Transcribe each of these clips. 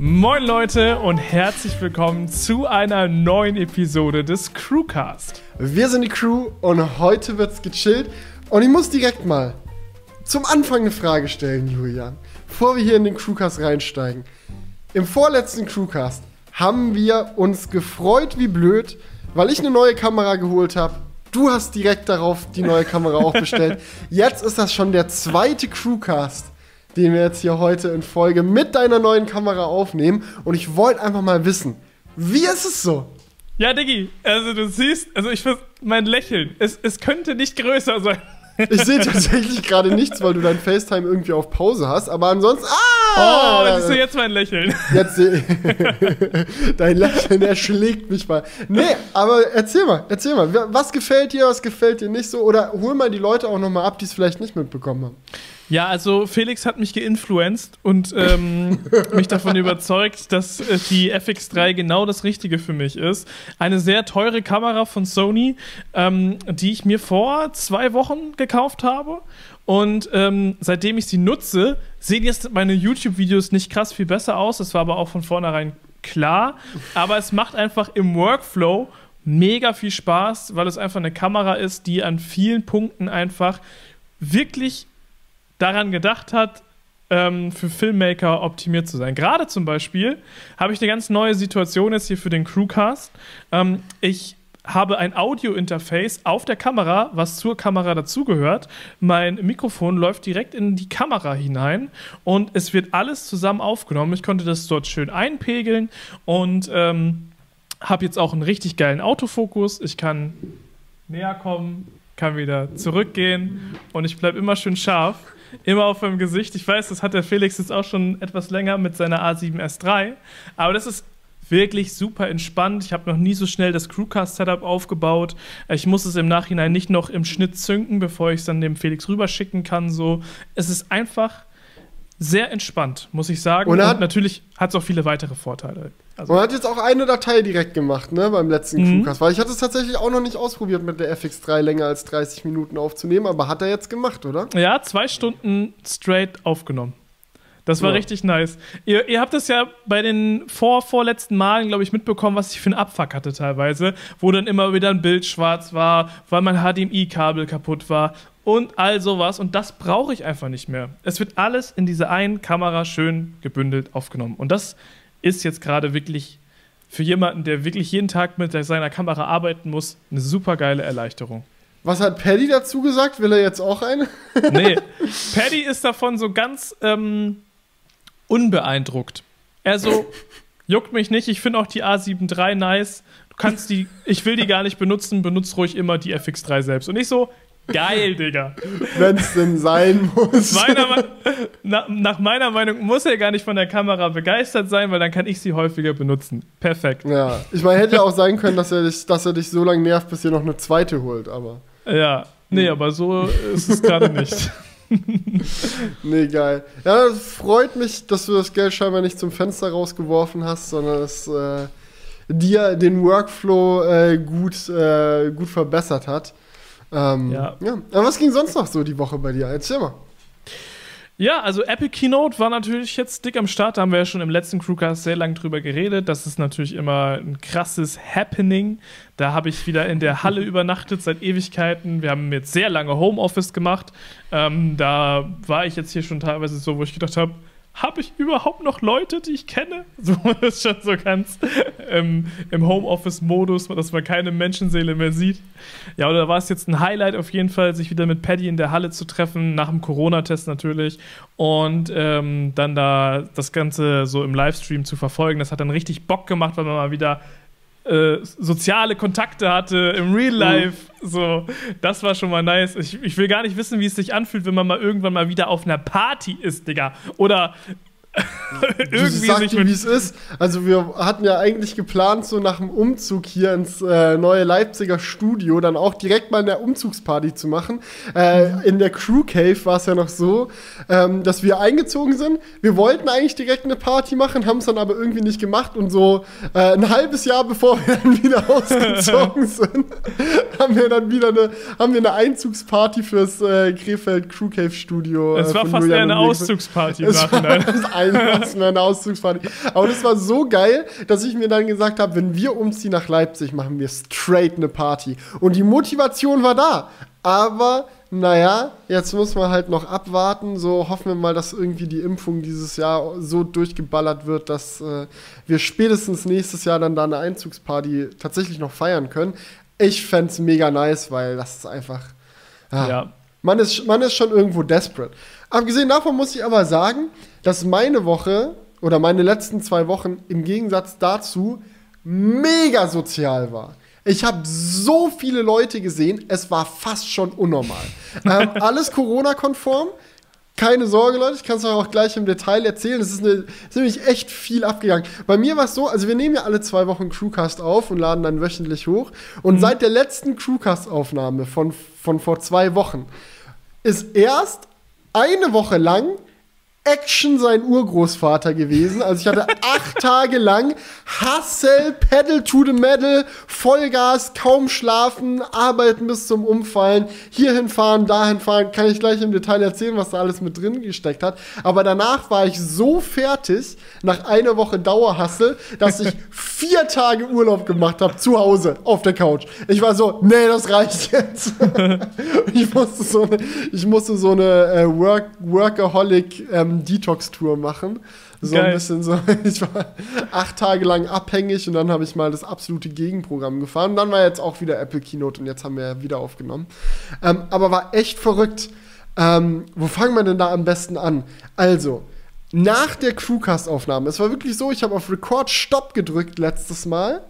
Moin Leute und herzlich willkommen zu einer neuen Episode des Crewcast. Wir sind die Crew und heute wird's gechillt. Und ich muss direkt mal zum Anfang eine Frage stellen, Julian. Bevor wir hier in den Crewcast reinsteigen. Im vorletzten Crewcast haben wir uns gefreut wie blöd, weil ich eine neue Kamera geholt habe. Du hast direkt darauf die neue Kamera auch bestellt. Jetzt ist das schon der zweite Crewcast den wir jetzt hier heute in Folge mit deiner neuen Kamera aufnehmen. Und ich wollte einfach mal wissen, wie ist es so? Ja, Diggi, also du siehst, also ich mein Lächeln, es, es könnte nicht größer sein. Ich sehe tatsächlich gerade nichts, weil du dein FaceTime irgendwie auf Pause hast, aber ansonsten. Ah! Oh, das ist so jetzt mein Lächeln. Jetzt Dein Lächeln erschlägt mich mal. Nee, aber erzähl mal, erzähl mal. Was gefällt dir, was gefällt dir nicht so? Oder hol mal die Leute auch nochmal ab, die es vielleicht nicht mitbekommen haben. Ja, also Felix hat mich geinfluenced und ähm, mich davon überzeugt, dass äh, die FX3 genau das Richtige für mich ist. Eine sehr teure Kamera von Sony, ähm, die ich mir vor zwei Wochen gekauft habe. Und ähm, seitdem ich sie nutze, sehen jetzt meine YouTube-Videos nicht krass viel besser aus. Das war aber auch von vornherein klar. Aber es macht einfach im Workflow mega viel Spaß, weil es einfach eine Kamera ist, die an vielen Punkten einfach wirklich daran gedacht hat, ähm, für Filmmaker optimiert zu sein. Gerade zum Beispiel habe ich eine ganz neue Situation jetzt hier für den Crewcast. Ähm, ich habe ein Audio-Interface auf der Kamera, was zur Kamera dazugehört. Mein Mikrofon läuft direkt in die Kamera hinein und es wird alles zusammen aufgenommen. Ich konnte das dort schön einpegeln und ähm, habe jetzt auch einen richtig geilen Autofokus. Ich kann näher kommen, kann wieder zurückgehen und ich bleibe immer schön scharf immer auf meinem Gesicht. Ich weiß, das hat der Felix jetzt auch schon etwas länger mit seiner A7S3. Aber das ist wirklich super entspannt. Ich habe noch nie so schnell das Crewcast-Setup aufgebaut. Ich muss es im Nachhinein nicht noch im Schnitt zünken, bevor ich es dann dem Felix rüberschicken kann. So, es ist einfach sehr entspannt, muss ich sagen. Und, und natürlich hat es auch viele weitere Vorteile. Also Man hat jetzt auch eine Datei direkt gemacht, ne, beim letzten mhm. Crewcast. Weil ich hatte es tatsächlich auch noch nicht ausprobiert, mit der FX3 länger als 30 Minuten aufzunehmen, aber hat er jetzt gemacht, oder? Ja, zwei Stunden straight aufgenommen. Das war ja. richtig nice. Ihr, ihr, habt das ja bei den vor, vorletzten Malen, glaube ich, mitbekommen, was ich für einen Abfuck hatte teilweise, wo dann immer wieder ein Bild schwarz war, weil mein HDMI-Kabel kaputt war und all sowas. Und das brauche ich einfach nicht mehr. Es wird alles in dieser einen Kamera schön gebündelt aufgenommen. Und das ist jetzt gerade wirklich für jemanden, der wirklich jeden Tag mit seiner Kamera arbeiten muss, eine super geile Erleichterung. Was hat Paddy dazu gesagt? Will er jetzt auch eine? nee, Paddy ist davon so ganz ähm, unbeeindruckt. Er so, juckt mich nicht, ich finde auch die A7 III nice. Du kannst die, ich will die gar nicht benutzen, benutze ruhig immer die FX3 selbst. Und ich so, Geil, Digga. Wenn es denn sein muss. Meiner, na, nach meiner Meinung muss er gar nicht von der Kamera begeistert sein, weil dann kann ich sie häufiger benutzen. Perfekt. Ja, ich meine, hätte ja auch sein können, dass er dich, dass er dich so lange nervt, bis ihr noch eine zweite holt, aber. Ja, nee, hm. aber so ist es gerade nicht. nee, geil. Ja, es freut mich, dass du das Geld scheinbar nicht zum Fenster rausgeworfen hast, sondern es äh, dir den Workflow äh, gut, äh, gut verbessert hat. Ähm, ja. ja. Aber was ging sonst noch so die Woche bei dir? Erzähl mal. Ja, also Epic Keynote war natürlich jetzt dick am Start. Da haben wir ja schon im letzten Crewcast sehr lange drüber geredet. Das ist natürlich immer ein krasses Happening. Da habe ich wieder in der Halle übernachtet seit Ewigkeiten. Wir haben jetzt sehr lange Homeoffice gemacht. Ähm, da war ich jetzt hier schon teilweise so, wo ich gedacht habe, habe ich überhaupt noch Leute, die ich kenne? So ist schon so ganz ähm, im Homeoffice-Modus, dass man keine Menschenseele mehr sieht. Ja, oder war es jetzt ein Highlight auf jeden Fall, sich wieder mit Paddy in der Halle zu treffen, nach dem Corona-Test natürlich. Und ähm, dann da das Ganze so im Livestream zu verfolgen. Das hat dann richtig Bock gemacht, weil man mal wieder äh, soziale Kontakte hatte im Real mhm. Life. Mhm. So, das war schon mal nice. Ich, ich will gar nicht wissen, wie es sich anfühlt, wenn man mal irgendwann mal wieder auf einer Party ist, Digga. Oder irgendwie sag dir, wie es ist. Also wir hatten ja eigentlich geplant, so nach dem Umzug hier ins äh, neue Leipziger Studio dann auch direkt mal eine Umzugsparty zu machen. Äh, mhm. In der Crew Cave war es ja noch so, ähm, dass wir eingezogen sind. Wir wollten eigentlich direkt eine Party machen, haben es dann aber irgendwie nicht gemacht und so äh, ein halbes Jahr bevor wir dann wieder ausgezogen sind, haben wir dann wieder eine, haben wir eine Einzugsparty fürs äh, Krefeld Crew Cave Studio. Es war fast Julian eine Auszugsparty Nachhinein. Eingelassen bei einer Auszugsparty. Aber das war so geil, dass ich mir dann gesagt habe, wenn wir umziehen nach Leipzig, machen wir straight eine Party. Und die Motivation war da. Aber naja, jetzt muss man halt noch abwarten. So hoffen wir mal, dass irgendwie die Impfung dieses Jahr so durchgeballert wird, dass äh, wir spätestens nächstes Jahr dann da eine Einzugsparty tatsächlich noch feiern können. Ich fände es mega nice, weil das ist einfach. Ah, ja. Man ist, man ist schon irgendwo desperate. Abgesehen davon muss ich aber sagen, dass meine Woche oder meine letzten zwei Wochen im Gegensatz dazu mega sozial war. Ich habe so viele Leute gesehen, es war fast schon unnormal. ähm, alles Corona-konform. Keine Sorge, Leute, ich kann es euch auch gleich im Detail erzählen. Es ist, ist, nämlich echt viel abgegangen. Bei mir war es so, also wir nehmen ja alle zwei Wochen Crewcast auf und laden dann wöchentlich hoch. Und mhm. seit der letzten Crewcast-Aufnahme von, von vor zwei Wochen ist erst eine Woche lang Action sein Urgroßvater gewesen. Also ich hatte acht Tage lang Hustle, Pedal to the Metal, Vollgas, kaum schlafen, arbeiten bis zum Umfallen, hierhin fahren, dahin fahren. Kann ich gleich im Detail erzählen, was da alles mit drin gesteckt hat. Aber danach war ich so fertig, nach einer Woche Dauerhustle, dass ich vier Tage Urlaub gemacht habe, zu Hause, auf der Couch. Ich war so, nee, das reicht jetzt. ich musste so eine, ich musste so eine äh, Work, Workaholic ähm, Detox-Tour machen. So Geil. ein bisschen so. Ich war acht Tage lang abhängig und dann habe ich mal das absolute Gegenprogramm gefahren. Und dann war jetzt auch wieder Apple Keynote und jetzt haben wir ja wieder aufgenommen. Ähm, aber war echt verrückt. Ähm, wo fangen wir denn da am besten an? Also, nach der Crewcast-Aufnahme, es war wirklich so, ich habe auf Record Stop gedrückt letztes Mal.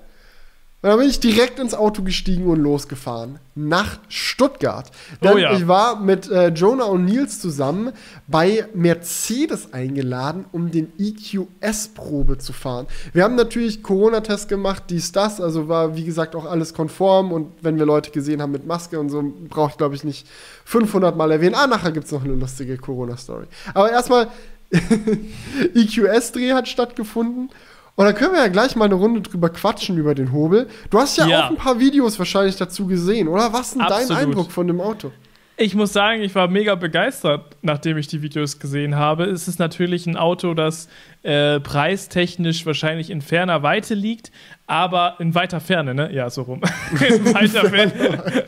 Und dann bin ich direkt ins Auto gestiegen und losgefahren. Nach Stuttgart. Denn oh ja. ich war mit äh, Jonah und Nils zusammen bei Mercedes eingeladen, um den EQS-Probe zu fahren. Wir haben natürlich Corona-Test gemacht, dies, das. Also war, wie gesagt, auch alles konform. Und wenn wir Leute gesehen haben mit Maske und so, brauche ich, glaube ich, nicht 500 Mal erwähnen. Ah, nachher gibt es noch eine lustige Corona-Story. Aber erstmal, EQS-Dreh hat stattgefunden. Und dann können wir ja gleich mal eine Runde drüber quatschen über den Hobel. Du hast ja, ja. auch ein paar Videos wahrscheinlich dazu gesehen, oder? Was ist denn Absolut. dein Eindruck von dem Auto? Ich muss sagen, ich war mega begeistert, nachdem ich die Videos gesehen habe. Es ist natürlich ein Auto, das äh, preistechnisch wahrscheinlich in ferner Weite liegt, aber in weiter Ferne, ne? Ja, so rum. in weiter Ferne.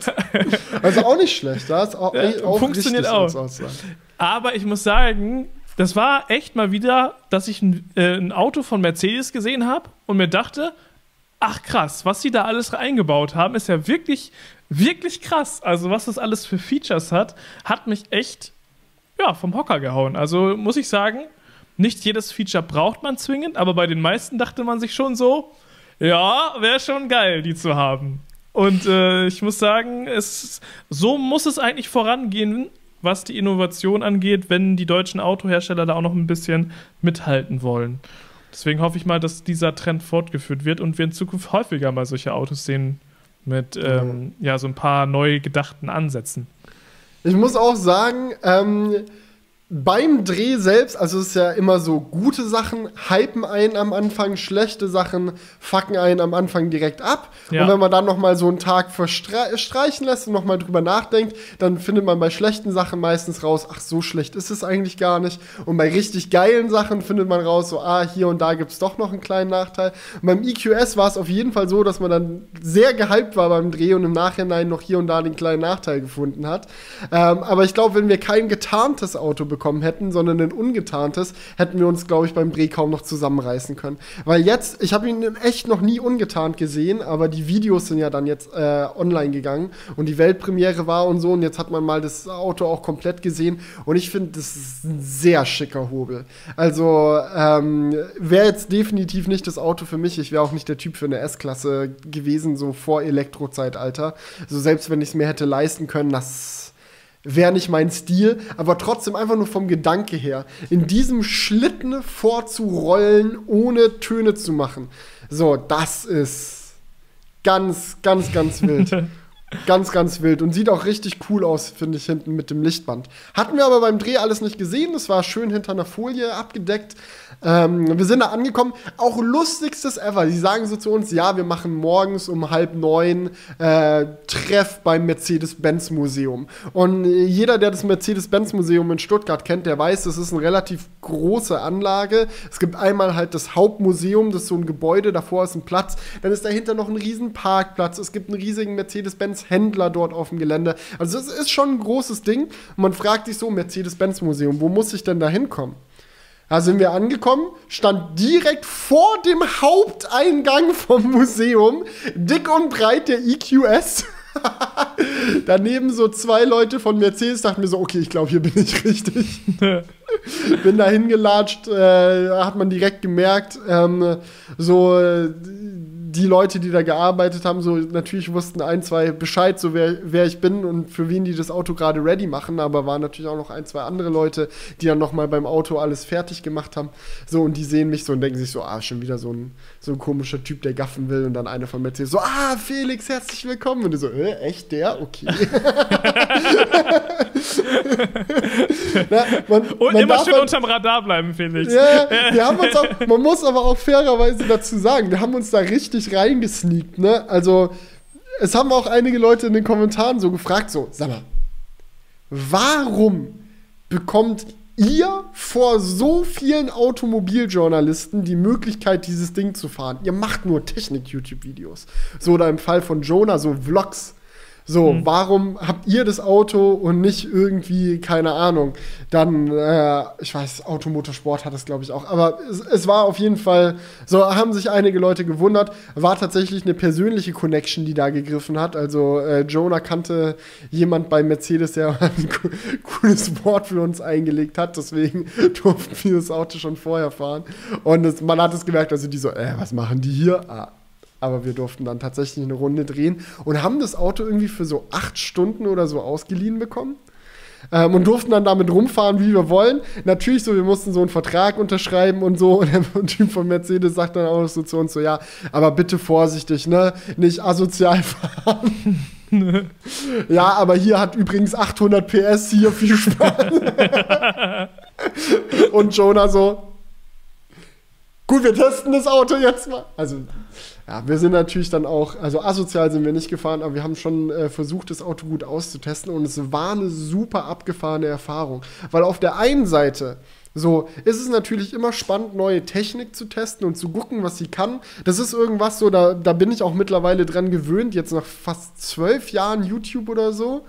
also auch nicht schlecht, das auch, ja, auch funktioniert auch. Aber ich muss sagen, das war echt mal wieder, dass ich ein, äh, ein Auto von Mercedes gesehen habe und mir dachte, ach krass, was sie da alles eingebaut haben, ist ja wirklich, wirklich krass. Also was das alles für Features hat, hat mich echt ja, vom Hocker gehauen. Also muss ich sagen, nicht jedes Feature braucht man zwingend, aber bei den meisten dachte man sich schon so, ja, wäre schon geil, die zu haben. Und äh, ich muss sagen, es, so muss es eigentlich vorangehen, was die Innovation angeht, wenn die deutschen Autohersteller da auch noch ein bisschen mithalten wollen. Deswegen hoffe ich mal, dass dieser Trend fortgeführt wird und wir in Zukunft häufiger mal solche Autos sehen mit ähm, ja, so ein paar neu gedachten Ansätzen. Ich muss auch sagen, ähm, beim Dreh selbst, also es ist ja immer so, gute Sachen hypen einen am Anfang, schlechte Sachen fucken einen am Anfang direkt ab. Ja. Und wenn man dann noch mal so einen Tag verstreichen lässt und noch mal drüber nachdenkt, dann findet man bei schlechten Sachen meistens raus, ach, so schlecht ist es eigentlich gar nicht. Und bei richtig geilen Sachen findet man raus, so, ah, hier und da gibt es doch noch einen kleinen Nachteil. Und beim EQS war es auf jeden Fall so, dass man dann sehr gehypt war beim Dreh und im Nachhinein noch hier und da den kleinen Nachteil gefunden hat. Ähm, aber ich glaube, wenn wir kein getarntes Auto bekommen, bekommen hätten, sondern ein ungetarntes, hätten wir uns, glaube ich, beim Dreh kaum noch zusammenreißen können. Weil jetzt, ich habe ihn echt noch nie ungetarnt gesehen, aber die Videos sind ja dann jetzt äh, online gegangen und die Weltpremiere war und so und jetzt hat man mal das Auto auch komplett gesehen und ich finde, das ist ein sehr schicker Hobel. Also ähm, wäre jetzt definitiv nicht das Auto für mich. Ich wäre auch nicht der Typ für eine S-Klasse gewesen, so vor Elektrozeitalter. Also selbst wenn ich es mir hätte leisten können, das wäre nicht mein Stil, aber trotzdem einfach nur vom Gedanke her, in diesem Schlitten vorzurollen, ohne Töne zu machen. So, das ist ganz, ganz, ganz wild. ganz, ganz wild und sieht auch richtig cool aus, finde ich, hinten mit dem Lichtband. Hatten wir aber beim Dreh alles nicht gesehen, es war schön hinter einer Folie abgedeckt. Ähm, wir sind da angekommen. Auch lustigstes ever. Die sagen so zu uns, ja, wir machen morgens um halb neun äh, Treff beim Mercedes-Benz-Museum. Und jeder, der das Mercedes-Benz-Museum in Stuttgart kennt, der weiß, das ist eine relativ große Anlage. Es gibt einmal halt das Hauptmuseum, das ist so ein Gebäude, davor ist ein Platz. Dann ist dahinter noch ein riesen Parkplatz. Es gibt einen riesigen Mercedes-Benz-Händler dort auf dem Gelände. Also es ist schon ein großes Ding. Und man fragt sich so, Mercedes-Benz-Museum, wo muss ich denn da hinkommen? Da sind wir angekommen, stand direkt vor dem Haupteingang vom Museum, dick und breit der EQS. Daneben so zwei Leute von Mercedes dachten mir so, okay, ich glaube, hier bin ich richtig. bin da hingelatscht, äh, hat man direkt gemerkt, ähm, so äh, die Leute, die da gearbeitet haben, so natürlich wussten ein, zwei Bescheid, so wer, wer ich bin und für wen die das Auto gerade ready machen, aber waren natürlich auch noch ein, zwei andere Leute, die dann nochmal beim Auto alles fertig gemacht haben. So, und die sehen mich so und denken sich so, ah, schon wieder so ein, so ein komischer Typ, der gaffen will und dann einer von Mercedes so, ah, Felix, herzlich willkommen. Und die so, äh, echt der? Okay. Na, man, und man immer schön halt, unterm Radar bleiben, Felix. Ja, wir haben uns auch, man muss aber auch fairerweise dazu sagen, wir haben uns da richtig reingesneakt, ne? Also, es haben auch einige Leute in den Kommentaren so gefragt, so, sag mal, warum bekommt ihr vor so vielen Automobiljournalisten die Möglichkeit, dieses Ding zu fahren? Ihr macht nur Technik-YouTube-Videos. So, oder im Fall von Jonah, so Vlogs. So, hm. warum habt ihr das Auto und nicht irgendwie, keine Ahnung, dann, äh, ich weiß, Automotorsport hat es, glaube ich, auch. Aber es, es, war auf jeden Fall, so haben sich einige Leute gewundert. War tatsächlich eine persönliche Connection, die da gegriffen hat. Also, äh, Jonah kannte jemand bei Mercedes, der ein cooles Wort für uns eingelegt hat. Deswegen durften wir das Auto schon vorher fahren. Und es, man hat es gemerkt, also die so, äh, was machen die hier? Ah, aber wir durften dann tatsächlich eine Runde drehen und haben das Auto irgendwie für so acht Stunden oder so ausgeliehen bekommen. Ähm, und durften dann damit rumfahren, wie wir wollen. Natürlich so, wir mussten so einen Vertrag unterschreiben und so. Und der Typ von Mercedes sagt dann auch so zu uns so, ja, aber bitte vorsichtig, ne? Nicht asozial fahren. ja, aber hier hat übrigens 800 PS, hier viel Spaß. und Jonah so, gut, wir testen das Auto jetzt mal. Also ja, wir sind natürlich dann auch, also asozial sind wir nicht gefahren, aber wir haben schon äh, versucht, das Auto gut auszutesten und es war eine super abgefahrene Erfahrung. Weil auf der einen Seite, so, ist es natürlich immer spannend, neue Technik zu testen und zu gucken, was sie kann. Das ist irgendwas so, da, da bin ich auch mittlerweile dran gewöhnt, jetzt nach fast zwölf Jahren YouTube oder so.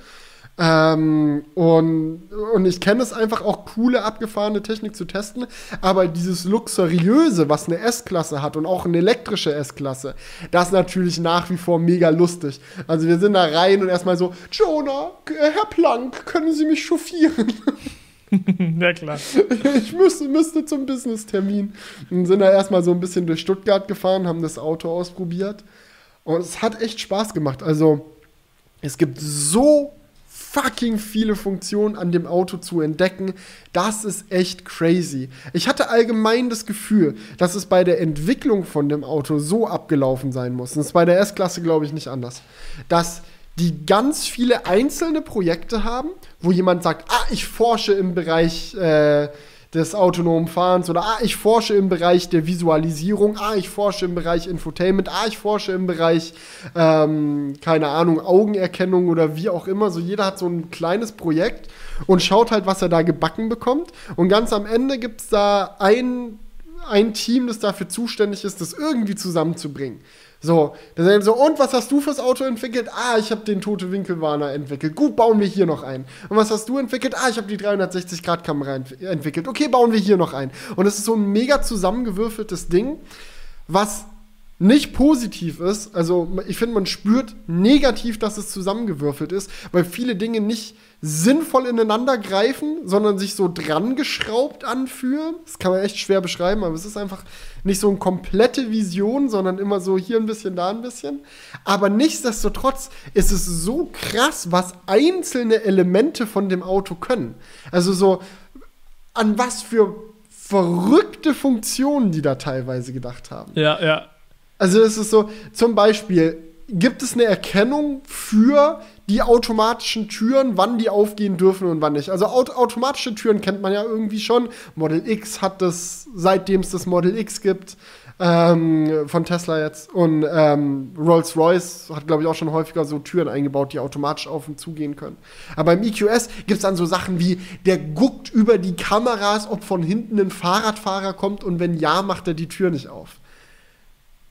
Ähm, und, und ich kenne es einfach auch coole, abgefahrene Technik zu testen, aber dieses Luxuriöse, was eine S-Klasse hat und auch eine elektrische S-Klasse, das ist natürlich nach wie vor mega lustig. Also wir sind da rein und erstmal so, Jonah, Herr Planck, können Sie mich chauffieren? ja, klar. Ich müsste, müsste zum Business-Termin. Und sind da erstmal so ein bisschen durch Stuttgart gefahren, haben das Auto ausprobiert. Und es hat echt Spaß gemacht. Also, es gibt so fucking viele Funktionen an dem Auto zu entdecken. Das ist echt crazy. Ich hatte allgemein das Gefühl, dass es bei der Entwicklung von dem Auto so abgelaufen sein muss. Und das ist bei der S-Klasse, glaube ich, nicht anders. Dass die ganz viele einzelne Projekte haben, wo jemand sagt, ah, ich forsche im Bereich äh, des autonomen Fahrens oder ah, ich forsche im Bereich der Visualisierung, ah, ich forsche im Bereich Infotainment, ah, ich forsche im Bereich, ähm, keine Ahnung, Augenerkennung oder wie auch immer. So jeder hat so ein kleines Projekt und schaut halt, was er da gebacken bekommt. Und ganz am Ende gibt es da ein, ein Team, das dafür zuständig ist, das irgendwie zusammenzubringen. So, dann sagen so, und was hast du fürs Auto entwickelt? Ah, ich habe den tote Winkelwarner entwickelt. Gut, bauen wir hier noch ein. Und was hast du entwickelt? Ah, ich habe die 360-Grad-Kamera ent entwickelt. Okay, bauen wir hier noch ein. Und es ist so ein mega zusammengewürfeltes Ding, was nicht positiv ist. Also, ich finde, man spürt negativ, dass es zusammengewürfelt ist, weil viele Dinge nicht sinnvoll ineinander greifen, sondern sich so dran geschraubt anfühlen. Das kann man echt schwer beschreiben, aber es ist einfach nicht so eine komplette Vision, sondern immer so hier ein bisschen, da ein bisschen. Aber nichtsdestotrotz ist es so krass, was einzelne Elemente von dem Auto können. Also so, an was für verrückte Funktionen die da teilweise gedacht haben. Ja, ja. Also es ist so, zum Beispiel, gibt es eine Erkennung für die automatischen Türen, wann die aufgehen dürfen und wann nicht. Also aut automatische Türen kennt man ja irgendwie schon. Model X hat das, seitdem es das Model X gibt, ähm, von Tesla jetzt. Und ähm, Rolls-Royce hat, glaube ich, auch schon häufiger so Türen eingebaut, die automatisch auf und zugehen können. Aber im EQS gibt es dann so Sachen wie, der guckt über die Kameras, ob von hinten ein Fahrradfahrer kommt und wenn ja, macht er die Tür nicht auf.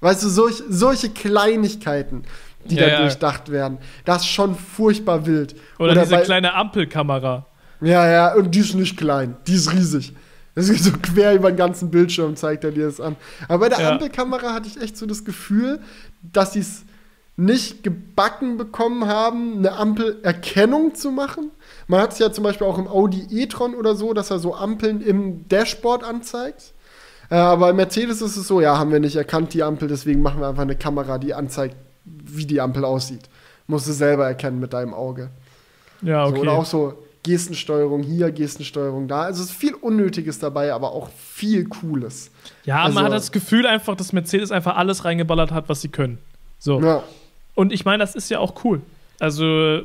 Weißt du, solch, solche Kleinigkeiten, die Ja, da durchdacht werden, das ist schon furchtbar wild. Oder, diese bei- kleine Ampelkamera. Ja, ja, und die ist nicht klein, die ist riesig. Das ist so quer über den ganzen Bildschirm, zeigt er dir das an. Aber bei der Ja. Ampelkamera hatte ich echt so das Gefühl, dass sie es nicht gebacken bekommen haben, eine Ampelerkennung zu machen. Man hat es ja zum Beispiel auch im Audi e-tron oder so, dass er so Ampeln im Dashboard anzeigt. Äh, aber im Mercedes ist es so, ja, haben wir nicht erkannt, die Ampel, deswegen machen wir einfach eine Kamera, die anzeigt, wie die Ampel aussieht. Musst du selber erkennen mit deinem Auge. Ja, So, okay. oder auch so Gestensteuerung hier, Gestensteuerung da. Also es ist viel Unnötiges dabei, aber auch viel Cooles. ja, also- man hat das Gefühl einfach, dass Mercedes einfach alles reingeballert hat, was sie können. So. Ja, Und ich meine, das ist ja auch cool. Also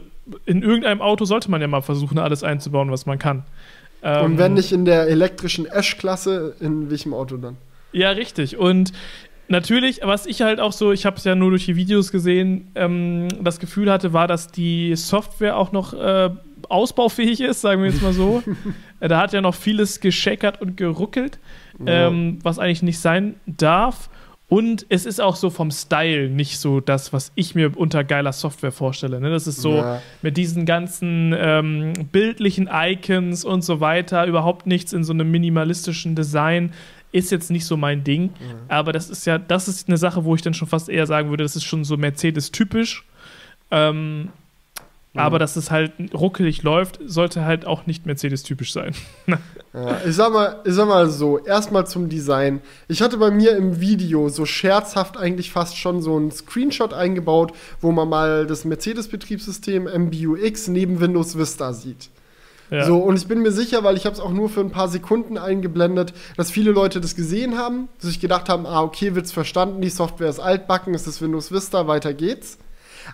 in irgendeinem Auto sollte man ja mal versuchen, alles einzubauen, was man kann. Ähm, Und wenn nicht in der elektrischen Ash-Klasse, in welchem Auto dann? Ja, richtig. Und natürlich, was ich halt auch so, ich habe es ja nur durch die Videos gesehen, ähm, das Gefühl hatte, war, dass die Software auch noch äh, ausbaufähig ist, sagen wir jetzt mal so. Da hat ja noch vieles gescheckert und geruckelt, ähm, was eigentlich nicht sein darf. Und es ist auch so vom Style nicht so das, was ich mir unter geiler Software vorstelle. Ne? Das ist so Ja. mit diesen ganzen ähm, bildlichen Icons und so weiter, überhaupt nichts in so einem minimalistischen Design. Ist jetzt nicht so mein Ding, aber das ist ja, das ist eine Sache, wo ich dann schon fast eher sagen würde, das ist schon so Mercedes-typisch. Ähm, Aber dass es halt ruckelig läuft, sollte halt auch nicht Mercedes-typisch sein. Ja, ich, sag mal, ich sag mal so, erstmal zum Design. Ich hatte bei mir im Video so scherzhaft eigentlich fast schon so einen Screenshot eingebaut, wo man mal das Mercedes-Betriebssystem MBUX neben Windows Vista sieht. Ja. So, und ich bin mir sicher, weil ich habe es auch nur für ein paar Sekunden eingeblendet, dass viele Leute das gesehen haben, sich gedacht haben, ah, okay, wird's verstanden, die Software ist altbacken, es ist Windows Vista, weiter geht's.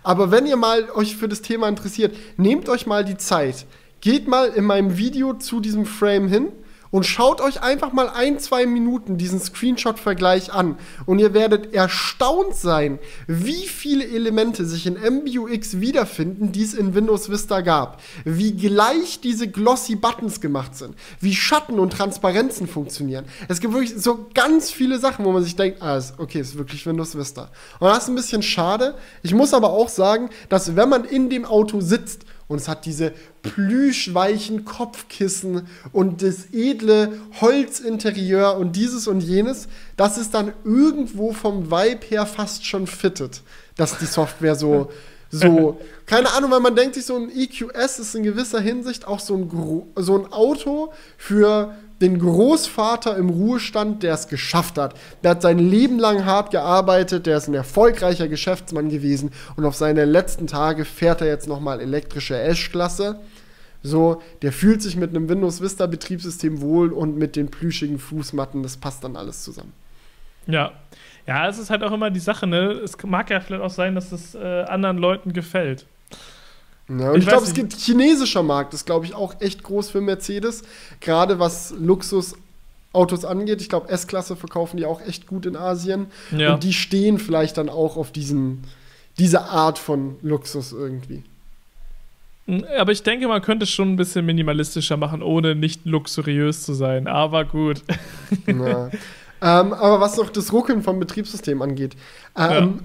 Aber wenn ihr mal euch für das Thema interessiert, nehmt euch mal die Zeit, geht mal in meinem Video zu diesem Frame hin und schaut euch einfach mal ein, zwei Minuten diesen Screenshot-Vergleich an. Und ihr werdet erstaunt sein, wie viele Elemente sich in MBUX wiederfinden, die es in Windows Vista gab. Wie gleich diese glossy Buttons gemacht sind. Wie Schatten und Transparenzen funktionieren. Es gibt wirklich so ganz viele Sachen, wo man sich denkt, ah, okay, ist wirklich Windows Vista. Und das ist ein bisschen schade. Ich muss aber auch sagen, dass wenn man in dem Auto sitzt und es hat diese plüschweichen Kopfkissen und das edle Holzinterieur und dieses und jenes, das ist dann irgendwo vom Vibe her fast schon fittet, dass die Software so, so, keine Ahnung, weil man denkt sich, so ein EQS ist in gewisser Hinsicht auch so ein, Gro so ein Auto für den Großvater im Ruhestand, der es geschafft hat. Der hat sein Leben lang hart gearbeitet, der ist ein erfolgreicher Geschäftsmann gewesen und auf seine letzten Tage fährt er jetzt nochmal elektrische Ash-Klasse. So, der fühlt sich mit einem Windows Vista Betriebssystem wohl und mit den plüschigen Fußmatten, das passt dann alles zusammen. Ja. Ja, es ist halt auch immer die Sache, ne? Es mag ja vielleicht auch sein, dass es äh, anderen Leuten gefällt. Ja, und Ich ich, glaube, es gibt chinesischer Markt, das ist, glaube ich, auch echt groß für Mercedes, gerade was Luxusautos angeht. Ich glaube, S-Klasse verkaufen die auch echt gut in Asien. Ja. Und die stehen vielleicht dann auch auf diesen, diese Art von Luxus irgendwie. Aber ich denke, man könnte es schon ein bisschen minimalistischer machen, ohne nicht luxuriös zu sein. Aber gut. Ja. ähm, aber was noch das Ruckeln vom Betriebssystem angeht. Ähm,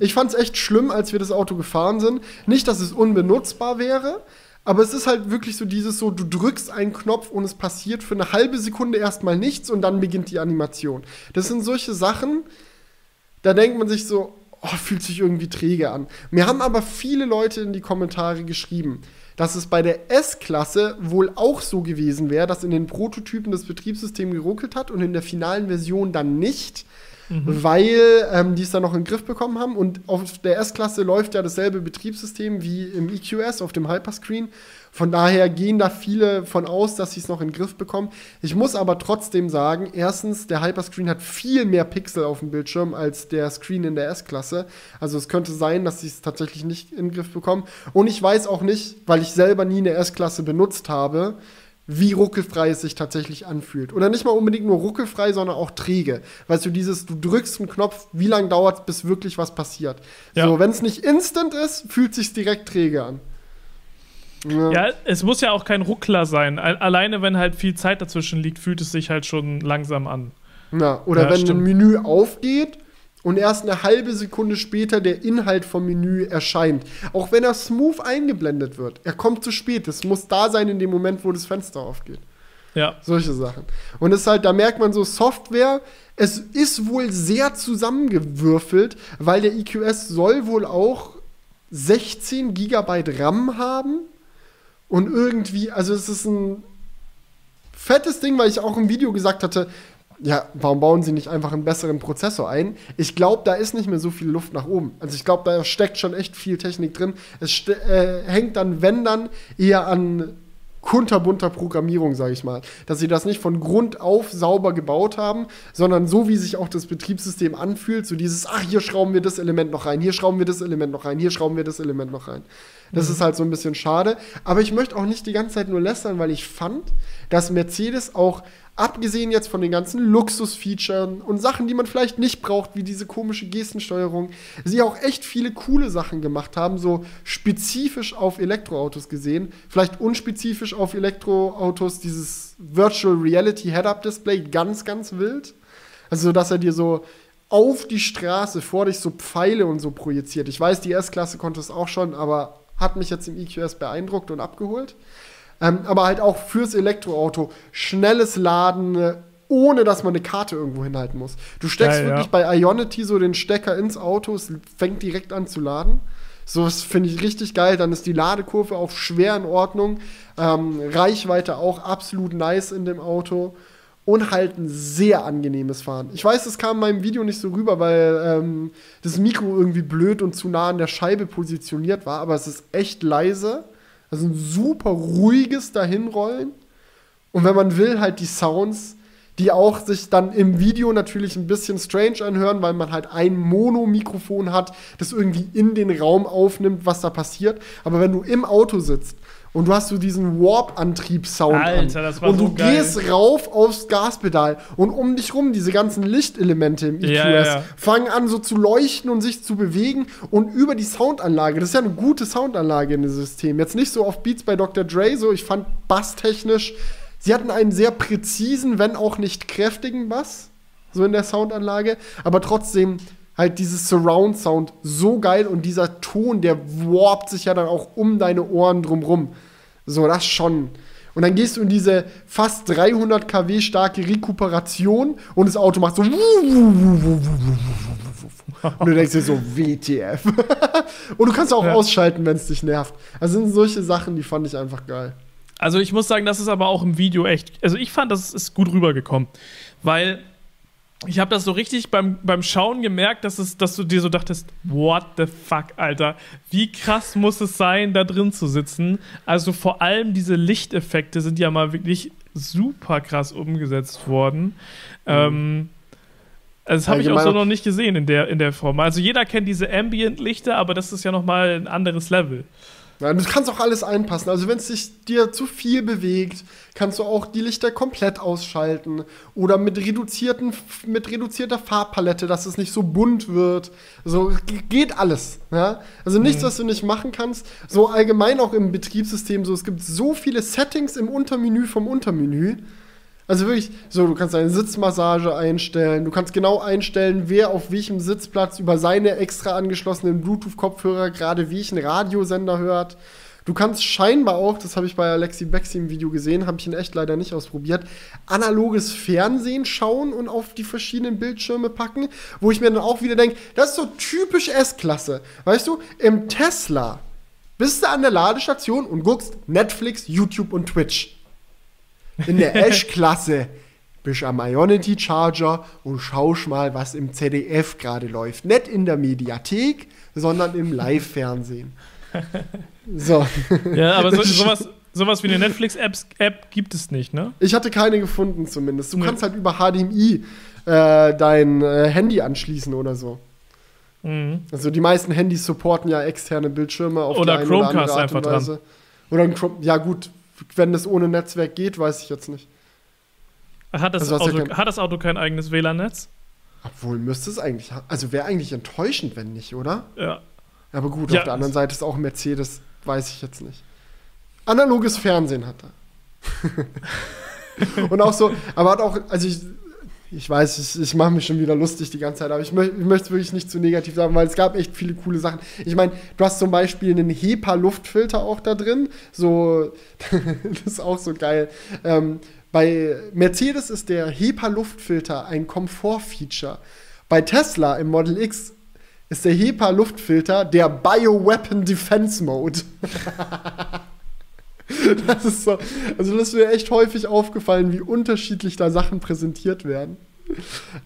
Ich fand es echt schlimm, als wir das Auto gefahren sind. Nicht, dass es unbenutzbar wäre, aber es ist halt wirklich so dieses so, du drückst einen Knopf und es passiert für eine halbe Sekunde erstmal nichts und dann beginnt die Animation. Das sind solche Sachen, da denkt man sich so, oh, fühlt sich irgendwie träge an. Mir haben aber viele Leute in die Kommentare geschrieben, dass es bei der S-Klasse wohl auch so gewesen wäre, dass in den Prototypen das Betriebssystem geruckelt hat und in der finalen Version dann nicht. Mhm. weil ähm, die es dann noch in den Griff bekommen haben. Und auf der S-Klasse läuft ja dasselbe Betriebssystem wie im EQS auf dem Hyperscreen. Von daher gehen da viele von aus, dass sie es noch in den Griff bekommen. Ich muss aber trotzdem sagen, erstens, der Hyperscreen hat viel mehr Pixel auf dem Bildschirm als der Screen in der S-Klasse. Also es könnte sein, dass sie es tatsächlich nicht in den Griff bekommen. Und ich weiß auch nicht, weil ich selber nie eine S-Klasse benutzt habe, wie ruckelfrei es sich tatsächlich anfühlt. Oder nicht mal unbedingt nur ruckelfrei, sondern auch träge. Weißt du, dieses, du drückst einen Knopf, wie lange dauert es, bis wirklich was passiert. Ja. So, wenn es nicht instant ist, fühlt es sich direkt träge an. Ja. ja. es muss ja auch kein Ruckler sein. Alleine, wenn halt viel Zeit dazwischen liegt, fühlt es sich halt schon langsam an. Ja, oder ja, wenn stimmt. ein Menü aufgeht und erst eine halbe Sekunde später der Inhalt vom Menü erscheint. Auch wenn er smooth eingeblendet wird. Er kommt zu spät. Es muss da sein in dem Moment, wo das Fenster aufgeht. Ja. Solche Sachen. Und es ist halt, da merkt man so, Software, es ist wohl sehr zusammengewürfelt, weil der EQS soll wohl auch 16 GB RAM haben und irgendwie, also es ist ein fettes Ding, weil ich auch im Video gesagt hatte, ja, warum bauen sie nicht einfach einen besseren Prozessor ein? Ich glaube, da ist nicht mehr so viel Luft nach oben. Also ich glaube, da steckt schon echt viel Technik drin. Es äh, hängt dann, wenn dann, eher an kunterbunter Programmierung, sage ich mal. Dass sie das nicht von Grund auf sauber gebaut haben, sondern so, wie sich auch das Betriebssystem anfühlt, so dieses, ach, hier schrauben wir das Element noch rein, hier schrauben wir das Element noch rein, hier schrauben wir das Element noch rein. Das mhm. ist halt so ein bisschen schade. Aber ich möchte auch nicht die ganze Zeit nur lästern, weil ich fand, dass Mercedes auch, abgesehen jetzt von den ganzen Luxus-Features und Sachen, die man vielleicht nicht braucht, wie diese komische Gestensteuerung, sie auch echt viele coole Sachen gemacht haben, so spezifisch auf Elektroautos gesehen, vielleicht unspezifisch auf Elektroautos, dieses Virtual Reality Head-Up-Display, ganz, ganz wild. Also, dass er dir so auf die Straße vor dich so Pfeile und so projiziert. Ich weiß, die S-Klasse konnte es auch schon, aber hat mich jetzt im EQS beeindruckt und abgeholt. Ähm, aber halt auch fürs Elektroauto schnelles Laden, ohne dass man eine Karte irgendwo hinhalten muss. Du steckst ja, wirklich ja. bei Ionity so den Stecker ins Auto, es fängt direkt an zu laden. So, das finde ich richtig geil. Dann ist die Ladekurve auch schwer in Ordnung. Ähm, Reichweite auch absolut nice in dem Auto. Und halt ein sehr angenehmes Fahren. Ich weiß, das kam in meinem Video nicht so rüber, weil ähm, das Mikro irgendwie blöd und zu nah an der Scheibe positioniert war, aber es ist echt leise. Also ein super ruhiges Dahinrollen. Und wenn man will, halt die Sounds, die auch sich dann im Video natürlich ein bisschen strange anhören, weil man halt ein Mono-Mikrofon hat, das irgendwie in den Raum aufnimmt, was da passiert. Aber wenn du im Auto sitzt und du hast so diesen Warp-Antrieb-Sound Alter, an. das war und so du gehst rauf aufs Gaspedal und um dich rum diese ganzen Lichtelemente im EQS ja, ja. fangen an so zu leuchten und sich zu bewegen und über die Soundanlage, das ist ja eine gute Soundanlage in dem System. Jetzt nicht so auf Beats bei Dr. Dre, so ich fand basstechnisch, sie hatten einen sehr präzisen, wenn auch nicht kräftigen Bass, so in der Soundanlage, aber trotzdem halt dieses Surround Sound so geil und dieser Ton, der warpt sich ja dann auch um deine Ohren drumrum. So, das schon. Und dann gehst du in diese fast 300 kW starke Rekuperation und das Auto macht so. Und du denkst dir so, WTF. und du kannst auch ja. ausschalten, wenn es dich nervt. Also sind solche Sachen, die fand ich einfach geil. Also ich muss sagen, das ist aber auch im Video echt. Also ich fand, das ist gut rübergekommen. Weil ich habe das so richtig beim, beim Schauen gemerkt, dass, es, dass du dir so dachtest, what the fuck, Alter, wie krass muss es sein, da drin zu sitzen? Also vor allem diese Lichteffekte sind ja mal wirklich super krass umgesetzt worden. Mhm. Ähm, also das habe ich auch so noch nicht gesehen in der, in der Form. Also jeder kennt diese Ambient-Lichter, aber das ist ja noch mal ein anderes Level. Ja, du kannst auch alles einpassen. Also wenn es sich dir zu viel bewegt, kannst du auch die Lichter komplett ausschalten oder mit reduzierten mit reduzierter Farbpalette, dass es nicht so bunt wird. So geht alles. Ja? Also nichts, mhm. was du nicht machen kannst. So allgemein auch im Betriebssystem. So es gibt so viele Settings im Untermenü vom Untermenü. Also wirklich, so, du kannst eine Sitzmassage einstellen, du kannst genau einstellen, wer auf welchem Sitzplatz über seine extra angeschlossenen Bluetooth-Kopfhörer gerade welchen Radiosender hört. Du kannst scheinbar auch, das habe ich bei Alexi Bexi im Video gesehen, habe ich ihn echt leider nicht ausprobiert, analoges Fernsehen schauen und auf die verschiedenen Bildschirme packen, wo ich mir dann auch wieder denke, das ist so typisch S-Klasse. Weißt du, im Tesla bist du an der Ladestation und guckst Netflix, YouTube und Twitch in der Ash-Klasse bist am Ionity Charger und schaust mal, was im ZDF gerade läuft. Nicht in der Mediathek, sondern im Live-Fernsehen. So. Ja, aber so, sowas, sowas wie eine Netflix-App gibt es nicht, ne? Ich hatte keine gefunden zumindest. Du nee. kannst halt über HDMI äh, dein äh, Handy anschließen oder so. Mhm. Also die meisten Handys supporten ja externe Bildschirme auf oder die eine Chromecast oder andere Art und Weise. Dran. Oder ein Chrome, ja gut, wenn das ohne Netzwerk geht, weiß ich jetzt nicht. Hat das, also Auto, ja kein, hat das Auto kein eigenes WLAN-Netz? Obwohl müsste es eigentlich haben. Also wäre eigentlich enttäuschend, wenn nicht, oder? Ja. Aber gut, ja, auf der anderen Seite ist auch Mercedes, weiß ich jetzt nicht. Analoges Fernsehen hat er. und auch so, aber hat auch, also ich, ich weiß, ich, ich mache mich schon wieder lustig die ganze Zeit, aber ich, mö ich möchte wirklich nicht zu negativ sagen, weil es gab echt viele coole Sachen. Ich meine, du hast zum Beispiel einen HEPA-Luftfilter auch da drin. So, das ist auch so geil. Ähm, bei Mercedes ist der HEPA-Luftfilter ein Komfort-Feature. Bei Tesla im Model X ist der HEPA-Luftfilter der Bioweapon Defense Mode. das ist so, also das ist mir echt häufig aufgefallen, wie unterschiedlich da Sachen präsentiert werden.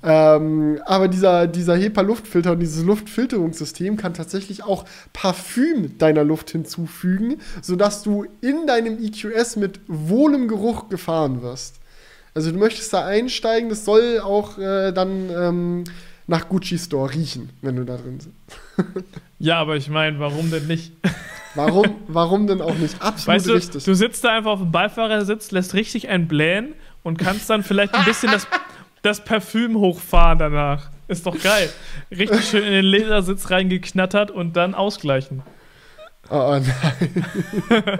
Ähm, aber dieser, dieser HEPA-Luftfilter und dieses Luftfilterungssystem kann tatsächlich auch Parfüm deiner Luft hinzufügen, sodass du in deinem EQS mit wohlem Geruch gefahren wirst. Also du möchtest da einsteigen, das soll auch äh, dann ähm, nach Gucci Store riechen, wenn du da drin sitzt. ja, aber ich meine, warum denn nicht? Warum, warum denn auch nicht? Absolut weißt du, richtig. Du sitzt da einfach auf dem Beifahrersitz, lässt richtig ein blähen und kannst dann vielleicht ein bisschen das, das Parfüm hochfahren danach. Ist doch geil. Richtig schön in den Ledersitz reingeknattert und dann ausgleichen. Oh, oh nein.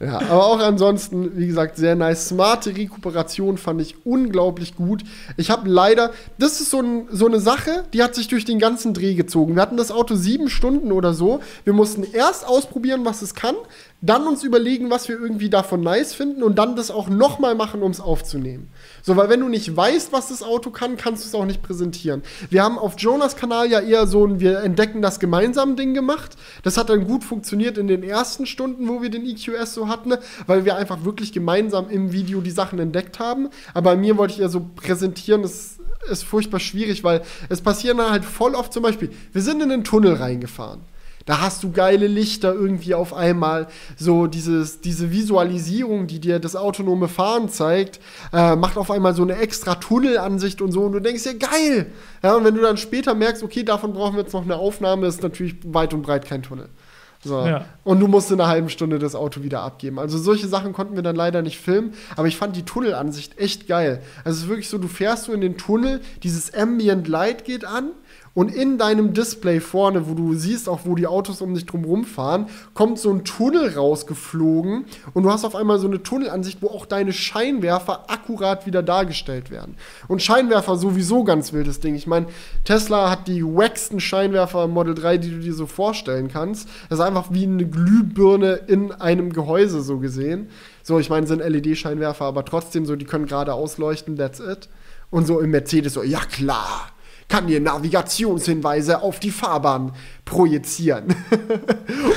ja, aber auch ansonsten, wie gesagt, sehr nice. Smarte Rekuperation fand ich unglaublich gut. Ich habe leider, das ist so, ein, so eine Sache, die hat sich durch den ganzen Dreh gezogen. Wir hatten das Auto sieben Stunden oder so. Wir mussten erst ausprobieren, was es kann, dann uns überlegen, was wir irgendwie davon nice finden und dann das auch nochmal machen, um es aufzunehmen. So, weil wenn du nicht weißt, was das Auto kann, kannst du es auch nicht präsentieren. Wir haben auf Jonas Kanal ja eher so ein Wir entdecken das gemeinsam Ding gemacht. Das hat dann gut funktioniert in den ersten Stunden, wo wir den EQS so hatten, weil wir einfach wirklich gemeinsam im Video die Sachen entdeckt haben. Aber bei mir wollte ich ja so präsentieren, das ist furchtbar schwierig, weil es passieren dann halt voll oft zum Beispiel, wir sind in den Tunnel reingefahren. Da hast du geile Lichter irgendwie auf einmal. So dieses, diese Visualisierung, die dir das autonome Fahren zeigt, äh, macht auf einmal so eine extra Tunnelansicht und so. Und du denkst ja, geil! Ja, und wenn du dann später merkst, okay, davon brauchen wir jetzt noch eine Aufnahme, ist natürlich weit und breit kein Tunnel. So. Ja. Und du musst in einer halben Stunde das Auto wieder abgeben. Also solche Sachen konnten wir dann leider nicht filmen, aber ich fand die Tunnelansicht echt geil. Also es ist wirklich so, du fährst so in den Tunnel, dieses Ambient Light geht an und in deinem Display vorne, wo du siehst auch, wo die Autos um dich drum fahren, kommt so ein Tunnel rausgeflogen und du hast auf einmal so eine Tunnelansicht, wo auch deine Scheinwerfer akkurat wieder dargestellt werden. Und Scheinwerfer sowieso ganz wildes Ding. Ich meine, Tesla hat die wacksten Scheinwerfer im Model 3, die du dir so vorstellen kannst. Das ist einfach wie eine Glühbirne in einem Gehäuse so gesehen. So, ich meine, sind LED-Scheinwerfer, aber trotzdem so, die können gerade ausleuchten, that's it. Und so im Mercedes so, ja klar, kann dir Navigationshinweise auf die Fahrbahn projizieren.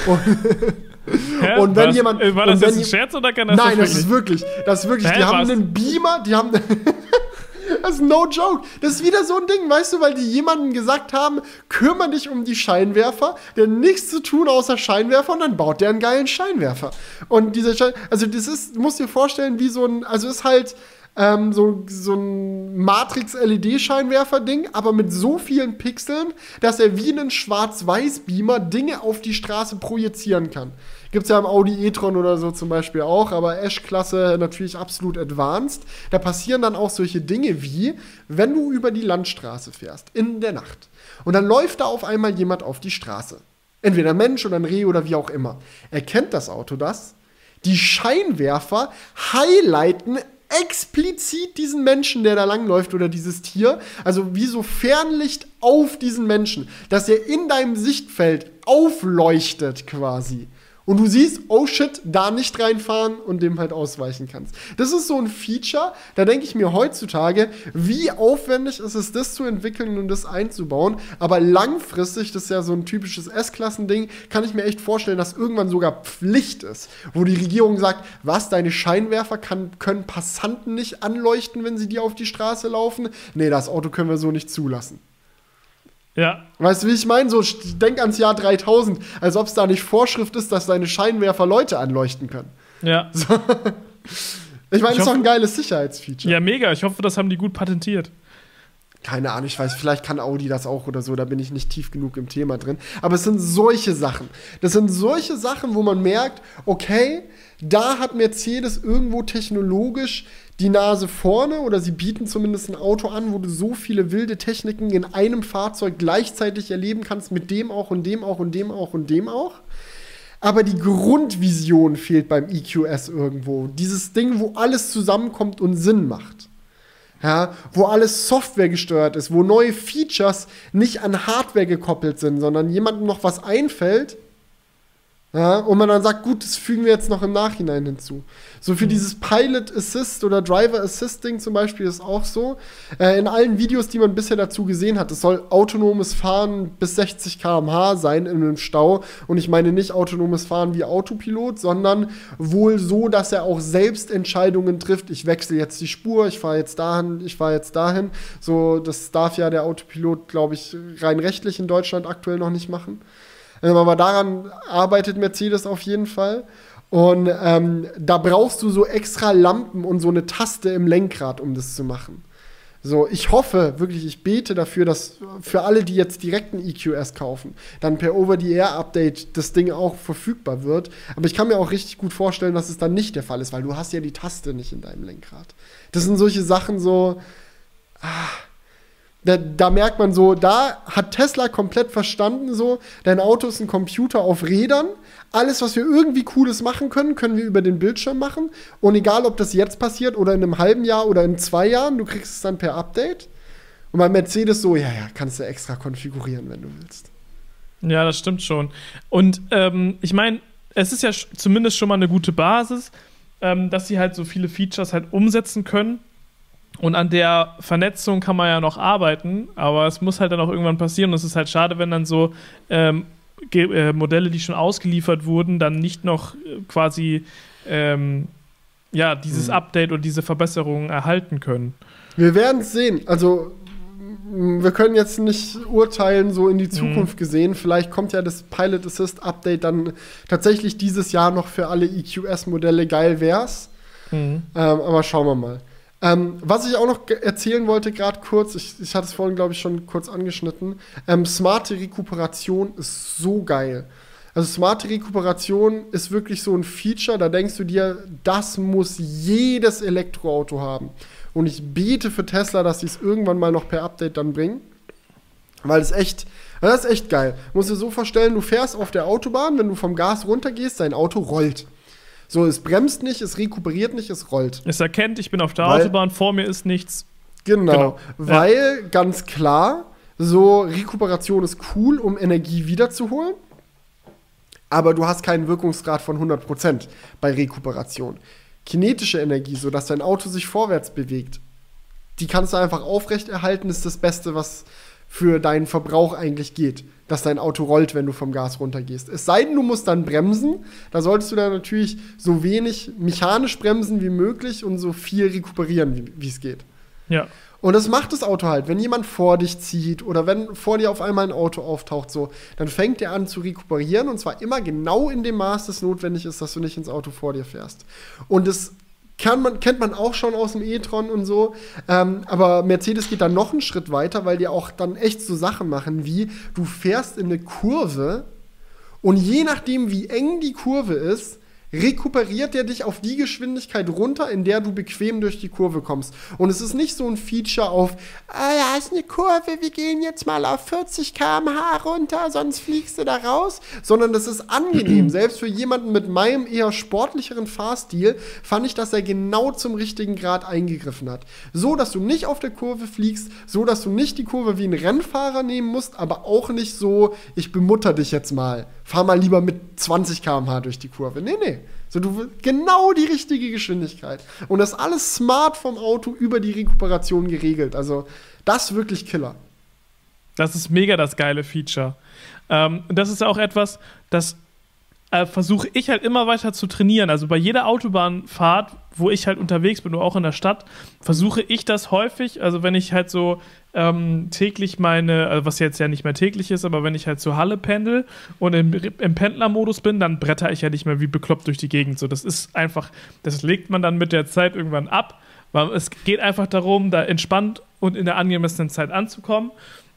und, und wenn jemand. War das jetzt ein Scherz oder kann das Nein, das, das ist wirklich. Das ist wirklich. Hä, die haben was? einen Beamer, die haben. das ist no joke. Das ist wieder so ein Ding, weißt du, weil die jemandem gesagt haben, kümmere dich um die Scheinwerfer, der nichts zu tun außer Scheinwerfer und dann baut der einen geilen Scheinwerfer. Und dieser Schein, also das ist, musst dir vorstellen, wie so ein, also ist halt, ähm, so, so ein Matrix-LED-Scheinwerfer-Ding, aber mit so vielen Pixeln, dass er wie einen Schwarz-Weiß-Beamer Dinge auf die Straße projizieren kann. Gibt es ja im Audi e-tron oder so zum Beispiel auch, aber Ash-Klasse natürlich absolut advanced. Da passieren dann auch solche Dinge wie, wenn du über die Landstraße fährst, in der Nacht, und dann läuft da auf einmal jemand auf die Straße. Entweder ein Mensch oder ein Reh oder wie auch immer. Erkennt das Auto das? Die Scheinwerfer highlighten explizit diesen Menschen, der da langläuft oder dieses Tier, also wie so Fernlicht auf diesen Menschen, dass er in deinem Sichtfeld aufleuchtet quasi. Und du siehst, oh shit, da nicht reinfahren und dem halt ausweichen kannst. Das ist so ein Feature, da denke ich mir heutzutage, wie aufwendig ist es, das zu entwickeln und das einzubauen. Aber langfristig, das ist ja so ein typisches S-Klassen-Ding, kann ich mir echt vorstellen, dass irgendwann sogar Pflicht ist, wo die Regierung sagt, was, deine Scheinwerfer kann, können Passanten nicht anleuchten, wenn sie dir auf die Straße laufen? Nee, das Auto können wir so nicht zulassen. Ja. Weißt du, wie ich meine? So, denk ans Jahr 3000, als ob es da nicht Vorschrift ist, dass deine Scheinwerfer Leute anleuchten können. Ja. So. Ich meine, das ist doch ein geiles Sicherheitsfeature. Ja, mega. Ich hoffe, das haben die gut patentiert. Keine Ahnung, ich weiß, vielleicht kann Audi das auch oder so, da bin ich nicht tief genug im Thema drin. Aber es sind solche Sachen. Das sind solche Sachen, wo man merkt, okay, da hat Mercedes irgendwo technologisch die Nase vorne oder sie bieten zumindest ein Auto an, wo du so viele wilde Techniken in einem Fahrzeug gleichzeitig erleben kannst, mit dem auch und dem auch und dem auch und dem auch. Aber die Grundvision fehlt beim EQS irgendwo. Dieses Ding, wo alles zusammenkommt und Sinn macht. Ja, wo alles Software gesteuert ist, wo neue Features nicht an Hardware gekoppelt sind, sondern jemandem noch was einfällt ja, und man dann sagt, gut, das fügen wir jetzt noch im Nachhinein hinzu. So für mhm. dieses Pilot Assist oder Driver Assisting zum Beispiel ist auch so. Äh, in allen Videos, die man bisher dazu gesehen hat, es soll autonomes Fahren bis 60 km/h sein in einem Stau. Und ich meine nicht autonomes Fahren wie Autopilot, sondern wohl so, dass er auch selbst Entscheidungen trifft. Ich wechsle jetzt die Spur, ich fahre jetzt dahin, ich fahre jetzt dahin. So, das darf ja der Autopilot, glaube ich, rein rechtlich in Deutschland aktuell noch nicht machen. Aber daran arbeitet Mercedes auf jeden Fall. Und ähm, da brauchst du so extra Lampen und so eine Taste im Lenkrad, um das zu machen. So, ich hoffe wirklich, ich bete dafür, dass für alle, die jetzt direkt ein EQS kaufen, dann per Over-the-Air-Update das Ding auch verfügbar wird. Aber ich kann mir auch richtig gut vorstellen, dass es dann nicht der Fall ist, weil du hast ja die Taste nicht in deinem Lenkrad. Das sind solche Sachen so. Ah, da, da, merkt man so, da hat Tesla komplett verstanden, so, dein Auto ist ein Computer auf Rädern. Alles, was wir irgendwie Cooles machen können, können wir über den Bildschirm machen. Und egal, ob das jetzt passiert oder in einem halben Jahr oder in zwei Jahren, du kriegst es dann per Update. Und bei Mercedes so, ja, ja, kannst du extra konfigurieren, wenn du willst. Ja, das stimmt schon. Und ähm, ich meine, es ist ja zumindest schon mal eine gute Basis, ähm, dass sie halt so viele Features halt umsetzen können und an der Vernetzung kann man ja noch arbeiten, aber es muss halt dann auch irgendwann passieren. Und es ist halt schade, wenn dann so ähm, äh, Modelle, die schon ausgeliefert wurden, dann nicht noch äh, quasi ähm, ja, dieses mhm. Update und diese Verbesserungen erhalten können. Wir werden es sehen. Also wir können jetzt nicht urteilen, so in die mhm. Zukunft mhm. gesehen. Vielleicht kommt ja das Pilot Assist Update dann tatsächlich dieses Jahr noch für alle EQS-Modelle. Geil wär's. Mhm. Ähm, aber schauen wir mal. Ähm, was ich auch noch erzählen wollte, gerade kurz, ich, ich hatte es vorhin, glaube ich, schon kurz angeschnitten. Ähm, smarte Rekuperation ist so geil. Also smarte Rekuperation ist wirklich so ein Feature, da denkst du dir, das muss jedes Elektroauto haben. Und ich bete für Tesla, dass sie es irgendwann mal noch per Update dann bringen. Weil es echt, das ist echt geil. Du dir so vorstellen, du fährst auf der Autobahn, wenn du vom Gas runtergehst, dein Auto rollt. So, es bremst nicht, es rekuperiert nicht, es rollt. Es erkennt, ich bin auf der weil, Autobahn, vor mir ist nichts. Genau, genau. weil ja. ganz klar, so Rekuperation ist cool, um Energie wiederzuholen. Aber du hast keinen Wirkungsgrad von 100% bei Rekuperation. Kinetische Energie, sodass dein Auto sich vorwärts bewegt, die kannst du einfach aufrechterhalten, ist das Beste, was für deinen Verbrauch eigentlich geht dass dein Auto rollt, wenn du vom Gas runtergehst. Es sei denn, du musst dann bremsen. Da solltest du dann natürlich so wenig mechanisch bremsen wie möglich und so viel rekuperieren, wie es geht. Ja. Und das macht das Auto halt. Wenn jemand vor dich zieht oder wenn vor dir auf einmal ein Auto auftaucht, so, dann fängt er an zu rekuperieren und zwar immer genau in dem Maß, das notwendig ist, dass du nicht ins Auto vor dir fährst. Und das man, kennt man auch schon aus dem e-tron und so. Ähm, aber Mercedes geht dann noch einen Schritt weiter, weil die auch dann echt so Sachen machen wie, du fährst in eine Kurve und je nachdem, wie eng die Kurve ist, rekuperiert er dich auf die Geschwindigkeit runter, in der du bequem durch die Kurve kommst. Und es ist nicht so ein Feature auf, ah ja, ist eine Kurve, wir gehen jetzt mal auf 40 km/h runter, sonst fliegst du da raus, sondern das ist angenehm. Selbst für jemanden mit meinem eher sportlicheren Fahrstil fand ich, dass er genau zum richtigen Grad eingegriffen hat. So, dass du nicht auf der Kurve fliegst, so, dass du nicht die Kurve wie ein Rennfahrer nehmen musst, aber auch nicht so, ich bemutter dich jetzt mal. Fahr mal lieber mit 20 km/h durch die Kurve. Nee, nee. So, du genau die richtige Geschwindigkeit. Und das alles smart vom Auto über die Rekuperation geregelt. Also, das ist wirklich Killer. Das ist mega das geile Feature. Ähm, das ist auch etwas, das äh, versuche ich halt immer weiter zu trainieren. Also bei jeder Autobahnfahrt, wo ich halt unterwegs bin, oder auch in der Stadt, versuche ich das häufig. Also wenn ich halt so ähm, täglich meine, also was jetzt ja nicht mehr täglich ist, aber wenn ich halt zur Halle pendel und im, im Pendlermodus bin, dann bretter ich ja nicht mehr wie bekloppt durch die Gegend. So, das ist einfach, das legt man dann mit der Zeit irgendwann ab. Weil es geht einfach darum, da entspannt und in der angemessenen Zeit anzukommen.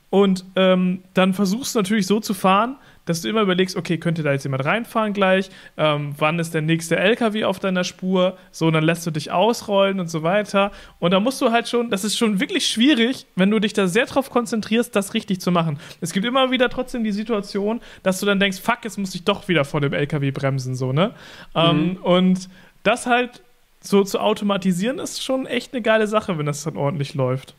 Und ähm, dann versuchst du natürlich so zu fahren, dass du immer überlegst, okay, könnte da jetzt jemand reinfahren gleich? Ähm, wann ist der nächste LKW auf deiner Spur? So, und dann lässt du dich ausrollen und so weiter. Und da musst du halt schon, das ist schon wirklich schwierig, wenn du dich da sehr drauf konzentrierst, das richtig zu machen. Es gibt immer wieder trotzdem die Situation, dass du dann denkst, fuck, jetzt muss ich doch wieder vor dem LKW bremsen, so, ne? Ähm, mhm. Ähm, und das halt so zu automatisieren, ist schon echt eine geile Sache, wenn das dann ordentlich läuft.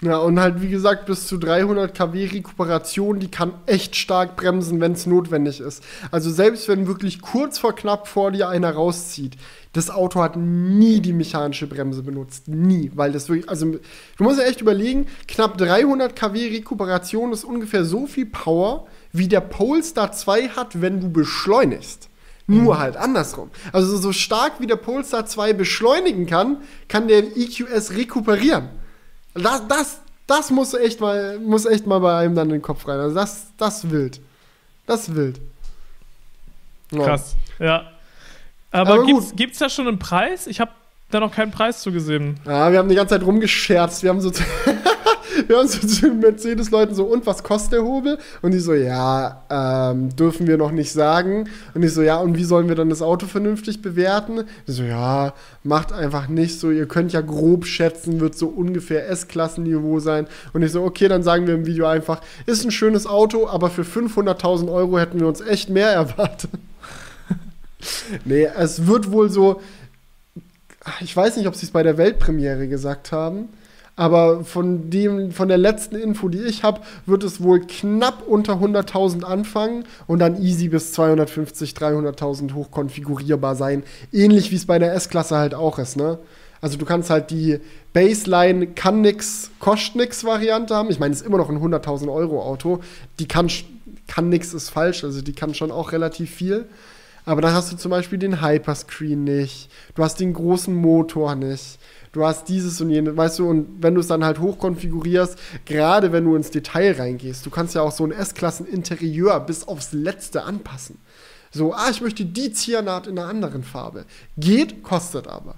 Ja, und halt, wie gesagt, bis zu 300 kW Rekuperation, die kann echt stark bremsen, wenn es notwendig ist. Also selbst wenn wirklich kurz vor knapp vor dir einer rauszieht, das Auto hat nie die mechanische Bremse benutzt. Nie. Weil das wirklich, also du musst ja echt überlegen, knapp 300 kW Rekuperation ist ungefähr so viel Power, wie der Polestar 2 hat, wenn du beschleunigst. Nur mhm. halt andersrum. Also so stark wie der Polestar 2 beschleunigen kann, kann der EQS rekuperieren. Das, das, das muss echt mal, muss echt mal bei einem dann in den Kopf rein. Also das, das wild. Das wild. Ja. Krass, ja. Aber, Aber gibt's, gibt's da schon einen Preis? Ich habe da noch keinen Preis zugesehen. Ja, wir haben die ganze Zeit rumgescherzt. Wir haben so haben so zu den Mercedes-Leuten so, und was kostet der Hobel? Und die so, ja, ähm, dürfen wir noch nicht sagen. Und ich so, ja, und wie sollen wir dann das Auto vernünftig bewerten? Die so, ja, macht einfach nicht so, ihr könnt ja grob schätzen, wird so ungefähr S-Klassenniveau sein. Und ich so, okay, dann sagen wir im Video einfach, ist ein schönes Auto, aber für 500.000 Euro hätten wir uns echt mehr erwartet. nee, es wird wohl so, ich weiß nicht, ob sie es bei der Weltpremiere gesagt haben, aber von, dem, von der letzten Info, die ich habe, wird es wohl knapp unter 100.000 anfangen und dann easy bis 250, 300.000 hochkonfigurierbar sein. Ähnlich wie es bei der S-Klasse halt auch ist, ne? Also du kannst halt die Baseline kann nix, kostet nix Variante haben. Ich meine, es ist immer noch ein 100.000 Euro Auto. Die kann, kann nix ist falsch, also die kann schon auch relativ viel. Aber dann hast du zum Beispiel den Hyperscreen nicht. Du hast den großen Motor nicht du hast dieses und jenes, weißt du, und wenn du es dann halt hochkonfigurierst, gerade wenn du ins Detail reingehst, du kannst ja auch so ein S-Klassen-Interieur bis aufs Letzte anpassen. So, ah, ich möchte die Ziernaht in einer anderen Farbe. Geht, kostet aber.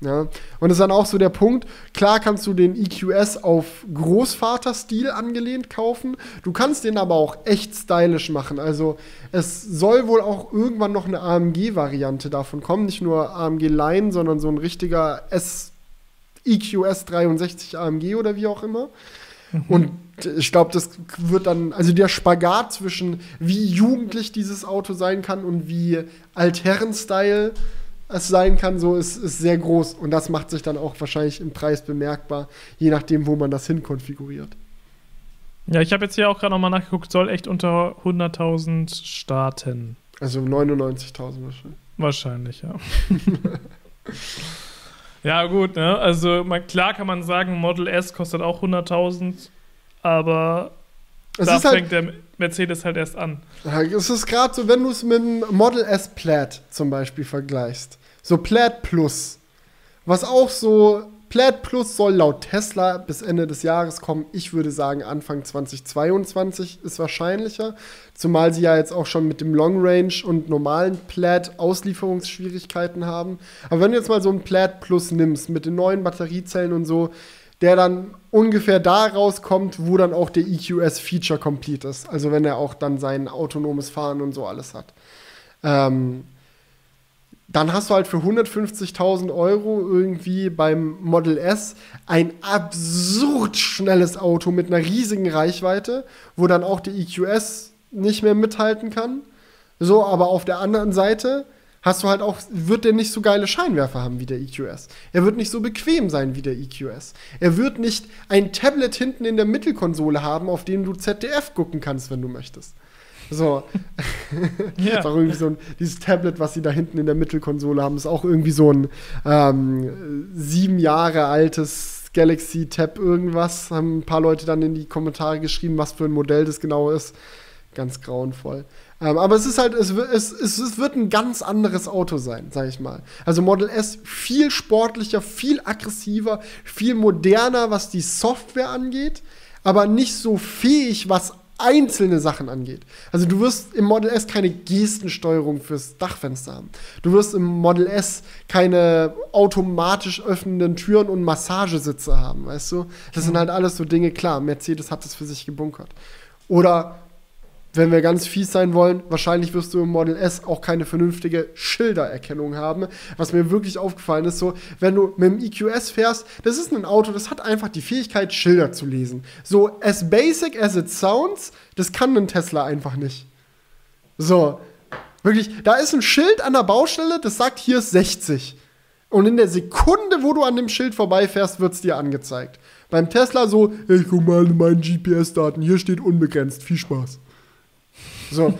Ja? Und das ist dann auch so der Punkt, klar kannst du den EQS auf Großvaterstil angelehnt kaufen, du kannst den aber auch echt stylisch machen. Also es soll wohl auch irgendwann noch eine AMG-Variante davon kommen, nicht nur AMG Line, sondern so ein richtiger S EQS 63 AMG oder wie auch immer. Mhm. Und ich glaube, das wird dann, also der Spagat zwischen wie jugendlich dieses Auto sein kann und wie Altherren-Style es sein kann, so ist, ist sehr groß. Und das macht sich dann auch wahrscheinlich im Preis bemerkbar, je nachdem, wo man das hinkonfiguriert. Ja, ich habe jetzt hier auch gerade nochmal nachgeguckt, soll echt unter 100.000 starten. Also 99.000 wahrscheinlich. Wahrscheinlich, ja. Ja, gut, ne? Also man, klar kann man sagen, Model S kostet auch 100.000, aber es da fängt halt, der Mercedes halt erst an. Es ist gerade so, wenn du es mit dem Model S Plaid zum Beispiel vergleichst. So Plaid Plus. Was auch so Plaid Plus soll laut Tesla bis Ende des Jahres kommen. Ich würde sagen, Anfang 2022 ist wahrscheinlicher. Zumal sie ja jetzt auch schon mit dem Long Range und normalen Plaid Auslieferungsschwierigkeiten haben. Aber wenn du jetzt mal so ein Plaid Plus nimmst mit den neuen Batteriezellen und so, der dann ungefähr da rauskommt, wo dann auch der EQS Feature Complete ist. Also wenn er auch dann sein autonomes Fahren und so alles hat. Ähm, dann hast du halt für 150.000 Euro irgendwie beim Model S ein absurd schnelles Auto mit einer riesigen Reichweite, wo dann auch die EQS nicht mehr mithalten kann. So, aber auf der anderen Seite hast du halt auch, wird der nicht so geile Scheinwerfer haben wie der EQS. Er wird nicht so bequem sein wie der EQS. Er wird nicht ein Tablet hinten in der Mittelkonsole haben, auf dem du ZDF gucken kannst, wenn du möchtest. So. Ja. ist auch irgendwie so ein, dieses Tablet, was sie da hinten in der Mittelkonsole haben, ist auch irgendwie so ein ähm, sieben Jahre altes Galaxy Tab irgendwas. Haben ein paar Leute dann in die Kommentare geschrieben, was für ein Modell das genau ist. Ganz grauenvoll. Ähm, aber es ist halt, es, es, es, es wird ein ganz anderes Auto sein, sag ich mal. Also Model S viel sportlicher, viel aggressiver, viel moderner, was die Software angeht, aber nicht so fähig, was einzelne Sachen angeht. Also du wirst im Model S keine Gestensteuerung fürs Dachfenster haben. Du wirst im Model S keine automatisch öffnenden Türen und Massagesitze haben, weißt du? Das sind halt alles so Dinge, klar, Mercedes hat das für sich gebunkert. Oder wenn wir ganz fies sein wollen, wahrscheinlich wirst du im Model S auch keine vernünftige Schildererkennung haben. Was mir wirklich aufgefallen ist, so, wenn du mit dem EQS fährst, das ist ein Auto, das hat einfach die Fähigkeit, Schilder zu lesen. So, as basic as it sounds, das kann ein Tesla einfach nicht. So, wirklich, da ist ein Schild an der Baustelle, das sagt, hier ist 60. Und in der Sekunde, wo du an dem Schild vorbeifährst, wird es dir angezeigt. Beim Tesla so, ich guck mal in meinen GPS-Daten, hier steht unbegrenzt, viel Spaß. So.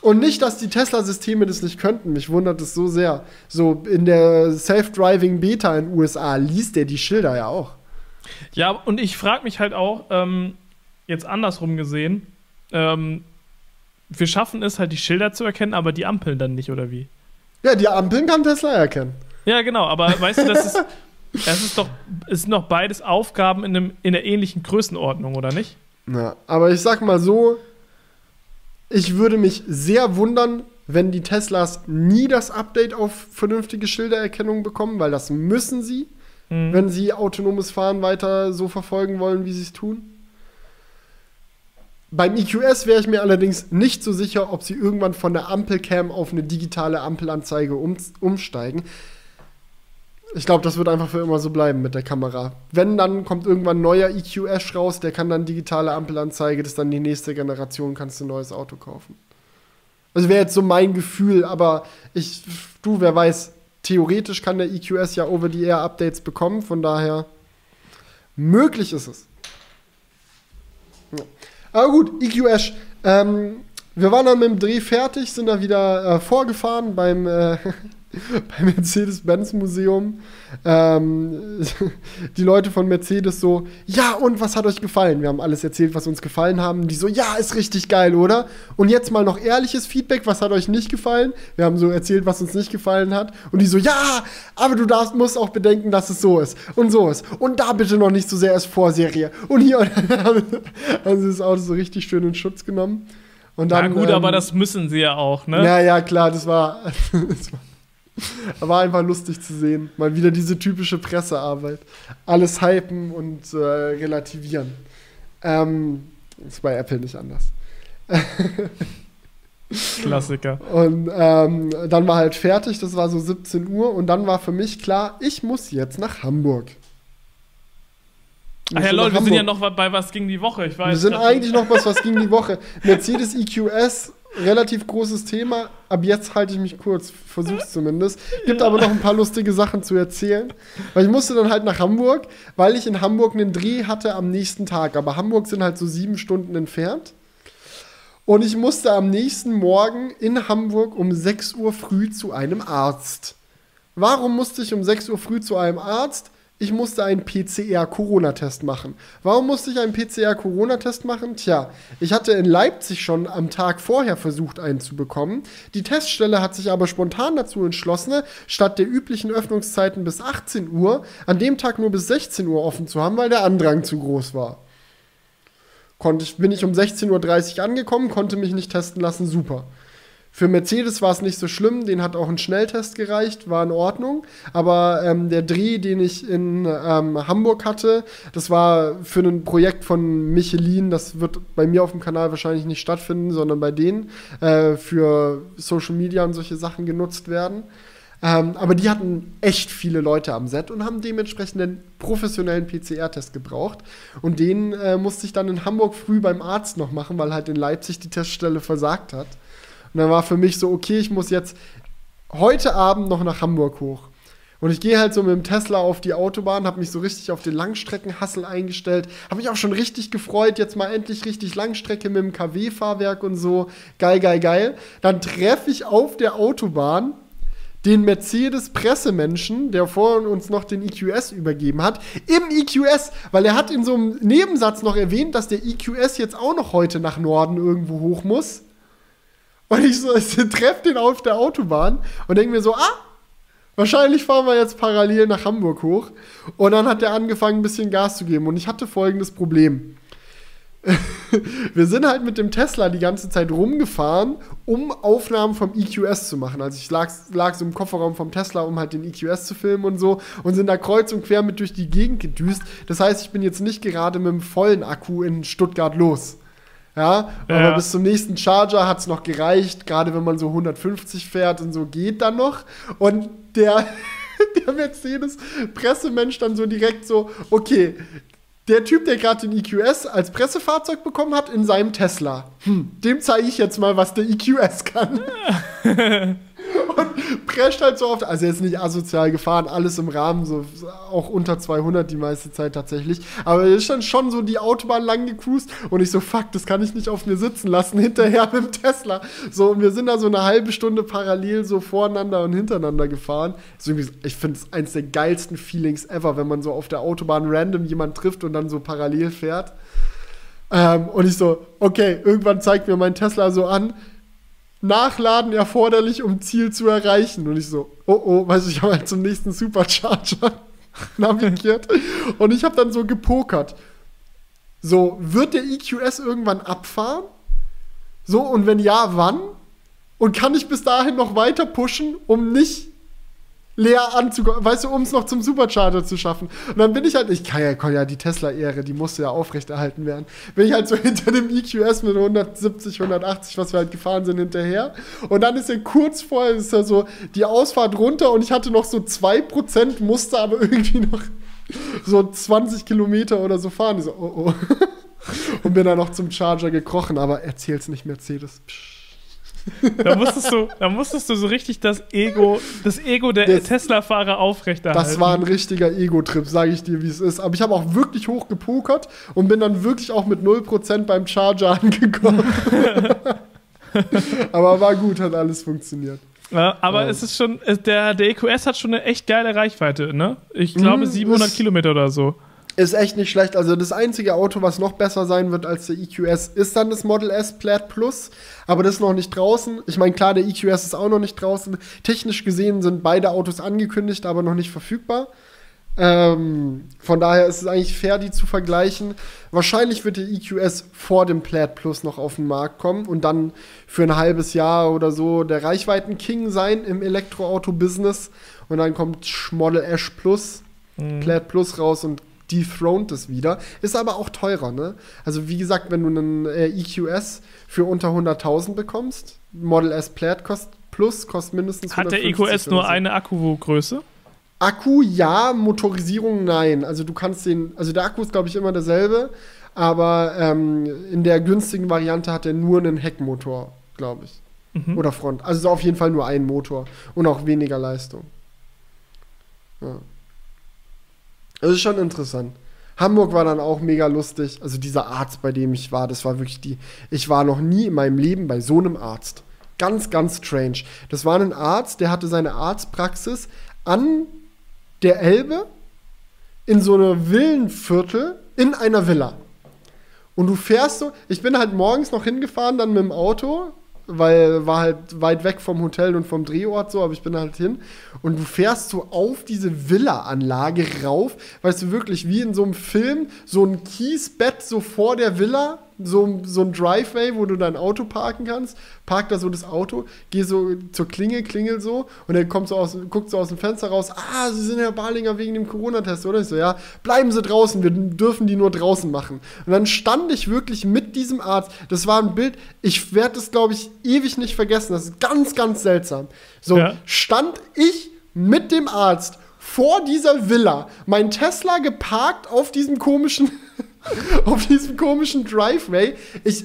Und nicht, dass die Tesla-Systeme das nicht könnten. Mich wundert es so sehr. So in der Self-Driving Beta in den USA liest der die Schilder ja auch. Ja, und ich frage mich halt auch, ähm, jetzt andersrum gesehen, ähm, wir schaffen es halt, die Schilder zu erkennen, aber die Ampeln dann nicht, oder wie? Ja, die Ampeln kann Tesla erkennen. Ja, genau, aber weißt du, das ist, das ist doch, ist noch beides Aufgaben in, einem, in einer ähnlichen Größenordnung, oder nicht? Ja, aber ich sag mal so, ich würde mich sehr wundern, wenn die Teslas nie das Update auf vernünftige Schildererkennung bekommen, weil das müssen sie, mhm. wenn sie autonomes Fahren weiter so verfolgen wollen, wie sie es tun. Beim EQS wäre ich mir allerdings nicht so sicher, ob sie irgendwann von der Ampelcam auf eine digitale Ampelanzeige um, umsteigen. Ich glaube, das wird einfach für immer so bleiben mit der Kamera. Wenn, dann kommt irgendwann neuer EQS raus, der kann dann digitale Ampelanzeige, das ist dann die nächste Generation, kannst du ein neues Auto kaufen. Also wäre jetzt so mein Gefühl, aber ich, du, wer weiß, theoretisch kann der EQS ja Over-the-Air-Updates bekommen, von daher möglich ist es. Ja. Aber gut, EQS. Ähm, wir waren dann mit dem Dreh fertig, sind da wieder äh, vorgefahren beim äh, beim Mercedes-Benz-Museum ähm, die Leute von Mercedes so, ja, und was hat euch gefallen? Wir haben alles erzählt, was uns gefallen haben. Die so, ja, ist richtig geil, oder? Und jetzt mal noch ehrliches Feedback, was hat euch nicht gefallen? Wir haben so erzählt, was uns nicht gefallen hat. Und die so, ja, aber du darfst, musst auch bedenken, dass es so ist und so ist. Und da bitte noch nicht so sehr als Vorserie. Und hier haben sie das Auto so richtig schön in Schutz genommen. Und dann, ja gut, ähm, aber das müssen sie ja auch, ne? Ja, ja, klar, das war, das war war einfach lustig zu sehen. Mal wieder diese typische Pressearbeit. Alles hypen und äh, relativieren. Ähm, ist bei Apple nicht anders. Klassiker. Und ähm, dann war halt fertig, das war so 17 Uhr und dann war für mich klar, ich muss jetzt nach Hamburg. Ach ja, Leute, wir sind ja noch bei was gegen die Woche. Ich weiß, wir sind eigentlich noch was, was gegen die Woche. Mercedes EQS relativ großes Thema. Ab jetzt halte ich mich kurz, versuch's zumindest. Gibt ja. aber noch ein paar lustige Sachen zu erzählen. Weil ich musste dann halt nach Hamburg, weil ich in Hamburg einen Dreh hatte am nächsten Tag. Aber Hamburg sind halt so sieben Stunden entfernt. Und ich musste am nächsten Morgen in Hamburg um 6 Uhr früh zu einem Arzt. Warum musste ich um 6 Uhr früh zu einem Arzt? Ich musste einen PCR-Corona-Test machen. Warum musste ich einen PCR-Corona-Test machen? Tja, ich hatte in Leipzig schon am Tag vorher versucht, einen zu bekommen. Die Teststelle hat sich aber spontan dazu entschlossen, statt der üblichen Öffnungszeiten bis 18 Uhr, an dem Tag nur bis 16 Uhr offen zu haben, weil der Andrang zu groß war. Konnte ich, bin ich um 16.30 Uhr angekommen, konnte mich nicht testen lassen, super. Für Mercedes war es nicht so schlimm, den hat auch ein Schnelltest gereicht, war in Ordnung. Aber ähm, der Dreh, den ich in ähm, Hamburg hatte, das war für ein Projekt von Michelin, das wird bei mir auf dem Kanal wahrscheinlich nicht stattfinden, sondern bei denen äh, für Social Media und solche Sachen genutzt werden. Ähm, aber die hatten echt viele Leute am Set und haben dementsprechend einen professionellen PCR-Test gebraucht. Und den äh, musste ich dann in Hamburg früh beim Arzt noch machen, weil halt in Leipzig die Teststelle versagt hat. Und dann war für mich so, okay, ich muss jetzt heute Abend noch nach Hamburg hoch. Und ich gehe halt so mit dem Tesla auf die Autobahn, habe mich so richtig auf den Langstreckenhassel eingestellt, habe mich auch schon richtig gefreut, jetzt mal endlich richtig Langstrecke mit dem KW-Fahrwerk und so. Geil, geil, geil. Dann treffe ich auf der Autobahn den Mercedes-Pressemenschen, der vor uns noch den EQS übergeben hat, im EQS, weil er hat in so einem Nebensatz noch erwähnt, dass der EQS jetzt auch noch heute nach Norden irgendwo hoch muss. Und ich so, ich treffe den auf der Autobahn und denke mir so, ah, wahrscheinlich fahren wir jetzt parallel nach Hamburg hoch. Und dann hat er angefangen, ein bisschen Gas zu geben. Und ich hatte folgendes Problem. wir sind halt mit dem Tesla die ganze Zeit rumgefahren, um Aufnahmen vom EQS zu machen. Also ich lag, lag so im Kofferraum vom Tesla, um halt den EQS zu filmen und so und sind da kreuz und quer mit durch die Gegend gedüst. Das heißt, ich bin jetzt nicht gerade mit dem vollen Akku in Stuttgart los. Ja, ja. aber bis zum nächsten Charger hat es noch gereicht, gerade wenn man so 150 fährt und so geht dann noch. Und der, der Mercedes-Pressemensch dann so direkt so, okay, der Typ, der gerade den EQS als Pressefahrzeug bekommen hat, in seinem Tesla. Hm, dem zeige ich jetzt mal, was der EQS kann. und prescht halt so oft, also er ist nicht asozial gefahren, alles im Rahmen, so auch unter 200 die meiste Zeit tatsächlich. Aber er ist dann schon so die Autobahn lang gecruised und ich so, fuck, das kann ich nicht auf mir sitzen lassen, hinterher mit dem Tesla. So, und wir sind da so eine halbe Stunde parallel so voreinander und hintereinander gefahren. ich finde es eins der geilsten Feelings ever, wenn man so auf der Autobahn random jemand trifft und dann so parallel fährt. Ähm, und ich so, okay, irgendwann zeigt mir mein Tesla so an, Nachladen erforderlich, um Ziel zu erreichen. Und ich so, oh oh, weiß ich, habe halt zum nächsten Supercharger navigiert. Und ich habe dann so gepokert. So, wird der EQS irgendwann abfahren? So, und wenn ja, wann? Und kann ich bis dahin noch weiter pushen, um nicht leer anzukommen, weißt du, um es noch zum Supercharger zu schaffen. Und dann bin ich halt, ich kann ja, kann ja die Tesla-Ehre, die musste ja aufrechterhalten werden. Bin ich halt so hinter dem EQS mit 170, 180, was wir halt gefahren sind, hinterher. Und dann ist er kurz vorher, ist ja so die Ausfahrt runter und ich hatte noch so 2%, musste aber irgendwie noch so 20 Kilometer oder so fahren. Ich so, oh oh. Und bin dann noch zum Charger gekrochen, aber erzähl's nicht Mercedes. Psch. Da musstest du, da musstest du so richtig das Ego, das Ego der Tesla-Fahrer aufrechterhalten. Das war ein richtiger Ego-Trip, sage ich dir, wie es ist. Aber ich habe auch wirklich hoch gepokert und bin dann wirklich auch mit 0% beim Charger angekommen. aber war gut, hat alles funktioniert. Ja, aber ja. es ist schon, der, der EQS hat schon eine echt geile Reichweite, ne? Ich glaube 700 mhm, Kilometer oder so. Ist echt nicht schlecht. Also das einzige Auto, was noch besser sein wird als der EQS, ist dann das Model S Plaid Plus. Aber das ist noch nicht draußen. Ich meine, klar, der EQS ist auch noch nicht draußen. Technisch gesehen sind beide Autos angekündigt, aber noch nicht verfügbar. Ähm, von daher ist es eigentlich fair, die zu vergleichen. Wahrscheinlich wird der EQS vor dem Plaid Plus noch auf den Markt kommen und dann für ein halbes Jahr oder so der Reichweiten-King sein im Elektroauto-Business. Und dann kommt Model S Plus, mhm. Plaid Plus raus und dethroned es wieder. Ist aber auch teurer, ne? Also wie gesagt, wenn du einen äh, EQS für unter 100.000 bekommst, Model S Plaid kostet Plus kostet mindestens Hat der EQS nur so. eine Akkugröße? Akku ja, Motorisierung nein. Also du kannst den, also der Akku ist glaube ich immer derselbe, aber ähm, in der günstigen Variante hat er nur einen Heckmotor, glaube ich. Mhm. Oder Front. Also auf jeden Fall nur einen Motor und auch weniger Leistung. Ja. Das ist schon interessant. Hamburg war dann auch mega lustig. Also dieser Arzt, bei dem ich war, das war wirklich die. Ich war noch nie in meinem Leben bei so einem Arzt. Ganz, ganz strange. Das war ein Arzt, der hatte seine Arztpraxis an der Elbe in so einer Villenviertel in einer Villa. Und du fährst so, ich bin halt morgens noch hingefahren, dann mit dem Auto, weil war halt weit weg vom Hotel und vom Drehort so, aber ich bin halt hin. Und du fährst so auf diese Villa-Anlage rauf, weißt du, wirklich wie in so einem Film, so ein Kiesbett so vor der Villa so, so ein Driveway, wo du dein Auto parken kannst, park da so das Auto, geh so zur Klingel, klingel so und er kommt so aus, guckt so aus dem Fenster raus, ah, Sie sind Herr Barlinger wegen dem Corona-Test, oder? Ich so, ja, bleiben Sie draußen, wir dürfen die nur draußen machen. Und dann stand ich wirklich mit diesem Arzt, das war ein Bild, ich werde das, glaube ich, ewig nicht vergessen, das ist ganz, ganz seltsam. So, ja. stand ich mit dem Arzt vor dieser Villa, mein Tesla geparkt auf diesem komischen auf diesem komischen Driveway. Ich,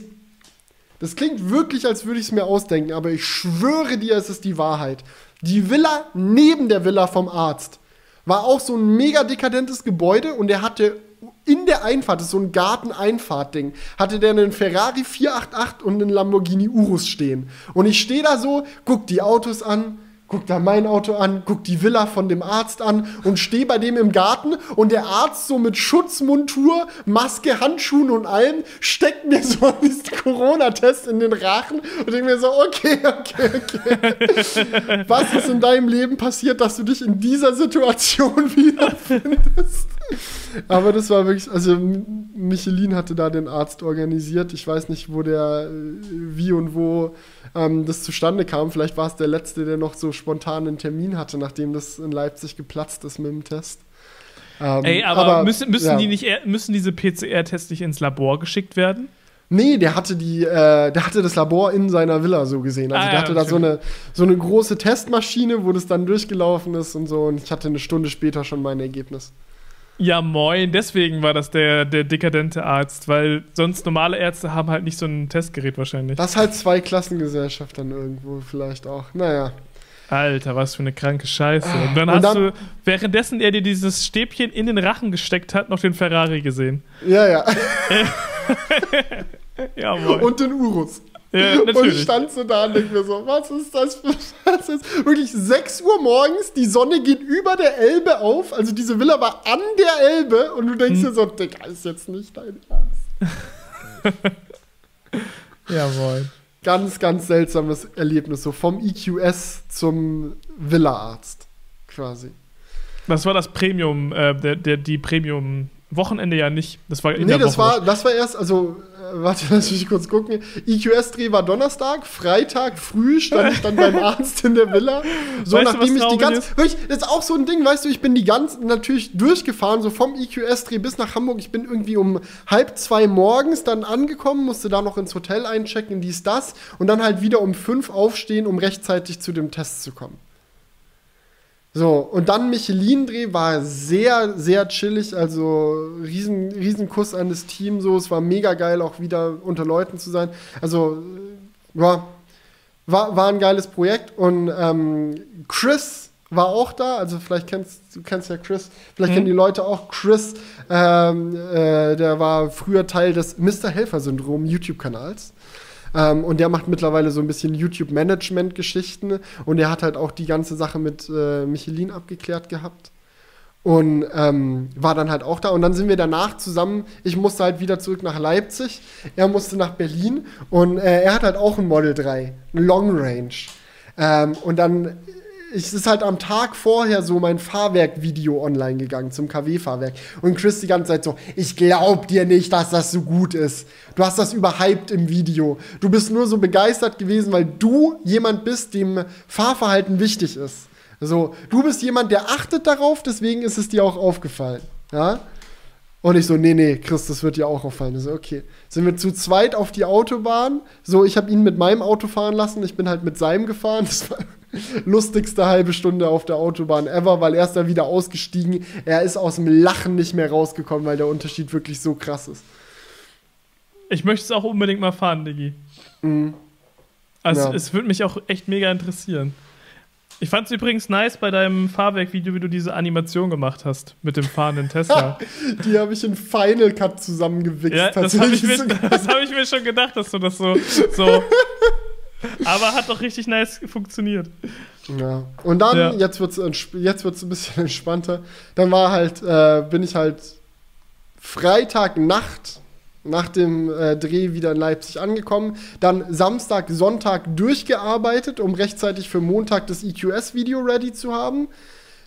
das klingt wirklich, als würde ich es mir ausdenken, aber ich schwöre dir, es ist die Wahrheit. Die Villa neben der Villa vom Arzt war auch so ein mega dekadentes Gebäude und er hatte in der Einfahrt, das ist so ein Garteneinfahrt-Ding, hatte der einen Ferrari 488 und einen Lamborghini Urus stehen. Und ich stehe da so, guck die Autos an, guck da mein Auto an, guck die Villa von dem Arzt an und stehe bei dem im Garten und der Arzt so mit Schutzmontur, Maske, Handschuhen und allem steckt mir so diesen Corona-Test in den Rachen und denke mir so, okay, okay, okay. Was ist in deinem Leben passiert, dass du dich in dieser Situation wiederfindest? Aber das war wirklich, also Michelin hatte da den Arzt organisiert. Ich weiß nicht, wo der, wie und wo ähm, das zustande kam. Vielleicht war es der Letzte, der noch so spontan einen Termin hatte, nachdem das in Leipzig geplatzt ist mit dem Test. Ähm, Ey, aber, aber müssen, müssen, ja. die nicht, müssen diese PCR-Tests nicht ins Labor geschickt werden? Nee, der hatte die, äh, der hatte das Labor in seiner Villa so gesehen. Also ah, der hatte ja, da so eine, so eine große Testmaschine, wo das dann durchgelaufen ist und so. Und ich hatte eine Stunde später schon mein Ergebnis. Ja, moin, deswegen war das der, der dekadente Arzt, weil sonst normale Ärzte haben halt nicht so ein Testgerät wahrscheinlich. Das ist halt zwei Klassengesellschaft dann irgendwo vielleicht auch. Naja. Alter, was für eine kranke Scheiße. Und dann und hast dann, du, währenddessen er dir dieses Stäbchen in den Rachen gesteckt hat, noch den Ferrari gesehen. Ja, ja. ja, moin. Und den Urus. Ja, und ich stand so da und denke mir so, was ist das für was ist Wirklich 6 Uhr morgens, die Sonne geht über der Elbe auf, also diese Villa war an der Elbe und du denkst hm. dir so, Digga, ist jetzt nicht dein Ernst. Jawohl. Ganz, ganz seltsames Erlebnis, so vom EQS zum Villa-Arzt quasi. Das war das Premium, äh, der, der, die Premium Wochenende ja nicht. Das war in nee, der das Woche. war, das war erst, also, äh, warte, lass mich kurz gucken. EQS-Dreh war Donnerstag, Freitag früh stand ich dann beim Arzt in der Villa. So, weißt nachdem du, ich die ganze. Wirklich, das ist auch so ein Ding, weißt du, ich bin die ganze natürlich durchgefahren, so vom EQS-Dreh bis nach Hamburg. Ich bin irgendwie um halb zwei morgens dann angekommen, musste da noch ins Hotel einchecken, dies, das. Und dann halt wieder um fünf aufstehen, um rechtzeitig zu dem Test zu kommen. So, und dann Michelin-Dreh war sehr, sehr chillig, also riesen, riesen Kuss an das Team, so, es war mega geil, auch wieder unter Leuten zu sein. Also, ja, war, war ein geiles Projekt und ähm, Chris war auch da, also vielleicht kennst du kennst ja Chris, vielleicht mhm. kennen die Leute auch Chris, ähm, äh, der war früher Teil des Mr. Helfer-Syndrom YouTube-Kanals. Ähm, und der macht mittlerweile so ein bisschen YouTube-Management-Geschichten. Und er hat halt auch die ganze Sache mit äh, Michelin abgeklärt gehabt. Und ähm, war dann halt auch da. Und dann sind wir danach zusammen. Ich musste halt wieder zurück nach Leipzig. Er musste nach Berlin. Und äh, er hat halt auch ein Model 3, ein Long Range. Ähm, und dann es ist halt am Tag vorher so mein Fahrwerk-Video online gegangen zum KW-Fahrwerk. Und Chris die ganze Zeit so, ich glaub dir nicht, dass das so gut ist. Du hast das überhyped im Video. Du bist nur so begeistert gewesen, weil du jemand bist, dem Fahrverhalten wichtig ist. So, du bist jemand, der achtet darauf, deswegen ist es dir auch aufgefallen. Ja? Und ich so, nee, nee, Chris, das wird dir auch auffallen. Ich so, okay. Sind wir zu zweit auf die Autobahn. So, ich habe ihn mit meinem Auto fahren lassen, ich bin halt mit seinem gefahren. Das war lustigste halbe Stunde auf der Autobahn ever, weil er ist da wieder ausgestiegen. Er ist aus dem Lachen nicht mehr rausgekommen, weil der Unterschied wirklich so krass ist. Ich möchte es auch unbedingt mal fahren, Diggi. Mhm. Also, ja. es würde mich auch echt mega interessieren. Ich fand es übrigens nice bei deinem Fahrwerk-Video, wie du diese Animation gemacht hast mit dem fahrenden Tesla. Die habe ich in Final Cut zusammengewichst. Ja, das habe ich, mir, hab ich mir schon gedacht, dass du das so, so aber hat doch richtig nice funktioniert. Ja. Und dann, ja. jetzt wird es jetzt wird's ein bisschen entspannter. Dann war halt, äh, bin ich halt Freitagnacht nach dem äh, Dreh wieder in Leipzig angekommen. Dann Samstag, Sonntag durchgearbeitet, um rechtzeitig für Montag das EQS-Video ready zu haben.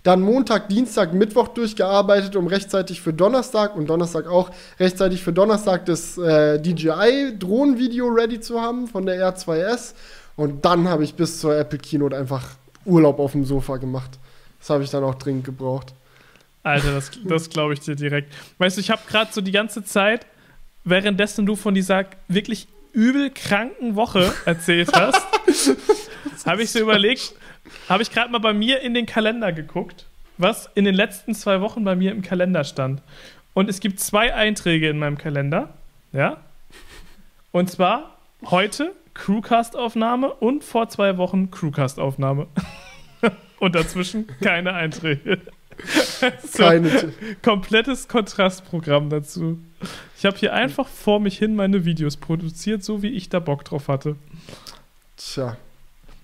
dann Montag, Dienstag, Mittwoch durchgearbeitet, um rechtzeitig für Donnerstag und Donnerstag auch rechtzeitig für Donnerstag das äh, DJI-Drohnenvideo ready zu haben von der R2S. Und dann habe ich bis zur Apple Keynote einfach Urlaub auf dem Sofa gemacht. Das habe ich dann auch dringend gebraucht. Alter, das, das glaube ich dir direkt. Weißt du, ich habe gerade so die ganze Zeit, währenddessen du von dieser wirklich übel kranken Woche erzählt hast, habe ich so überlegt, habe ich gerade mal bei mir in den Kalender geguckt, was in den letzten zwei Wochen bei mir im Kalender stand. Und es gibt zwei Einträge in meinem Kalender, ja. Und zwar heute Crewcast-Aufnahme und vor zwei Wochen Crewcast-Aufnahme. und dazwischen keine Einträge. so, keine. Komplettes Kontrastprogramm dazu. Ich habe hier einfach vor mich hin meine Videos produziert, so wie ich da Bock drauf hatte. Tja.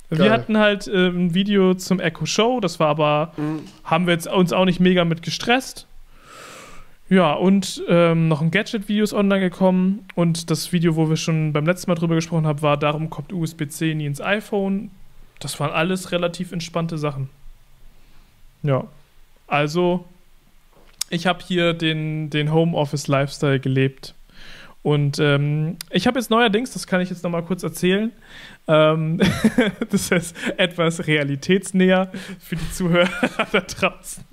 Wir Geil. hatten halt äh, ein Video zum Echo Show, das war aber, mhm. haben wir jetzt uns auch nicht mega mit gestresst. Ja, und ähm, noch ein Gadget-Video ist online gekommen. Und das Video, wo wir schon beim letzten Mal drüber gesprochen haben, war, darum kommt USB-C nie ins iPhone. Das waren alles relativ entspannte Sachen. Ja. Also, ich habe hier den, den Homeoffice-Lifestyle gelebt. Und ähm, ich habe jetzt neuerdings, das kann ich jetzt nochmal kurz erzählen, ähm, das ist etwas realitätsnäher für die Zuhörer da draußen.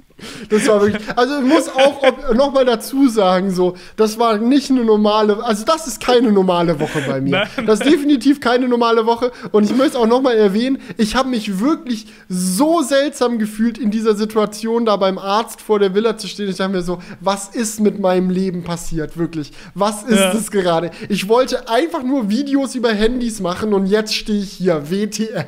Das war wirklich. Also ich muss auch nochmal dazu sagen, so, das war nicht eine normale, also das ist keine normale Woche bei mir. Nein. Das ist definitiv keine normale Woche. Und ich möchte auch nochmal erwähnen, ich habe mich wirklich so seltsam gefühlt, in dieser Situation da beim Arzt vor der Villa zu stehen. Ich dachte mir so, was ist mit meinem Leben passiert? Wirklich. Was ist es ja. gerade? Ich wollte einfach nur Videos über Handys machen und jetzt stehe ich hier. WTF.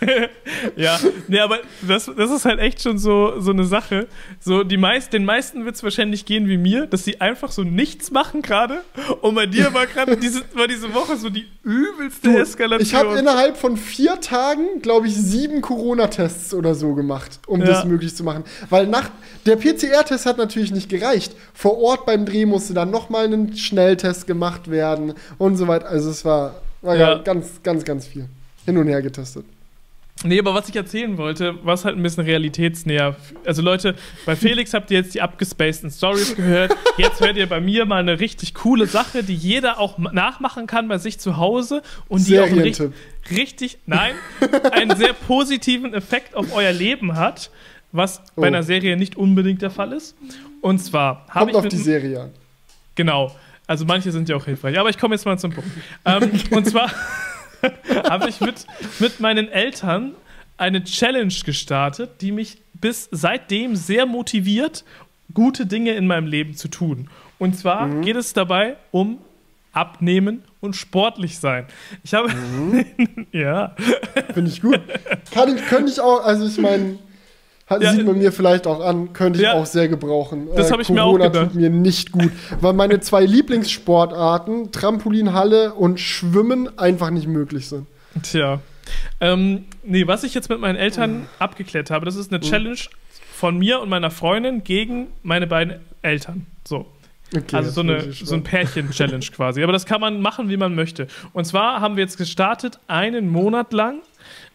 ja, nee, aber das, das ist halt echt schon so, so eine Sache. So, die meist, den meisten wird es wahrscheinlich gehen wie mir, dass sie einfach so nichts machen gerade. Und bei dir war gerade diese, war diese Woche so die übelste du, Eskalation. Ich habe innerhalb von vier Tagen, glaube ich, sieben Corona-Tests oder so gemacht, um ja. das möglich zu machen. Weil nach, der PCR-Test hat natürlich nicht gereicht. Vor Ort beim Dreh musste dann nochmal ein Schnelltest gemacht werden und so weiter. Also es war, war ja. ganz, ganz, ganz viel hin und her getestet. Nee, aber was ich erzählen wollte, war halt ein bisschen realitätsnäher. Also Leute, bei Felix habt ihr jetzt die abgespaceden Stories gehört. Jetzt hört ihr bei mir mal eine richtig coole Sache, die jeder auch nachmachen kann bei sich zu Hause und die auch richtig, richtig, nein, einen sehr positiven Effekt auf euer Leben hat, was oh. bei einer Serie nicht unbedingt der Fall ist. Und zwar habe ich auf die Serie an. Genau. Also manche sind ja auch hilfreich. Aber ich komme jetzt mal zum Punkt. ähm, und zwar habe ich mit, mit meinen Eltern eine Challenge gestartet, die mich bis seitdem sehr motiviert, gute Dinge in meinem Leben zu tun. Und zwar mhm. geht es dabei um Abnehmen und sportlich sein. Ich habe. Mhm. ja. Finde ich gut. Kann ich, könnte ich auch, also ich meine, hat, ja, sieht man mir vielleicht auch an, könnte ich ja, auch sehr gebrauchen. Das äh, habe ich mir auch gedacht. tut mir nicht gut, weil meine zwei Lieblingssportarten, Trampolinhalle und Schwimmen, einfach nicht möglich sind. Tja. Ähm, nee, was ich jetzt mit meinen Eltern abgeklärt habe, das ist eine mhm. Challenge von mir und meiner Freundin gegen meine beiden Eltern. So. Okay, also so, eine, so ein Pärchen-Challenge quasi. Aber das kann man machen, wie man möchte. Und zwar haben wir jetzt gestartet, einen Monat lang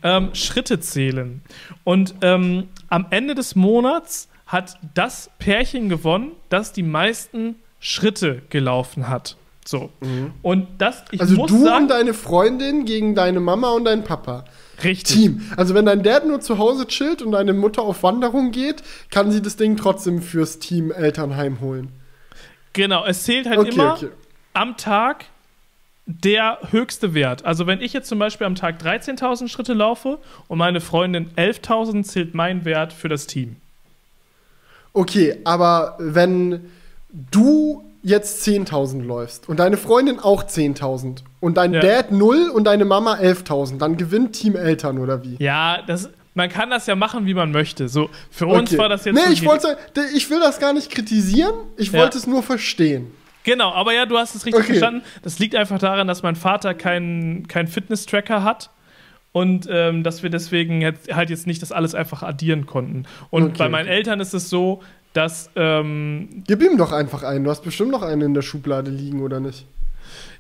ähm, Schritte zählen. Und ähm, am Ende des Monats hat das Pärchen gewonnen, das die meisten Schritte gelaufen hat. So. Mhm. Und das, ich also muss du sagen, und deine Freundin gegen deine Mama und deinen Papa. Richtig. Team. Also wenn dein Dad nur zu Hause chillt und deine Mutter auf Wanderung geht, kann sie das Ding trotzdem fürs Team Elternheim holen. Genau, es zählt halt okay, immer okay. am Tag der höchste Wert. Also wenn ich jetzt zum Beispiel am Tag 13.000 Schritte laufe und meine Freundin 11.000, zählt mein Wert für das Team. Okay, aber wenn du jetzt 10.000 läufst und deine Freundin auch 10.000 und dein ja. Dad 0 und deine Mama 11.000, dann gewinnt Team Eltern oder wie? Ja, das, man kann das ja machen, wie man möchte. So, für uns okay. war das jetzt. Nee, ich, wollte, ich will das gar nicht kritisieren, ich ja. wollte es nur verstehen. Genau, aber ja, du hast es richtig okay. verstanden. Das liegt einfach daran, dass mein Vater keinen kein Fitness-Tracker hat und ähm, dass wir deswegen jetzt, halt jetzt nicht das alles einfach addieren konnten. Und okay, bei meinen. Eltern ist es so, dass. Ähm, Gib ihm doch einfach einen. Du hast bestimmt noch einen in der Schublade liegen, oder nicht?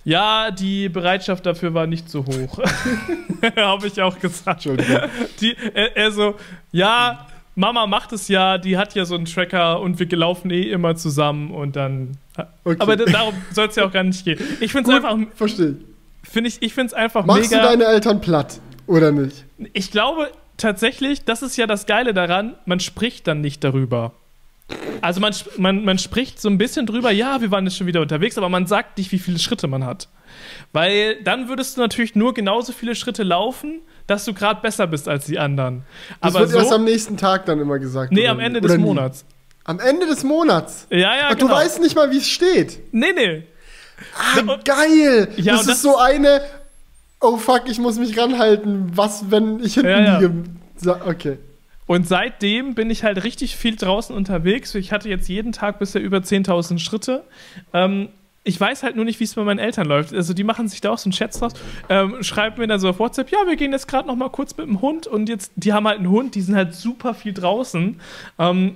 Ja, die Bereitschaft dafür war nicht so hoch. Habe ich auch gesagt. Entschuldigung. Die, er, er so, ja, Mama macht es ja, die hat ja so einen Tracker und wir laufen eh immer zusammen und dann. Okay. Aber darum soll es ja auch gar nicht gehen. Ich finde es einfach, verstehe ich. finde ich, ich finde es einfach Machst mega. du deine Eltern platt oder nicht? ich glaube tatsächlich, das ist ja das Geile daran, man spricht dann nicht darüber. Also man, man, man spricht so ein bisschen drüber, ja, wir waren jetzt schon wieder unterwegs, aber man sagt nicht, wie viele Schritte man hat. Weil dann würdest du natürlich nur genauso viele Schritte laufen, dass du gerade besser bist als die anderen. Das aber wird erst so, am nächsten Tag dann immer gesagt. nee, am nie? Ende Oder des nie? Monats. Am Ende des Monats. Ja, ja, Ach, genau. Du weißt nicht mal, wie es steht. Nee, nee. Ah, und- geil. Ja, das ist das- so eine, oh fuck, ich muss mich ranhalten. Was, wenn ich hinten Ja, ja. liege? Okay. Und seitdem bin ich halt richtig viel draußen unterwegs. Ich hatte jetzt jeden Tag bisher über 10.000 Schritte. Ähm, ich weiß halt nur nicht, wie es bei meinen Eltern läuft. Also die machen sich da auch so einen Chat draus, ähm, schreiben mir dann so auf WhatsApp, ja, wir gehen jetzt gerade noch mal kurz mit dem Hund und jetzt, die haben halt einen Hund, die sind halt super viel draußen. Ähm,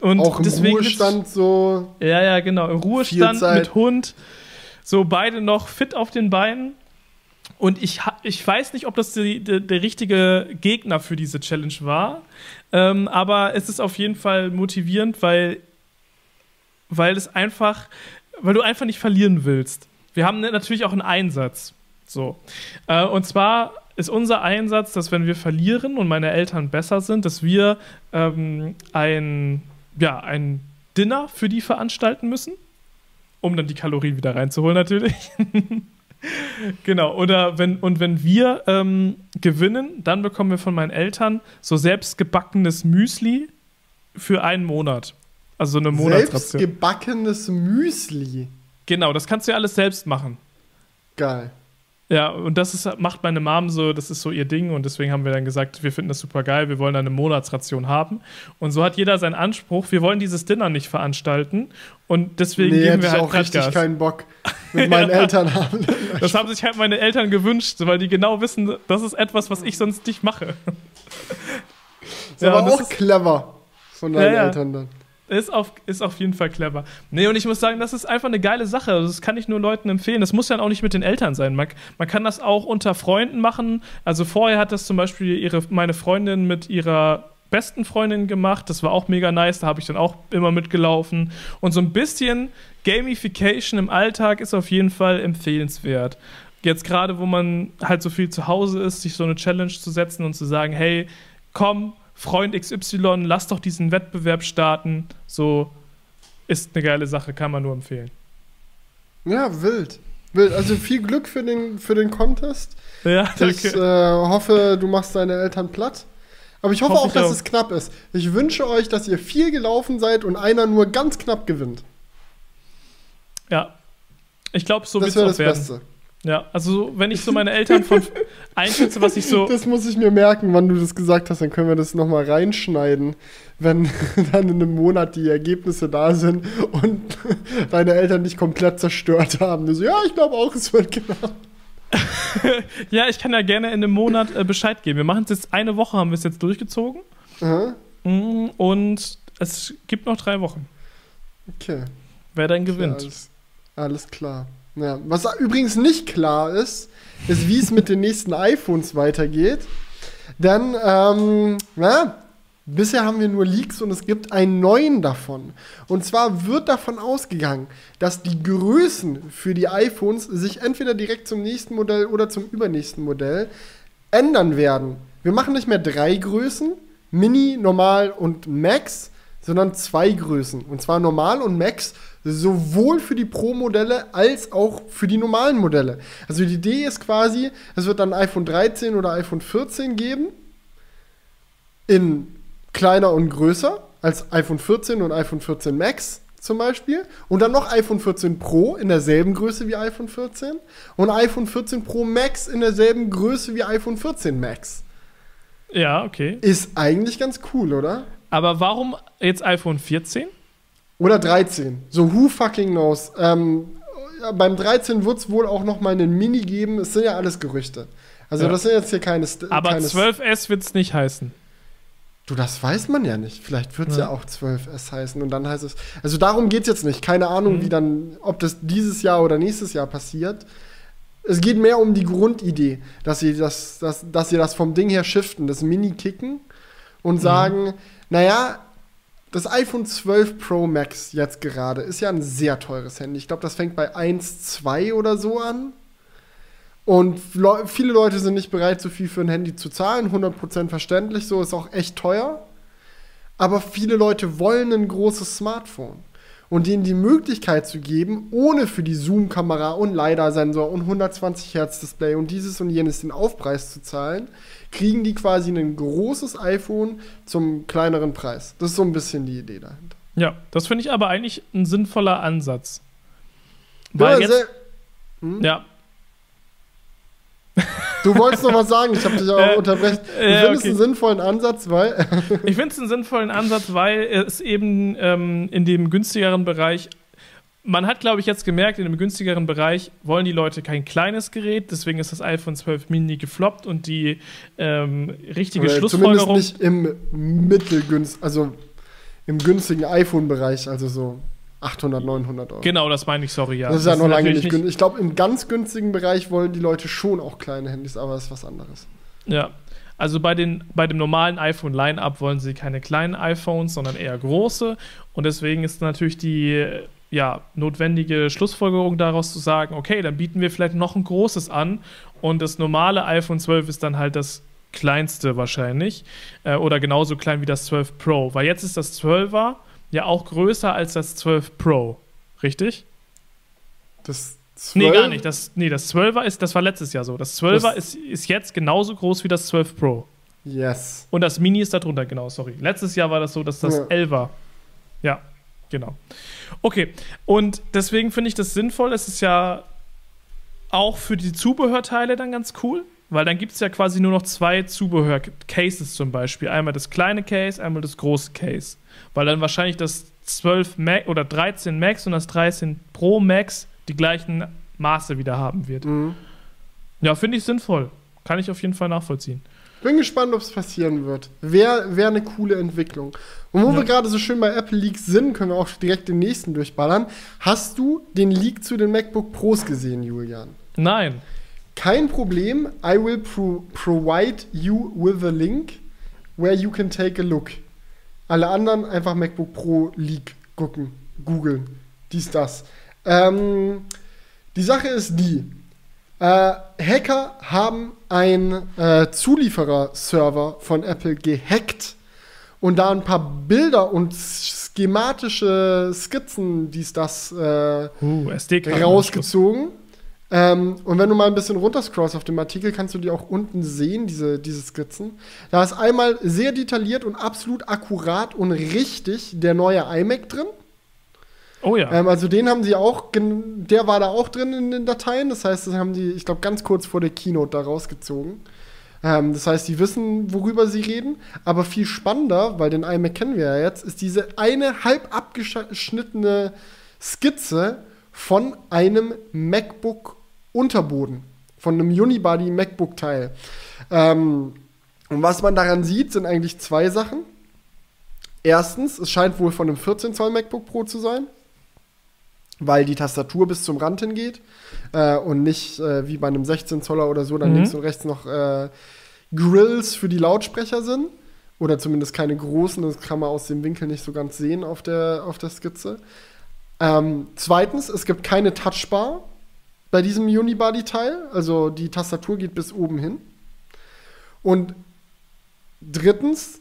und Auch im deswegen Ruhestand so. ja, ja, genau. Im Ruhestand mit Hund. So beide noch fit auf den Beinen. Und ich, ich weiß nicht, ob das die, die, der richtige Gegner für diese Challenge war. Ähm, aber es ist auf jeden Fall motivierend, weil, weil es einfach, weil du einfach nicht verlieren willst. Wir haben natürlich auch einen Einsatz. So. Äh, und zwar ist unser Einsatz, dass wenn wir verlieren und meine Eltern besser sind, dass wir ähm, ein, ja, ein Dinner für die veranstalten müssen, um dann die Kalorien wieder reinzuholen natürlich. genau, oder wenn, und wenn wir ähm, gewinnen, dann bekommen wir von meinen Eltern so selbstgebackenes Müsli für einen Monat. Also so eine Monatsration. Selbstgebackenes Müsli. Genau, das kannst du ja alles selbst machen. Geil. Ja, und das ist, macht meine Mom so, das ist so ihr Ding und deswegen haben wir dann gesagt, wir finden das super geil, wir wollen eine Monatsration haben. Und so hat jeder seinen Anspruch, wir wollen dieses Dinner nicht veranstalten und deswegen Nee, geben wir ich halt auch richtig Gas. keinen Bock mit meinen Eltern haben. Das haben sich halt meine Eltern gewünscht, weil die genau wissen, das ist etwas, was ich sonst nicht mache. Ist Ja, das auch ist- clever von deinen ja. Eltern dann. Ist auf, ist auf jeden Fall clever. Nee, und ich muss sagen, das ist einfach eine geile Sache. Also Das kann ich nur Leuten empfehlen. Das muss ja auch nicht mit den Eltern sein. Man, man kann das auch unter Freunden machen. Also vorher hat das zum Beispiel ihre, meine Freundin mit ihrer besten Freundin gemacht. Das war auch mega nice. Da habe ich dann auch immer mitgelaufen. Und so ein bisschen Gamification im Alltag ist auf jeden Fall empfehlenswert. Jetzt gerade, wo man halt so viel zu Hause ist, sich so eine Challenge zu setzen und zu sagen, hey, komm, Freund XY, lass doch diesen Wettbewerb starten. So ist eine geile Sache, kann man nur empfehlen. Ja, wild. Wild. Also viel Glück für den, für den Contest. Ja, Ich äh, danke. hoffe, du machst deine Eltern platt. Aber ich hoffe, Hoffe auch, ich dass auch. es knapp ist. Ich wünsche euch, dass ihr viel gelaufen seid und einer nur ganz knapp gewinnt. ja. Ich glaube, so wird das es wäre auch das werden. Beste. Ja, also wenn ich so meine Eltern von einschätze, was ich so. Das muss ich mir merken, wann du das gesagt hast. Dann können wir das nochmal reinschneiden, wenn dann in einem Monat die Ergebnisse da sind und deine Eltern dich komplett zerstört haben. Du so, ja, ich glaube auch, es wird knapp. Ja, ich kann ja gerne in einem Monat äh, Bescheid geben. Wir machen es jetzt eine Woche, haben wir es jetzt durchgezogen. Aha, Mm, Und es gibt noch drei Wochen. Okay. Wer dann Ja, gewinnt. alles, alles klar. Ja. Was übrigens nicht klar ist, ist, wie es mit den nächsten iPhones weitergeht. Denn, ähm, na, bisher haben wir nur Leaks und es gibt einen neuen davon. Und zwar wird davon ausgegangen, dass die Größen für die iPhones sich entweder direkt zum nächsten Modell oder zum übernächsten Modell ändern werden. Wir machen nicht mehr drei Größen, Mini, Normal und Max, sondern zwei Größen. Und zwar Normal und Max sowohl für die Pro-Modelle als auch für die normalen Modelle. Also die Idee ist quasi, es wird dann iPhone 13 oder iPhone 14 geben, in kleiner und größer als iPhone 14 und iPhone 14 Max zum Beispiel. Und dann noch iPhone 14 Pro in derselben Größe wie iPhone 14 und iPhone 14 Pro Max in derselben Größe wie iPhone 14 Max. Ja, okay. Ist eigentlich ganz cool, oder? Aber warum jetzt iPhone 14? Oder 13. So who fucking knows. Ähm, ja, beim 13 wird es wohl auch noch mal einen Mini geben. Es sind ja alles Gerüchte. Also Ja. das sind jetzt hier keine... St Aber keine 12S wird es nicht heißen. Du, das weiß man ja nicht. Vielleicht wird es Ja. ja. auch 12S heißen und dann heißt es. Also darum geht es jetzt nicht. Keine Ahnung, Mhm. wie dann, ob das dieses Jahr oder nächstes Jahr passiert. Es geht mehr um die Grundidee, dass sie das, dass, dass sie das vom Ding her shiften, das Mini kicken und sagen, naja, das iPhone 12 Pro Max jetzt gerade ist ja ein sehr teures Handy. Ich glaube, das fängt bei 1, 2 oder so an. Und le viele Leute sind nicht bereit, so viel für ein Handy zu zahlen. 100% verständlich, so ist auch echt teuer. Aber viele Leute wollen ein großes Smartphone. Und denen die Möglichkeit zu geben, ohne für die Zoom-Kamera und LiDAR-Sensor und 120 Hertz Display und dieses und jenes den Aufpreis zu zahlen, kriegen die quasi ein großes iPhone zum kleineren Preis. Das ist so ein bisschen die Idee dahinter. Ja, das finde ich aber eigentlich ein sinnvoller Ansatz. Weil Ja, jetzt, hm? ja, Du wolltest noch was sagen, ich habe dich auch Äh, unterbrechen. Du äh, findest okay. einen sinnvollen Ansatz, weil. Ich finde es einen sinnvollen Ansatz, weil es eben ähm, in dem günstigeren Bereich, man hat, glaube ich, jetzt gemerkt, in dem günstigeren Bereich wollen die Leute kein kleines Gerät, deswegen ist das iPhone 12 Mini gefloppt und die ähm, richtige Oder Schlussfolgerung. Zumindest nicht im mittelgünst, also im günstigen iPhone-Bereich, also so 800, 900 Euro. Genau, das meine ich, sorry, ja. das ist ja noch lange nicht günstig. Ich glaube, im ganz günstigen Bereich wollen die Leute schon auch kleine Handys, aber das ist was anderes. Ja. Also bei, den, bei dem normalen iPhone-Line-Up wollen sie keine kleinen iPhones, sondern eher große. Und deswegen ist natürlich die ja, notwendige Schlussfolgerung daraus zu sagen, okay, dann bieten wir vielleicht noch ein großes an. Und das normale iPhone 12 ist dann halt das kleinste wahrscheinlich. Äh, oder genauso klein wie das 12 Pro. Weil jetzt ist das 12er ja auch größer als das 12 Pro. Richtig? Das Nee, 12 gar nicht. Das, nee, das 12er ist, das war letztes Jahr so. Das 12er Das- ist, ist jetzt genauso groß wie das 12 Pro. Yes. Und das Mini ist darunter, genau, sorry. Letztes Jahr war das so, dass das Ja. 11er. Ja, genau. Okay, und deswegen finde ich das sinnvoll. Es ist ja auch für die Zubehörteile dann ganz cool, weil dann gibt es ja quasi nur noch zwei Zubehör-Cases zum Beispiel. Einmal das kleine Case, einmal das große Case. Weil dann wahrscheinlich das 12 Max oder 13 Max und das 13 Pro Max die gleichen Maße wieder haben wird. Mhm. Ja, finde ich sinnvoll. Kann ich auf jeden Fall nachvollziehen. Bin gespannt, ob es passieren wird. Wäre wär eine coole Entwicklung. Und wo Ja. wir gerade so schön bei Apple Leaks sind, können wir auch direkt den nächsten durchballern. Hast du den Leak zu den MacBook Pros gesehen, Julian? Nein. Kein Problem. I will pro provide you with a link where you can take a look. Alle anderen einfach MacBook Pro Leak gucken, googeln. Dies, das. Ähm, die Sache ist die. Äh, Hacker haben einen äh, Zulieferer-Server von Apple gehackt und da ein paar Bilder und schematische Skizzen, dies, das, äh, Uh, rausgezogen. Ähm, und wenn du mal ein bisschen runterscrollst auf dem Artikel, kannst du die auch unten sehen, diese, diese Skizzen. Da ist einmal sehr detailliert und absolut akkurat und richtig der neue iMac drin. Oh ja. Ähm, also den haben sie auch, der war da auch drin in den Dateien. Das heißt, das haben die, ich glaube, ganz kurz vor der Keynote da rausgezogen. Ähm, das heißt, die wissen, worüber sie reden. Aber viel spannender, weil den iMac kennen wir ja jetzt, ist diese eine halb abgeschnittene Skizze von einem MacBook Unterboden. Von einem Unibody MacBook Teil. Ähm, und was man daran sieht, sind eigentlich zwei Sachen. Erstens, es scheint wohl von einem 14 Zoll MacBook Pro zu sein weil die Tastatur bis zum Rand hingeht äh, und nicht äh, wie bei einem 16 Zoller oder so dann Mhm. links und rechts noch äh, Grills für die Lautsprecher sind. Oder zumindest keine großen, das kann man aus dem Winkel nicht so ganz sehen auf der, auf der Skizze. Ähm, zweitens, es gibt keine Touchbar bei diesem Unibody-Teil, also die Tastatur geht bis oben hin. Und drittens,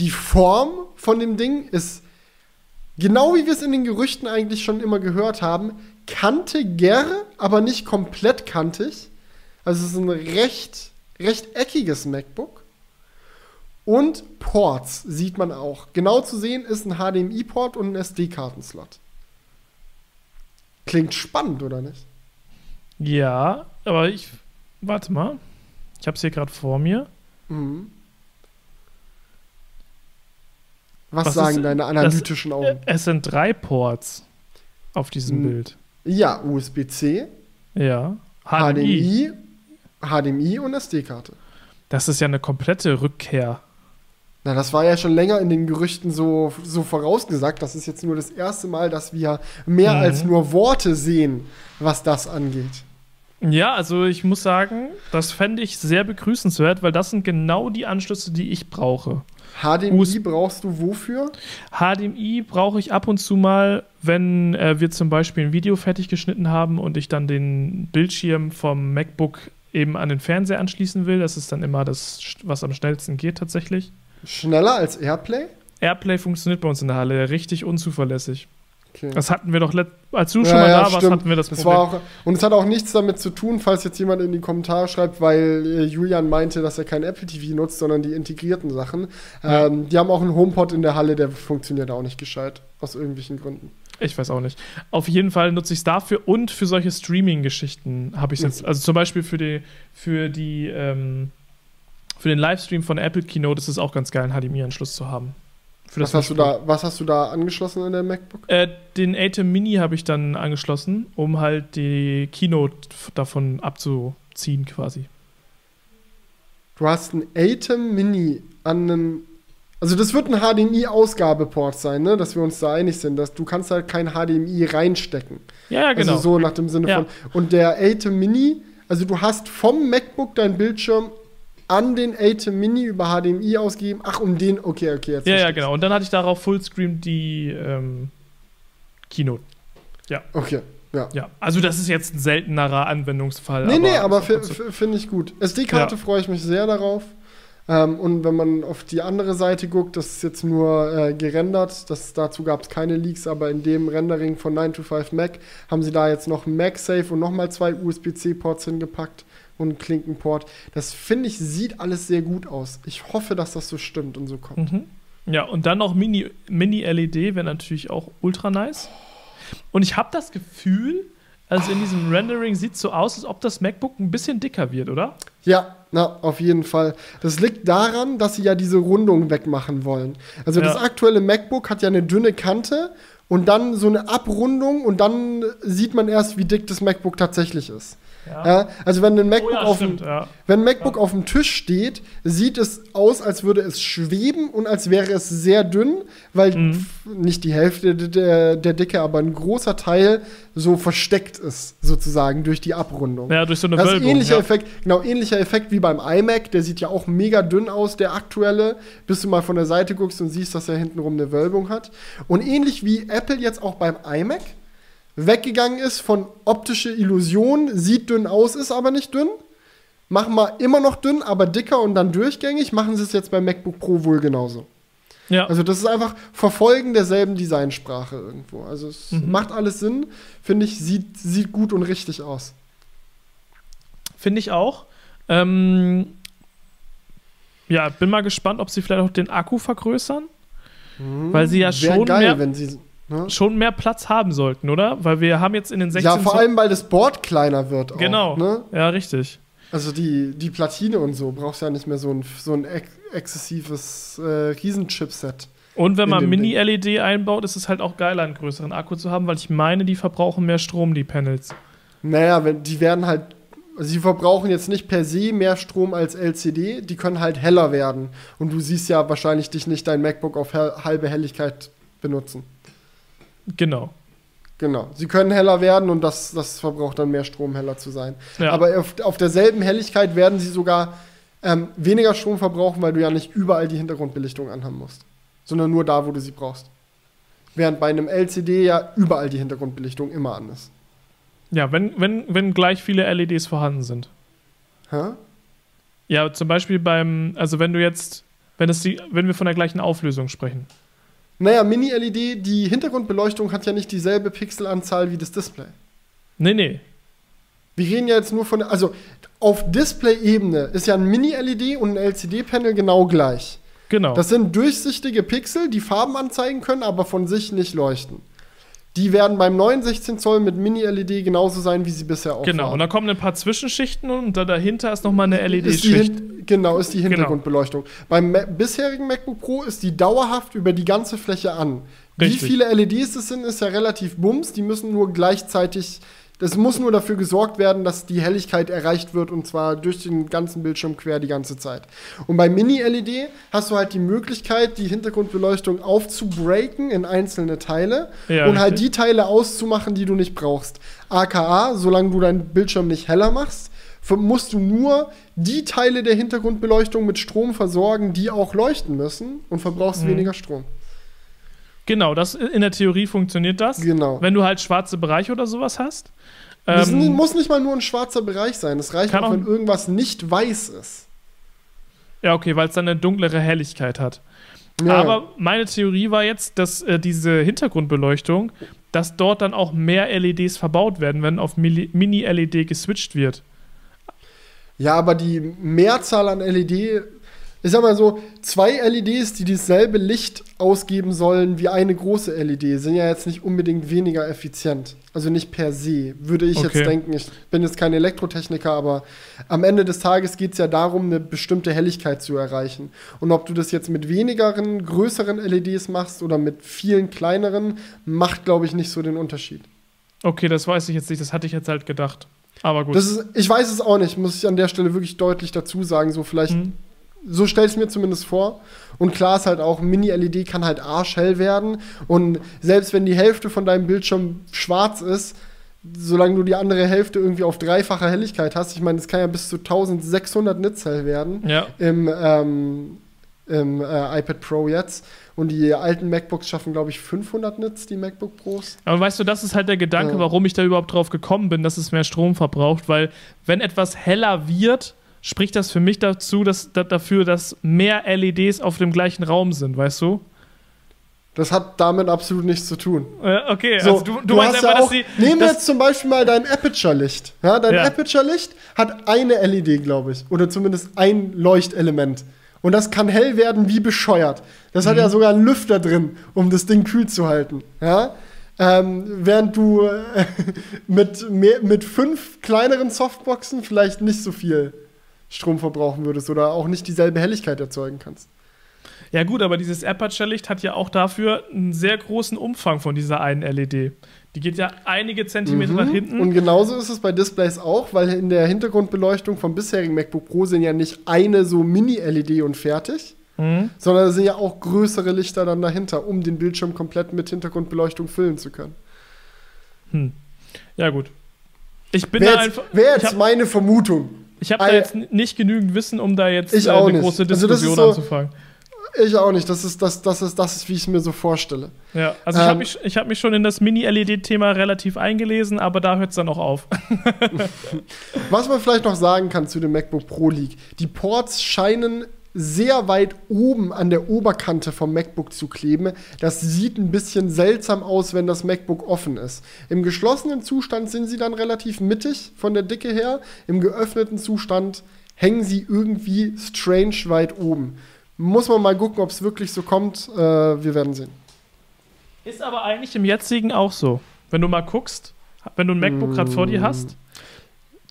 die Form von dem Ding ist genau wie wir es in den Gerüchten eigentlich schon immer gehört haben, kantiger, aber nicht komplett kantig. Also es ist ein recht, recht eckiges MacBook. Und Ports sieht man auch. Genau zu sehen ist ein HDMI-Port und ein SD-Kartenslot. Klingt spannend, oder nicht? Ja, aber ich. Warte mal. Ich habe es hier gerade vor mir. Mhm. Was, Was sagen ist- deine analytischen Augen? Es sind drei Ports auf diesem Hm. Bild. Ja, USB-C, Ja. HDMI. HDMI, HDMI und SD-Karte. Das ist ja eine komplette Rückkehr. Na, das war ja schon länger in den Gerüchten so, so vorausgesagt. Das ist jetzt nur das erste Mal, dass wir mehr Mhm. als nur Worte sehen, was das angeht. Ja, also ich muss sagen, das fände ich sehr begrüßenswert, weil das sind genau die Anschlüsse, die ich brauche. HDMI US brauchst du wofür? HDMI brauche ich ab und zu mal, wenn äh, wir zum Beispiel ein Video fertig geschnitten haben und ich dann den Bildschirm vom MacBook eben an den Fernseher anschließen will. Das ist dann immer das, was am schnellsten geht tatsächlich. Schneller als Airplay? Airplay funktioniert bei uns in der Halle richtig unzuverlässig. Okay. Das hatten wir doch, als du schon mal da warst, stimmt. hatten wir das, das Problem. war auch, Und es hat auch nichts damit zu tun, falls jetzt jemand in die Kommentare schreibt, weil äh, Julian meinte, dass er kein Apple TV nutzt, sondern die integrierten Sachen. Ja. Ähm, die haben auch einen HomePod in der Halle, der funktioniert auch nicht gescheit. Aus irgendwelchen Gründen. Ich weiß auch nicht. Auf jeden Fall nutze ich es dafür und für solche Streaming-Geschichten habe ich es jetzt. Also zum Beispiel für die, für die, ähm, für den Livestream von Apple Keynote ist es auch ganz geil, einen HDMI-Anschluss zu haben. Was hast, du da, was hast du da angeschlossen in der MacBook? Äh, den ATEM Mini habe ich dann angeschlossen, um halt die Keynote davon abzuziehen quasi. Du hast ein Atem Mini an einem. Also das wird ein HDMI-Ausgabeport sein, ne? Dass wir uns da einig sind, dass du kannst halt kein HDMI reinstecken. Ja, ja, genau. Also so nach dem Sinne Ja. von. Und der Atem Mini, also du hast vom MacBook deinen Bildschirm an den Atem Mini über HDMI ausgegeben. Ach, um den, okay, okay, jetzt. ja, ja, genau. Und dann hatte ich darauf Fullscreen die ähm, Keynote. ich's. Okay, ja. Ja, also das ist jetzt ein seltenerer Anwendungsfall. Nee, nee, aber so. fi- finde ich gut. SD-Karte Ja. freue ich mich sehr darauf. Ähm, und wenn man auf die andere Seite guckt, das ist jetzt nur äh, gerendert. Das, dazu gab es keine Leaks, aber in dem Rendering von 925 Mac haben sie da jetzt noch MagSafe und nochmal zwei USB-C-Ports hingepackt und Klinkenport. Das finde ich, sieht alles sehr gut aus. Ich hoffe, dass das so stimmt und so kommt. Mhm. Ja, und dann noch Mini- Mini-LED wäre natürlich auch ultra nice. Und ich habe das Gefühl, also in diesem Rendering sieht es so aus, als ob das MacBook ein bisschen dicker wird, oder? Ja, na, auf jeden Fall. Das liegt daran, dass sie ja diese Rundung wegmachen wollen. Also Ja. das aktuelle MacBook hat ja eine dünne Kante und dann so eine Abrundung und dann sieht man erst, wie dick das MacBook tatsächlich ist. Ja, also wenn ein MacBook, Oh ja, auf, dem, stimmt, ja. wenn MacBook auf dem Tisch steht, sieht es aus, als würde es schweben und als wäre es sehr dünn, weil Mhm. nicht die Hälfte der, der, Dicke, aber ein großer Teil so versteckt ist, sozusagen durch die Abrundung. Ja, durch so eine Das Wölbung. ähnlicher ja. Effekt, genau, ähnlicher Effekt wie beim iMac, der sieht ja auch mega dünn aus, der aktuelle, bis du mal von der Seite guckst und siehst, dass er hintenrum eine Wölbung hat. Und ähnlich wie Apple jetzt auch beim iMac weggegangen ist von optische Illusion, sieht dünn aus, ist aber nicht dünn. Machen wir immer noch dünn, aber dicker und dann durchgängig, machen sie es jetzt beim MacBook Pro wohl genauso. Ja. Also das ist einfach Verfolgen derselben Designsprache irgendwo. Also es Mhm. macht alles Sinn, finde ich, sieht, sieht gut und richtig aus. Finde ich auch. Ähm, ja, bin mal gespannt, ob sie vielleicht auch den Akku vergrößern. Weil sie ja Wäre schon geil, mehr- wenn sie. Ne? Schon mehr Platz haben sollten, oder? Weil wir haben jetzt in den 16 Ja, vor allem, weil das Board kleiner wird. Auch, Genau. Ne? Ja, richtig. Also die, die Platine und so brauchst ja nicht mehr so ein, so ein ex exzessives äh, Riesenchipset. Und wenn man Mini-LED einbaut, ist es halt auch geiler, einen größeren Akku zu haben, weil ich meine, die verbrauchen mehr Strom, die Panels. Naja, wenn, die werden halt. Also sie verbrauchen jetzt nicht per se mehr Strom als LCD, die können halt heller werden. Und du siehst ja wahrscheinlich dich nicht dein MacBook auf halbe Helligkeit benutzen. Genau. Genau. Sie können heller werden und das, das verbraucht dann mehr Strom, heller zu sein. Ja. Aber auf, auf derselben Helligkeit werden sie sogar ähm, weniger Strom verbrauchen, weil du ja nicht überall die Hintergrundbelichtung anhaben musst. Sondern nur da, wo du sie brauchst. Während bei einem LCD ja überall die Hintergrundbelichtung immer an ist. Ja, wenn, wenn, wenn gleich viele LEDs vorhanden sind. Hä? Ja, zum Beispiel beim, also wenn du jetzt, wenn es die, wenn wir von der gleichen Auflösung sprechen. Naja, Mini-LED, die Hintergrundbeleuchtung hat ja nicht dieselbe Pixelanzahl wie das Display. Nee, nee. Wir reden ja jetzt nur von, also auf Display-Ebene ist ja ein Mini-LED und ein LCD-Panel genau gleich. Genau. Das sind durchsichtige Pixel, die Farben anzeigen können, aber von sich nicht leuchten. Die werden beim neuen 16 Zoll mit Mini-LED genauso sein, wie sie bisher auch genau. Und waren. dann kommen ein paar Zwischenschichten und da dahinter ist nochmal eine LED-Schicht. Genau, ist die Genau. Hintergrundbeleuchtung. Beim Ma bisherigen MacBook Pro ist die dauerhaft über die ganze Fläche an. Richtig. Wie viele LEDs es sind, ist ja relativ bums. Die müssen nur gleichzeitig Das muss nur dafür gesorgt werden, dass die Helligkeit erreicht wird und zwar durch den ganzen Bildschirm quer die ganze Zeit. Und bei Mini-LED hast du halt die Möglichkeit, die Hintergrundbeleuchtung aufzubreaken in einzelne Teile Ja, und halt die Teile auszumachen, die du nicht brauchst. AKA, solange du deinen Bildschirm nicht heller machst, musst du nur die Teile der Hintergrundbeleuchtung mit Strom versorgen, die auch leuchten müssen und verbrauchst Mhm. weniger Strom. Genau, das in der Theorie funktioniert das. Genau. Wenn du halt schwarze Bereiche oder sowas hast. Das Ähm, muss nicht mal nur ein schwarzer Bereich sein. Es reicht auch, wenn irgendwas nicht weiß ist. ja, okay, weil es dann eine dunklere Helligkeit hat. Ja. Aber meine Theorie war jetzt, dass äh, diese Hintergrundbeleuchtung, dass dort dann auch mehr LEDs verbaut werden, wenn auf Mini-LED geswitcht wird. Ja, aber die Mehrzahl an LED, ich sag mal so, zwei LEDs, die dasselbe Licht ausgeben sollen wie eine große LED, sind ja jetzt nicht unbedingt weniger effizient. Also nicht per se, würde ich Okay. jetzt denken. Ich bin jetzt kein Elektrotechniker, aber am Ende des Tages geht es ja darum, eine bestimmte Helligkeit zu erreichen. Und ob du das jetzt mit wenigeren, größeren LEDs machst oder mit vielen kleineren, macht, glaube ich, nicht so den Unterschied. Okay, das weiß ich jetzt nicht, das hatte ich jetzt halt gedacht. Aber gut. Das ist, ich weiß es auch nicht, muss ich an der Stelle wirklich deutlich dazu sagen. So vielleicht Mhm. So stell es mir zumindest vor. Und klar ist halt auch, Mini-LED kann halt arschhell werden. Und selbst wenn die Hälfte von deinem Bildschirm schwarz ist, solange du die andere Hälfte irgendwie auf dreifache Helligkeit hast, ich meine, das kann ja bis zu 1600 Nits hell werden ja. im, ähm, im äh, iPad Pro jetzt. Und die alten MacBooks schaffen, glaube ich, 500 Nits, die MacBook Pros. Aber weißt du, das ist halt der Gedanke, Ja. warum ich da überhaupt drauf gekommen bin, dass es mehr Strom verbraucht, weil wenn etwas heller wird, spricht das für mich dazu, dass, da, dafür, dass mehr LEDs auf dem gleichen Raum sind, weißt du? Das hat damit absolut nichts zu tun. Äh, okay, So, also du, du, meinst hast einfach, ja auch, die. Nehmen wir jetzt zum Beispiel mal dein Aperture-Licht. Ja, dein Ja. Aperture-Licht hat eine LED, glaube ich. Oder zumindest ein Leuchtelement. Und das kann hell werden wie bescheuert. Das Mhm. hat ja sogar einen Lüfter drin, um das Ding kühl zu halten. Ja? Ähm, während du äh, mit, mehr, mit fünf kleineren Softboxen vielleicht nicht so viel Strom verbrauchen würdest oder auch nicht dieselbe Helligkeit erzeugen kannst. Ja, gut, aber dieses Aperture-Licht hat ja auch dafür einen sehr großen Umfang von dieser einen LED. Die geht ja einige Zentimeter nach hinten. Mhm. Und genauso ist es bei Displays auch, weil in der Hintergrundbeleuchtung vom bisherigen MacBook Pro sind ja nicht eine so Mini-LED und fertig, Mhm. sondern es sind ja auch größere Lichter dann dahinter, um den Bildschirm komplett mit Hintergrundbeleuchtung füllen zu können. Hm. Ja, gut. Ich bin Wäre da jetzt, einfach. wär ich jetzt meine Vermutung. Hab da Ei- jetzt nicht genügend Wissen, um da jetzt Ich äh, eine nicht. große Also Diskussion so- anzufangen. Ich auch nicht. Das ist das, das, ist, das ist wie ich es mir so vorstelle. Ja, also ich Ähm, habe mich, ich hab mich schon in das Mini-LED-Thema relativ eingelesen, aber da hört es dann auch auf. Was man vielleicht noch sagen kann zu dem MacBook Pro League, die Ports scheinen sehr weit oben an der Oberkante vom MacBook zu kleben. Das sieht ein bisschen seltsam aus, wenn das MacBook offen ist. Im geschlossenen Zustand sind sie dann relativ mittig von der Dicke her. Im geöffneten Zustand hängen sie irgendwie strange weit oben. Muss man mal gucken, ob es wirklich so kommt. Äh, wir werden sehen. Ist aber eigentlich im jetzigen auch so. Wenn du mal guckst, wenn du ein MacBook gerade vor dir Mm. hast,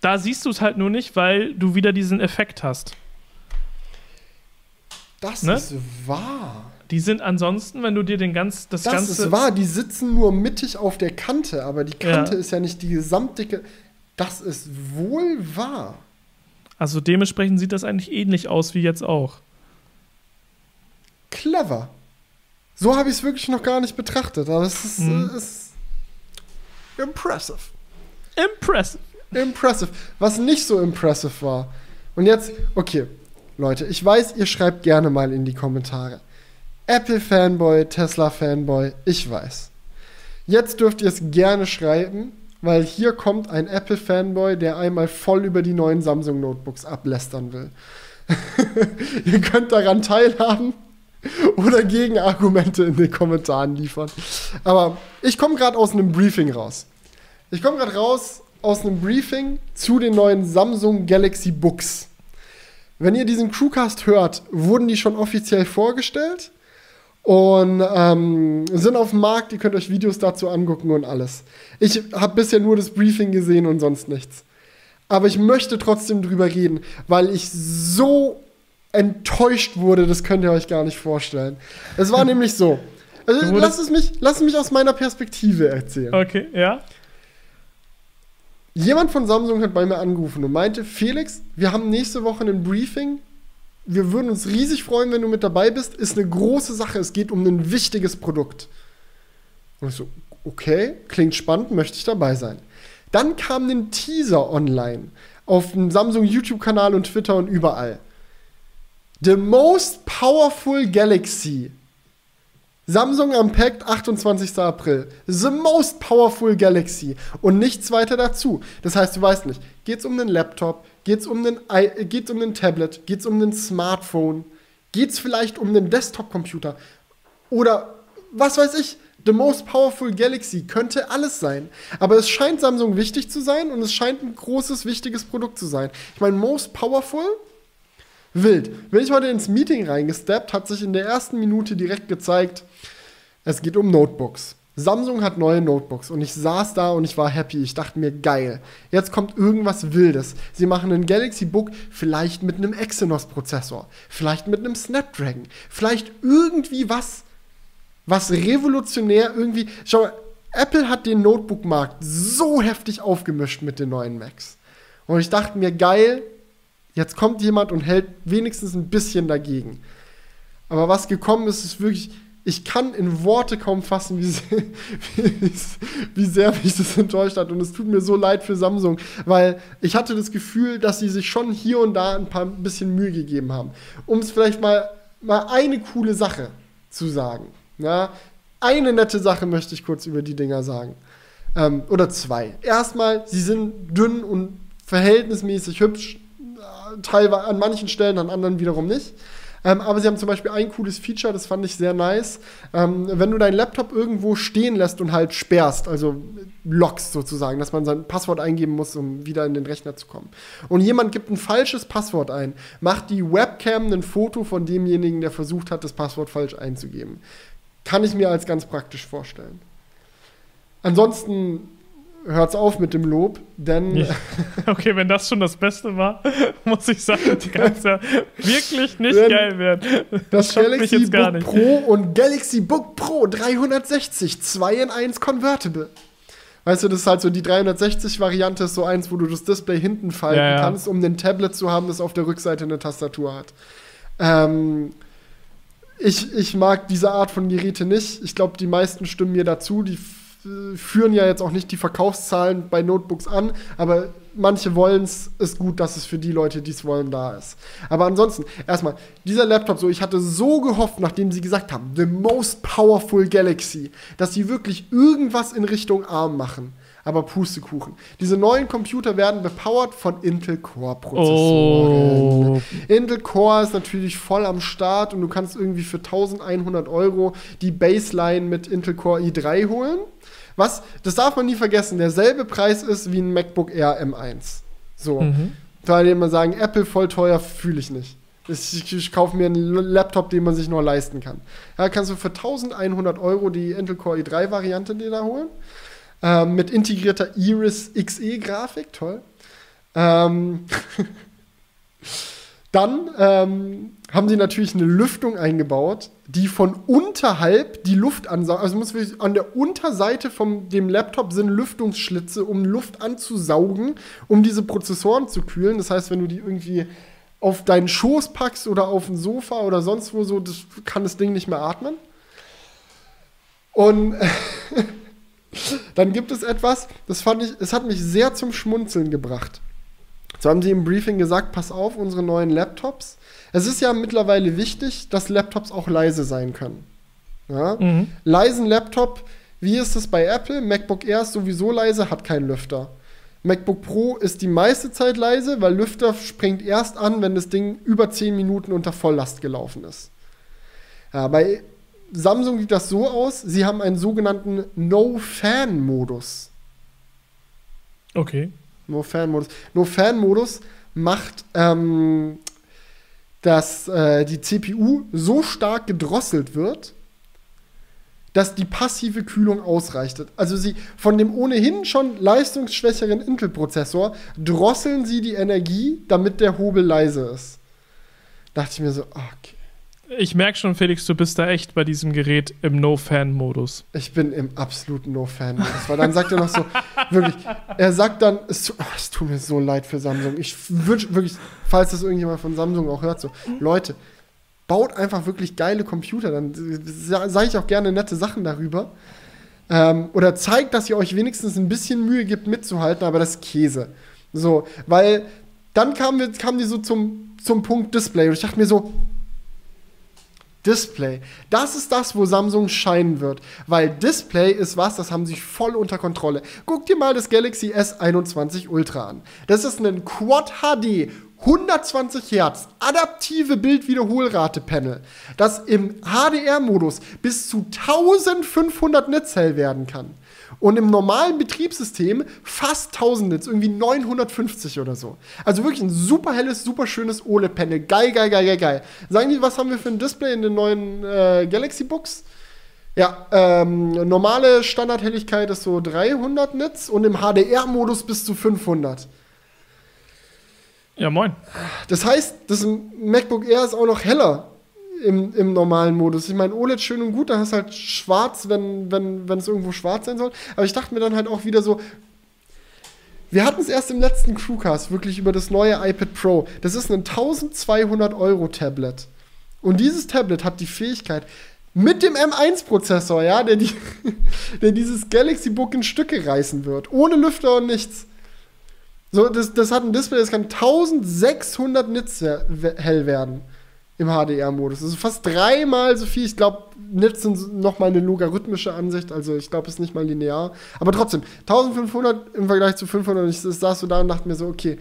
da siehst du es halt nur nicht, weil du wieder diesen Effekt hast. Das Ne? ist wahr. Die sind ansonsten, wenn du dir den ganz, das, Das ganze. ist wahr, die sitzen nur mittig auf der Kante, aber die Kante Ja. ist ja nicht die gesamtdicke. Das ist wohl wahr. Also dementsprechend sieht das eigentlich ähnlich aus wie jetzt auch. Clever. So habe ich es wirklich noch gar nicht betrachtet, aber es ist, Mhm. äh, ist impressive. Impressive. Impressive. Was nicht so impressive war. Und jetzt, okay, Leute, ich weiß, ihr schreibt gerne mal in die Kommentare. Apple-Fanboy, Tesla-Fanboy, ich weiß. Jetzt dürft ihr es gerne schreiben, weil hier kommt ein Apple-Fanboy, der einmal voll über die neuen Samsung-Notebooks ablästern will. ihr könnt daran teilhaben oder Gegenargumente in den Kommentaren liefern. Aber ich komme gerade aus einem Briefing raus. Ich komme gerade raus aus einem Briefing zu den neuen Samsung Galaxy Books. Wenn ihr diesen Crewcast hört, wurden die schon offiziell vorgestellt und ähm, sind auf dem Markt. Ihr könnt euch Videos dazu angucken und alles. Ich habe bisher nur das Briefing gesehen und sonst nichts. Aber ich möchte trotzdem drüber reden, weil ich so enttäuscht wurde, das könnt ihr euch gar nicht vorstellen. Es war nämlich so. Also lasst es mich, lasst es mich aus meiner Perspektive erzählen. Okay, ja. Jemand von Samsung hat bei mir angerufen und meinte, Felix, wir haben nächste Woche ein Briefing. Wir würden uns riesig freuen, wenn du mit dabei bist. Ist eine große Sache. Es geht um ein wichtiges Produkt. Und ich so, okay, klingt spannend, möchte ich dabei sein. Dann kam ein Teaser online auf dem Samsung YouTube-Kanal und Twitter und überall. The most powerful Galaxy Samsung Unpacked, 28. April. The most powerful Galaxy. Und nichts weiter dazu. Das heißt, du weißt nicht, geht es um einen Laptop, geht es um einen, geht's um einen Tablet, geht es um ein Smartphone, geht es vielleicht um einen Desktop-Computer oder was weiß ich. The most powerful Galaxy könnte alles sein. Aber es scheint Samsung wichtig zu sein und es scheint ein großes, wichtiges Produkt zu sein. Ich meine, most powerful Wild. Bin ich heute ins Meeting reingesteppt, hat sich in der ersten Minute direkt gezeigt, es geht um Notebooks. Samsung hat neue Notebooks und ich saß da und ich war happy. Ich dachte mir, geil. Jetzt kommt irgendwas Wildes. Sie machen ein Galaxy Book vielleicht mit einem Exynos-Prozessor, vielleicht mit einem Snapdragon, vielleicht irgendwie was, was revolutionär irgendwie. Schau mal, Apple hat den Notebook-Markt so heftig aufgemischt mit den neuen Macs. Und ich dachte mir, geil, Jetzt kommt jemand und hält wenigstens ein bisschen dagegen. Aber was gekommen ist, ist wirklich, ich kann in Worte kaum fassen, wie, sehr, wie sehr mich das enttäuscht hat. Und es tut mir so leid für Samsung, weil ich hatte das Gefühl, dass sie sich schon hier und da ein paar ein bisschen Mühe gegeben haben. Um es vielleicht mal, mal eine coole Sache zu sagen. Ja, eine nette Sache möchte ich kurz über die Dinger sagen. Ähm, oder zwei. Erstmal, sie sind dünn und verhältnismäßig hübsch teilweise an manchen Stellen, an anderen wiederum nicht. Ähm, aber sie haben zum Beispiel ein cooles Feature, das fand ich sehr nice. Ähm, wenn du deinen Laptop irgendwo stehen lässt und halt sperrst, also lockst sozusagen, dass man sein Passwort eingeben muss, um wieder in den Rechner zu kommen. Und jemand gibt ein falsches Passwort ein, macht die Webcam ein Foto von demjenigen, der versucht hat, das Passwort falsch einzugeben. Kann ich mir als ganz praktisch vorstellen. Ansonsten hört's auf mit dem Lob, denn. Ja. Okay, wenn das schon das Beste war, muss ich sagen, kann es ja wirklich nicht geil werden. Das, das Galaxy Book nicht. Pro und Galaxy Book Pro 360, 2 in 1 Convertible. Weißt du, das ist halt so die 360-Variante, ist so eins, wo du das Display hinten falten ja, ja. kannst, um ein Tablet zu haben, das auf der Rückseite eine Tastatur hat. Ähm, ich, ich mag diese Art von Geräte nicht. Ich glaube, die meisten stimmen mir dazu. Die führen ja jetzt auch nicht die Verkaufszahlen bei Notebooks an, aber manche wollen es, ist gut, dass es für die Leute, die es wollen, da ist. Aber ansonsten, erstmal, dieser Laptop, so, ich hatte so gehofft, nachdem sie gesagt haben, the most powerful Galaxy, dass sie wirklich irgendwas in Richtung ARM machen. Aber Pustekuchen. Diese neuen Computer werden bepowert von Intel Core-Prozessoren. Oh. Intel Core ist natürlich voll am Start und du kannst irgendwie für 1100 Euro die Baseline mit Intel Core i3 holen. Was, das darf man nie vergessen, derselbe Preis ist wie ein MacBook Air M1. So. Mhm. Da immer sagen, Apple voll teuer, fühle ich nicht. Ich, ich, kaufe mir einen Laptop, den man sich nur leisten kann. Da kannst du für 1100 Euro die Intel Core i3-Variante dir da holen. Ähm, mit integrierter Iris XE-Grafik, toll. Ähm Dann ähm, haben sie natürlich eine Lüftung eingebaut, die von unterhalb die Luft ansaugt. Also muss an der Unterseite von dem Laptop sind Lüftungsschlitze, um Luft anzusaugen, um diese Prozessoren zu kühlen. Das heißt, wenn du die irgendwie auf deinen Schoß packst oder auf ein Sofa oder sonst wo so, das kann das Ding nicht mehr atmen. Und dann gibt es etwas, das fand ich, es hat mich sehr zum Schmunzeln gebracht. So haben sie im Briefing gesagt, pass auf, unsere neuen Laptops. Es ist ja mittlerweile wichtig, dass Laptops auch leise sein können. Ja? Mhm. Leisen Laptop, wie ist es bei Apple? MacBook Air ist sowieso leise, hat keinen Lüfter. MacBook Pro ist die meiste Zeit leise, weil Lüfter springt erst an, wenn das Ding über 10 Minuten unter Volllast gelaufen ist. Ja, bei Samsung sieht das so aus, sie haben einen sogenannten No-Fan-Modus. Okay. No-Fan-Modus. No-Fan-Modus macht, ähm, dass äh, die CPU so stark gedrosselt wird, dass die passive Kühlung ausreicht. Also sie von dem ohnehin schon leistungsschwächeren Intel-Prozessor drosseln sie die Energie, damit der Hobel leise ist. Dachte ich mir so, okay. Ich merke schon, Felix, du bist da echt bei diesem Gerät im No-Fan-Modus. Ich bin im absoluten No-Fan-Modus. Weil dann sagt er noch so, wirklich, er sagt dann, es, oh, es tut mir so leid für Samsung. Ich wünsche wirklich, falls das irgendjemand von Samsung auch hört, so, Leute, baut einfach wirklich geile Computer. Dann sage ich auch gerne nette Sachen darüber. Ähm, oder zeigt, dass ihr euch wenigstens ein bisschen Mühe gibt, mitzuhalten, aber das ist Käse. So, weil dann kamen, wir, kamen die so zum, zum Punkt Display und ich dachte mir so, Display. Das ist das, wo Samsung scheinen wird. Weil Display ist was, das haben sie voll unter Kontrolle. Guck dir mal das Galaxy S21 Ultra an. Das ist ein Quad HD 120 Hertz adaptive Bildwiederholrate-Panel, das im HDR-Modus bis zu 1500 Nits hell werden kann. Und im normalen Betriebssystem fast 1000 Nits, irgendwie 950 oder so. Also wirklich ein super helles, super schönes OLED-Panel. Geil, geil, geil, geil, geil. Sagen die, was haben wir für ein Display in den neuen äh, Galaxy Books? Ja, ähm, normale Standardhelligkeit ist so 300 Nits und im HDR-Modus bis zu 500. Ja, moin. Das heißt, das MacBook Air ist auch noch heller im, im normalen Modus. Ich meine, OLED schön und gut, da hast halt schwarz, wenn, wenn, wenn es irgendwo schwarz sein soll. Aber ich dachte mir dann halt auch wieder so, wir hatten es erst im letzten Crewcast wirklich über das neue iPad Pro. Das ist ein 1200 Euro Tablet. Und dieses Tablet hat die Fähigkeit, mit dem M1-Prozessor, ja, der, die, der dieses Galaxy Book in Stücke reißen wird, ohne Lüfter und nichts. So, das, das hat ein Display, das kann 1600 Nits hell werden im HDR-Modus. Ist fast dreimal so viel. Ich glaube, Nits sind nochmal eine logarithmische Ansicht, also ich glaube, es ist nicht mal linear. Aber trotzdem, 1500 im Vergleich zu 500. Ich saß so da und dachte mir so, okay,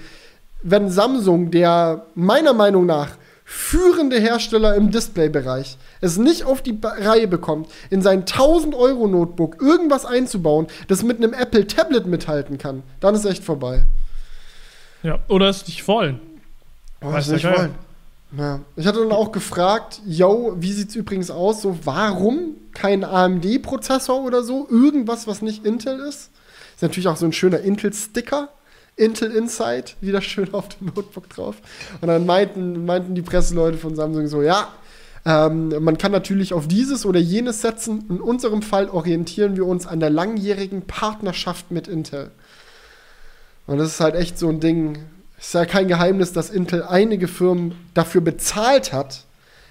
wenn Samsung, der meiner Meinung nach führende Hersteller im Display-Bereich es nicht auf die Reihe bekommt, in sein 1000 Euro Notebook irgendwas einzubauen, das mit einem Apple Tablet mithalten kann, dann ist echt vorbei. Ja, oder es nicht wollen. Oh, es nicht wollen. Ja. Ich hatte dann auch gefragt, yo, wie sieht's übrigens aus? So, warum kein AMD-Prozessor oder so? Irgendwas, was nicht Intel ist? Ist natürlich auch so ein schöner Intel-Sticker. Intel Insight, wieder schön auf dem Notebook drauf. Und dann meinten, meinten die Presseleute von Samsung so, ja, ähm, man kann natürlich auf dieses oder jenes setzen. In unserem Fall orientieren wir uns an der langjährigen Partnerschaft mit Intel. Und das ist halt echt so ein Ding. Es ist ja kein Geheimnis, dass Intel einige Firmen dafür bezahlt hat,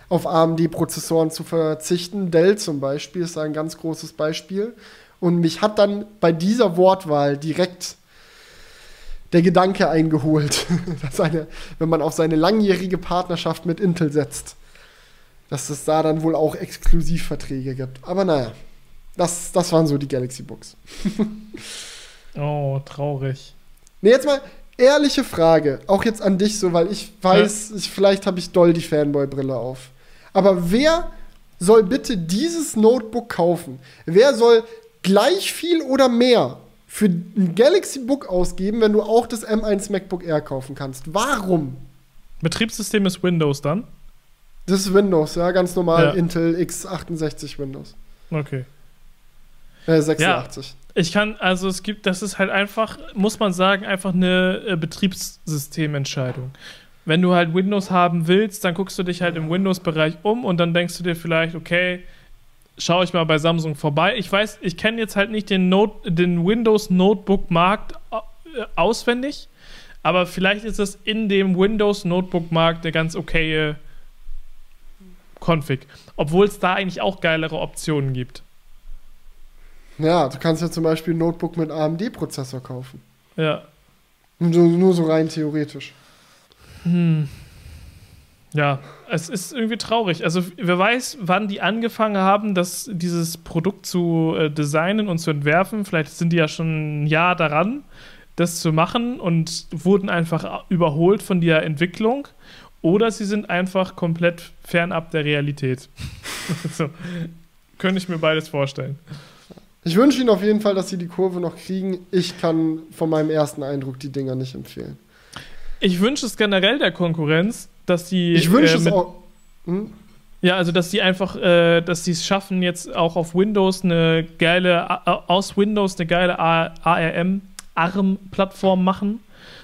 auf AMD-Prozessoren zu verzichten. Dell zum Beispiel ist ein ganz großes Beispiel. Und mich hat dann bei dieser Wortwahl direkt der Gedanke eingeholt, dass eine, wenn man auf seine langjährige Partnerschaft mit Intel setzt, dass es da dann wohl auch Exklusivverträge gibt. Aber naja, das, das waren so die Galaxy Books. oh, traurig. Nee, jetzt mal ehrliche Frage, auch jetzt an dich so, weil ich weiß, ja. ich, vielleicht habe ich doll die Fanboy-Brille auf. Aber wer soll bitte dieses Notebook kaufen? Wer soll gleich viel oder mehr für ein Galaxy Book ausgeben, wenn du auch das M1 MacBook Air kaufen kannst? Warum? Betriebssystem ist Windows dann? Das ist Windows, ja, ganz normal ja. Intel x68 Windows. Okay. Äh, 86. Ja. Ich kann, also es gibt, das ist halt einfach, muss man sagen, einfach eine äh, Betriebssystementscheidung. Wenn du halt Windows haben willst, dann guckst du dich halt im Windows-Bereich um und dann denkst du dir vielleicht, okay, schaue ich mal bei Samsung vorbei. Ich weiß, ich kenne jetzt halt nicht den, Note, den Windows Notebook-Markt äh, auswendig, aber vielleicht ist es in dem Windows Notebook-Markt eine ganz okaye Config. Obwohl es da eigentlich auch geilere Optionen gibt. Ja, du kannst ja zum Beispiel ein Notebook mit AMD-Prozessor kaufen. Ja. Nur, nur so rein theoretisch. Hm. Ja, es ist irgendwie traurig. Also, wer weiß, wann die angefangen haben, das, dieses Produkt zu äh, designen und zu entwerfen. Vielleicht sind die ja schon ein Jahr daran, das zu machen und wurden einfach überholt von der Entwicklung. Oder sie sind einfach komplett fernab der Realität. so, könnte ich mir beides vorstellen. Ich wünsche Ihnen auf jeden Fall, dass Sie die Kurve noch kriegen. Ich kann von meinem ersten Eindruck die Dinger nicht empfehlen. Ich wünsche es generell der Konkurrenz, dass die. Ich wünsche äh, es auch. Hm? Ja, also dass die einfach, äh, dass sie es schaffen, jetzt auch auf Windows eine geile, aus Windows eine geile ARM, ARM-Plattform machen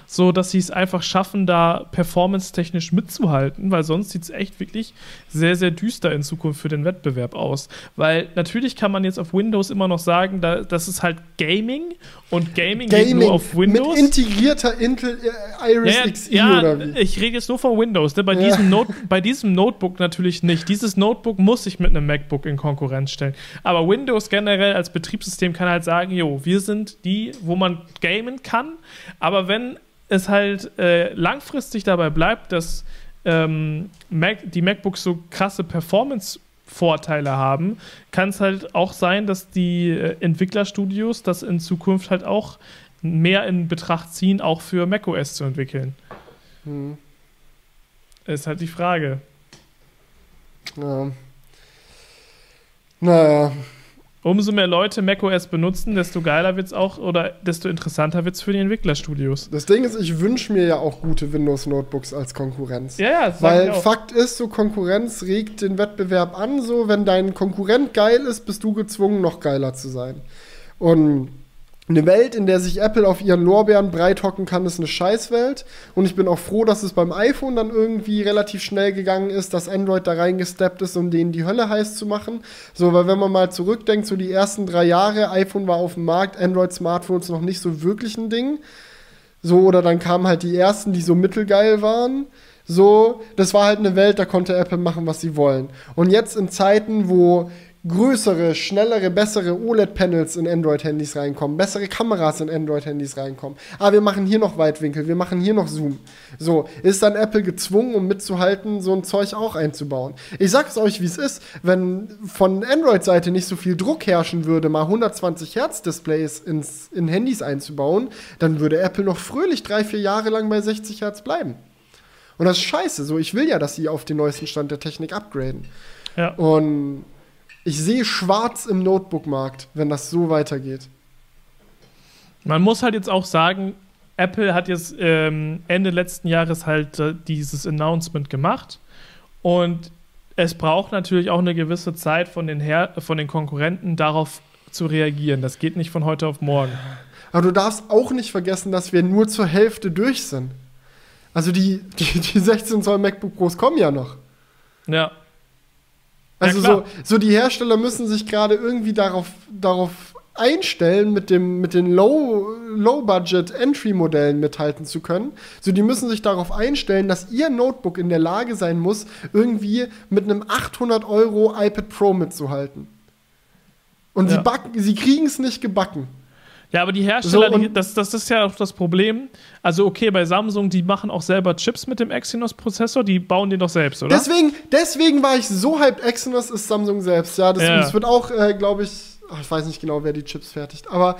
so dass sie es einfach schaffen, da performance-technisch mitzuhalten, weil sonst sieht es echt wirklich sehr, sehr düster in Zukunft für den Wettbewerb aus. Weil natürlich kann man jetzt auf Windows immer noch sagen, da, das ist halt Gaming und Gaming, Gaming geht nur auf Windows. Mit integrierter Intel äh, Iris ja, Xe ja, oder wie? ich rede jetzt nur von Windows. Ne? Bei, Ja. diesem Note, bei diesem Notebook natürlich nicht. Dieses Notebook muss sich mit einem MacBook in Konkurrenz stellen. Aber Windows generell als Betriebssystem kann halt sagen, jo, wir sind die, wo man gamen kann. Aber wenn es halt äh, langfristig dabei bleibt, dass ähm, Mac, die MacBooks so krasse Performance-Vorteile haben, kann es halt auch sein, dass die äh, Entwicklerstudios das in Zukunft halt auch mehr in Betracht ziehen, auch für macOS zu entwickeln. Hm. Ist halt die Frage. Ja. Naja. Umso mehr Leute macOS benutzen, desto geiler wird es auch oder desto interessanter wird es für die Entwicklerstudios. Das Ding ist, ich wünsche mir ja auch gute Windows-Notebooks als Konkurrenz. Ja, ja, das Weil. Fakt ist, so Konkurrenz regt den Wettbewerb an. So, wenn dein Konkurrent geil ist, bist du gezwungen, noch geiler zu sein. Und eine Welt, in der sich Apple auf ihren Lorbeeren breit hocken kann, ist eine Scheißwelt. Und ich bin auch froh, dass es beim iPhone dann irgendwie relativ schnell gegangen ist, dass Android da reingesteppt ist, um denen die Hölle heiß zu machen. So, weil wenn man mal zurückdenkt, so die ersten drei Jahre, iPhone war auf dem Markt, Android-Smartphones noch nicht so wirklich ein Ding. So, oder dann kamen halt die ersten, die so mittelgeil waren. So, das war halt eine Welt, da konnte Apple machen, was sie wollen. Und jetzt in Zeiten, wo größere, schnellere, bessere OLED-Panels in Android-Handys reinkommen, bessere Kameras in Android-Handys reinkommen. Ah, wir machen hier noch Weitwinkel, wir machen hier noch Zoom. So, ist dann Apple gezwungen, um mitzuhalten, so ein Zeug auch einzubauen. Ich sag's euch, wie es ist, wenn von Android-Seite nicht so viel Druck herrschen würde, mal 120 Hertz-Displays ins, in Handys einzubauen, dann würde Apple noch fröhlich drei, vier Jahre lang bei 60 Hertz bleiben. Und das ist scheiße. So, ich will ja, dass sie auf den neuesten Stand der Technik upgraden. Ja. Und ich sehe schwarz im Notebook-Markt, wenn das so weitergeht. Man muss halt jetzt auch sagen, Apple hat jetzt ähm, Ende letzten Jahres halt äh, dieses Announcement gemacht und es braucht natürlich auch eine gewisse Zeit von den, Her von den Konkurrenten darauf zu reagieren. Das geht nicht von heute auf morgen. Aber du darfst auch nicht vergessen, dass wir nur zur Hälfte durch sind. Also die, die, die 16 Zoll MacBook Pros kommen ja noch. Ja. Also klar. so, so die Hersteller müssen sich gerade irgendwie darauf, darauf einstellen, mit, dem, mit den Low- Low-Budget-Entry-Modellen mithalten zu können. So, die müssen sich darauf einstellen, dass ihr Notebook in der Lage sein muss, irgendwie mit einem 800 Euro iPad Pro mitzuhalten. Und Ja. sie, backen, sie kriegen es nicht gebacken. Ja, aber die Hersteller, So, die, das, das ist ja auch das Problem. Also, okay, bei Samsung, die machen auch selber Chips mit dem Exynos-Prozessor, die bauen den doch selbst, oder? Deswegen, deswegen war ich so hyped. Exynos ist Samsung selbst. Ja, das, Ja. das wird auch, äh, glaube ich, ach, ich weiß nicht genau, wer die Chips fertigt. Aber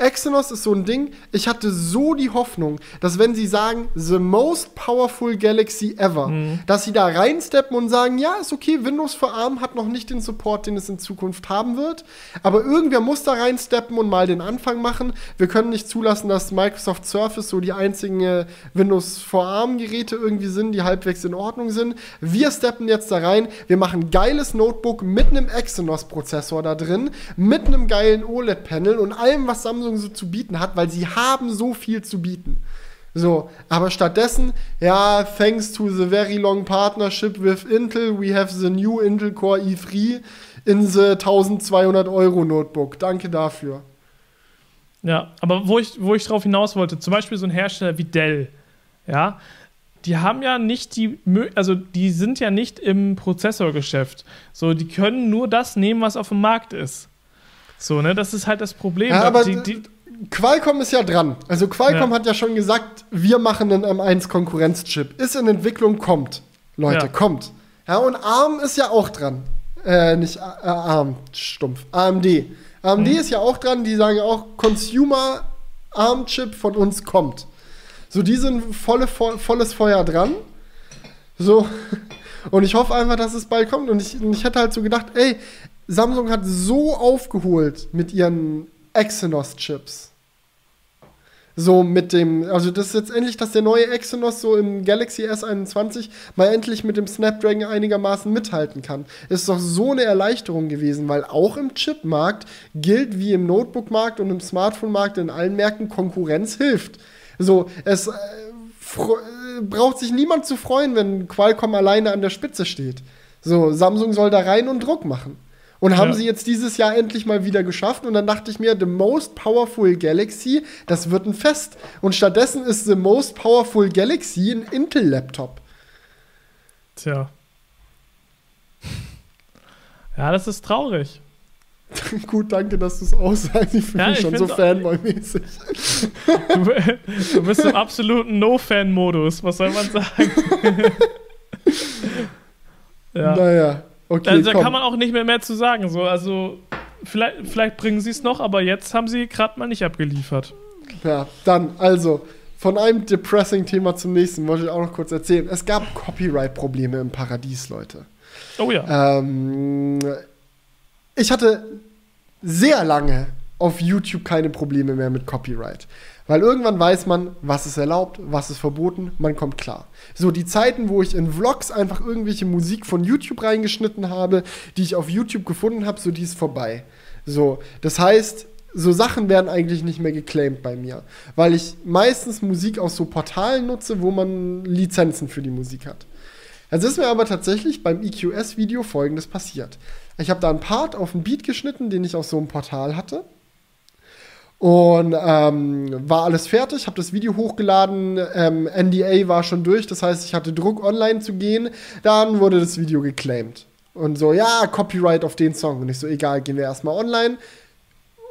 Exynos ist so ein Ding. Ich hatte so die Hoffnung, dass wenn sie sagen, the most powerful Galaxy ever, Mhm. dass sie da reinsteppen und sagen, ja, ist okay, Windows für ARM hat noch nicht den Support, den es in Zukunft haben wird. Aber irgendwer muss da reinsteppen und mal den Anfang machen. Wir können nicht zulassen, dass Microsoft Surface so die einzigen äh, Windows for ARM-Geräte irgendwie sind, die halbwegs in Ordnung sind. Wir steppen jetzt da rein. Wir machen ein geiles Notebook mit einem Exynos-Prozessor da drin, mit einem geilen OLED-Panel und allem, was Samsung so zu bieten hat, weil sie haben so viel zu bieten. So, aber stattdessen, ja, thanks to the very long partnership with Intel, we have the new Intel Core i3 in the 1200 Euro Notebook. Danke dafür. Ja, aber wo ich, wo ich drauf hinaus wollte, zum Beispiel so ein Hersteller wie Dell, ja, die haben ja nicht die, also die sind ja nicht im Prozessorgeschäft. So, die können nur das nehmen, was auf dem Markt ist. So, ne, das ist halt das Problem. Ja, aber die, die, Qualcomm ist ja dran. Also Qualcomm Ja. hat ja schon gesagt, wir machen einen M1 Konkurrenzchip. Ist in Entwicklung, kommt. Leute, Ja. kommt. Ja, und ARM ist ja auch dran. Äh, nicht äh, ARM, stumpf. AMD. AMD Mhm. ist ja auch dran, die sagen auch, Consumer ARM-Chip von uns kommt. So, die sind volle, vo volles Feuer dran. So. Und ich hoffe einfach, dass es bald kommt. Und ich, und ich hätte halt so gedacht, ey, Samsung hat so aufgeholt mit ihren Exynos-Chips. So mit dem, also das ist jetzt endlich, dass der neue Exynos so im Galaxy S21 mal endlich mit dem Snapdragon einigermaßen mithalten kann. Ist doch so eine Erleichterung gewesen, weil auch im Chipmarkt gilt wie im Notebook-Markt und im Smartphone-Markt in allen Märkten Konkurrenz hilft. So, es äh, äh, braucht sich niemand zu freuen, wenn Qualcomm alleine an der Spitze steht. So, Samsung soll da rein und Druck machen. Und haben ja. sie jetzt dieses Jahr endlich mal wieder geschafft. Und dann dachte ich mir, The Most Powerful Galaxy, das wird ein Fest. Und stattdessen ist The Most Powerful Galaxy ein Intel-Laptop. Tja. Ja, das ist traurig. Gut, danke, dass du es aussagst. Ich fühle ja, mich schon so Fanboy-mäßig. Du, du, bist im absoluten No-Fan-Modus. Was soll man sagen? ja. Naja, okay. Also, da kann man auch nicht mehr mehr zu sagen. So, also, vielleicht, vielleicht bringen sie es noch, aber jetzt haben sie gerade mal nicht abgeliefert. Ja, dann, also, von einem depressing Thema zum nächsten wollte ich auch noch kurz erzählen. Es gab Copyright-Probleme im Paradies, Leute. Oh ja. Ähm, ich hatte sehr lange auf YouTube keine Probleme mehr mit Copyright. Weil irgendwann weiß man, was ist erlaubt, was ist verboten, man kommt klar. So, die Zeiten, wo ich in Vlogs einfach irgendwelche Musik von YouTube reingeschnitten habe, die ich auf YouTube gefunden habe, so die ist vorbei. So, das heißt, so Sachen werden eigentlich nicht mehr geclaimed bei mir, weil ich meistens Musik aus so Portalen nutze, wo man Lizenzen für die Musik hat. Jetzt ist mir aber tatsächlich beim EQS-Video folgendes passiert. Ich habe da einen Part auf einen Beat geschnitten, den ich aus so einem Portal hatte. Und ähm, war alles fertig, habe das Video hochgeladen, ähm, NDA war schon durch, das heißt, ich hatte Druck, online zu gehen. Dann wurde das Video geclaimed. Und so, ja, Copyright auf den Song. Und ich so, egal, gehen wir erstmal online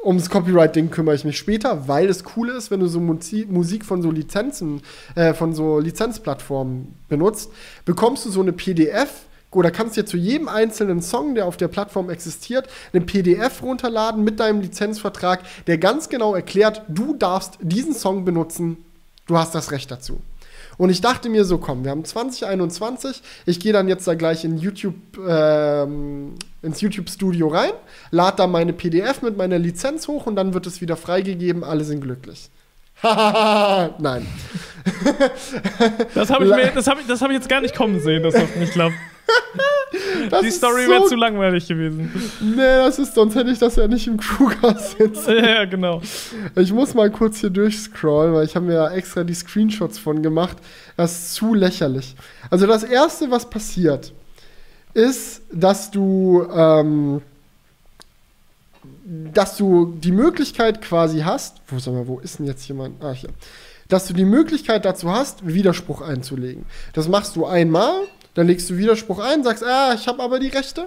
ums Copyright-Ding kümmere ich mich später, weil es cool ist, wenn du so Musik von so Lizenzen, äh, von so Lizenzplattformen benutzt, bekommst du so eine PDF oder kannst dir zu jedem einzelnen Song, der auf der Plattform existiert, eine PDF runterladen mit deinem Lizenzvertrag, der ganz genau erklärt, du darfst diesen Song benutzen, du hast das Recht dazu. Und ich dachte mir so, komm, wir haben 2021, ich gehe dann jetzt da gleich in YouTube, ähm, ins YouTube-Studio rein, lade da meine PDF mit meiner Lizenz hoch und dann wird es wieder freigegeben, alle sind glücklich. Nein. das habe ich, hab ich, hab ich jetzt gar nicht kommen sehen, dass das nicht klappt. Die Story so wäre zu langweilig gewesen. Nee, das ist, sonst hätte ich das ja nicht im Crewcast jetzt. Ja, genau. Ich muss mal kurz hier durchscrollen, weil ich habe mir ja extra die Screenshots von gemacht. Das ist zu lächerlich. Also das Erste, was passiert, ist, dass du, ähm, dass du die Möglichkeit quasi hast, wo, sag mal, wo ist denn jetzt jemand? Ah, hier. Dass du die Möglichkeit dazu hast, Widerspruch einzulegen. Das machst du einmal dann legst du Widerspruch ein, sagst, ah, ich habe aber die Rechte.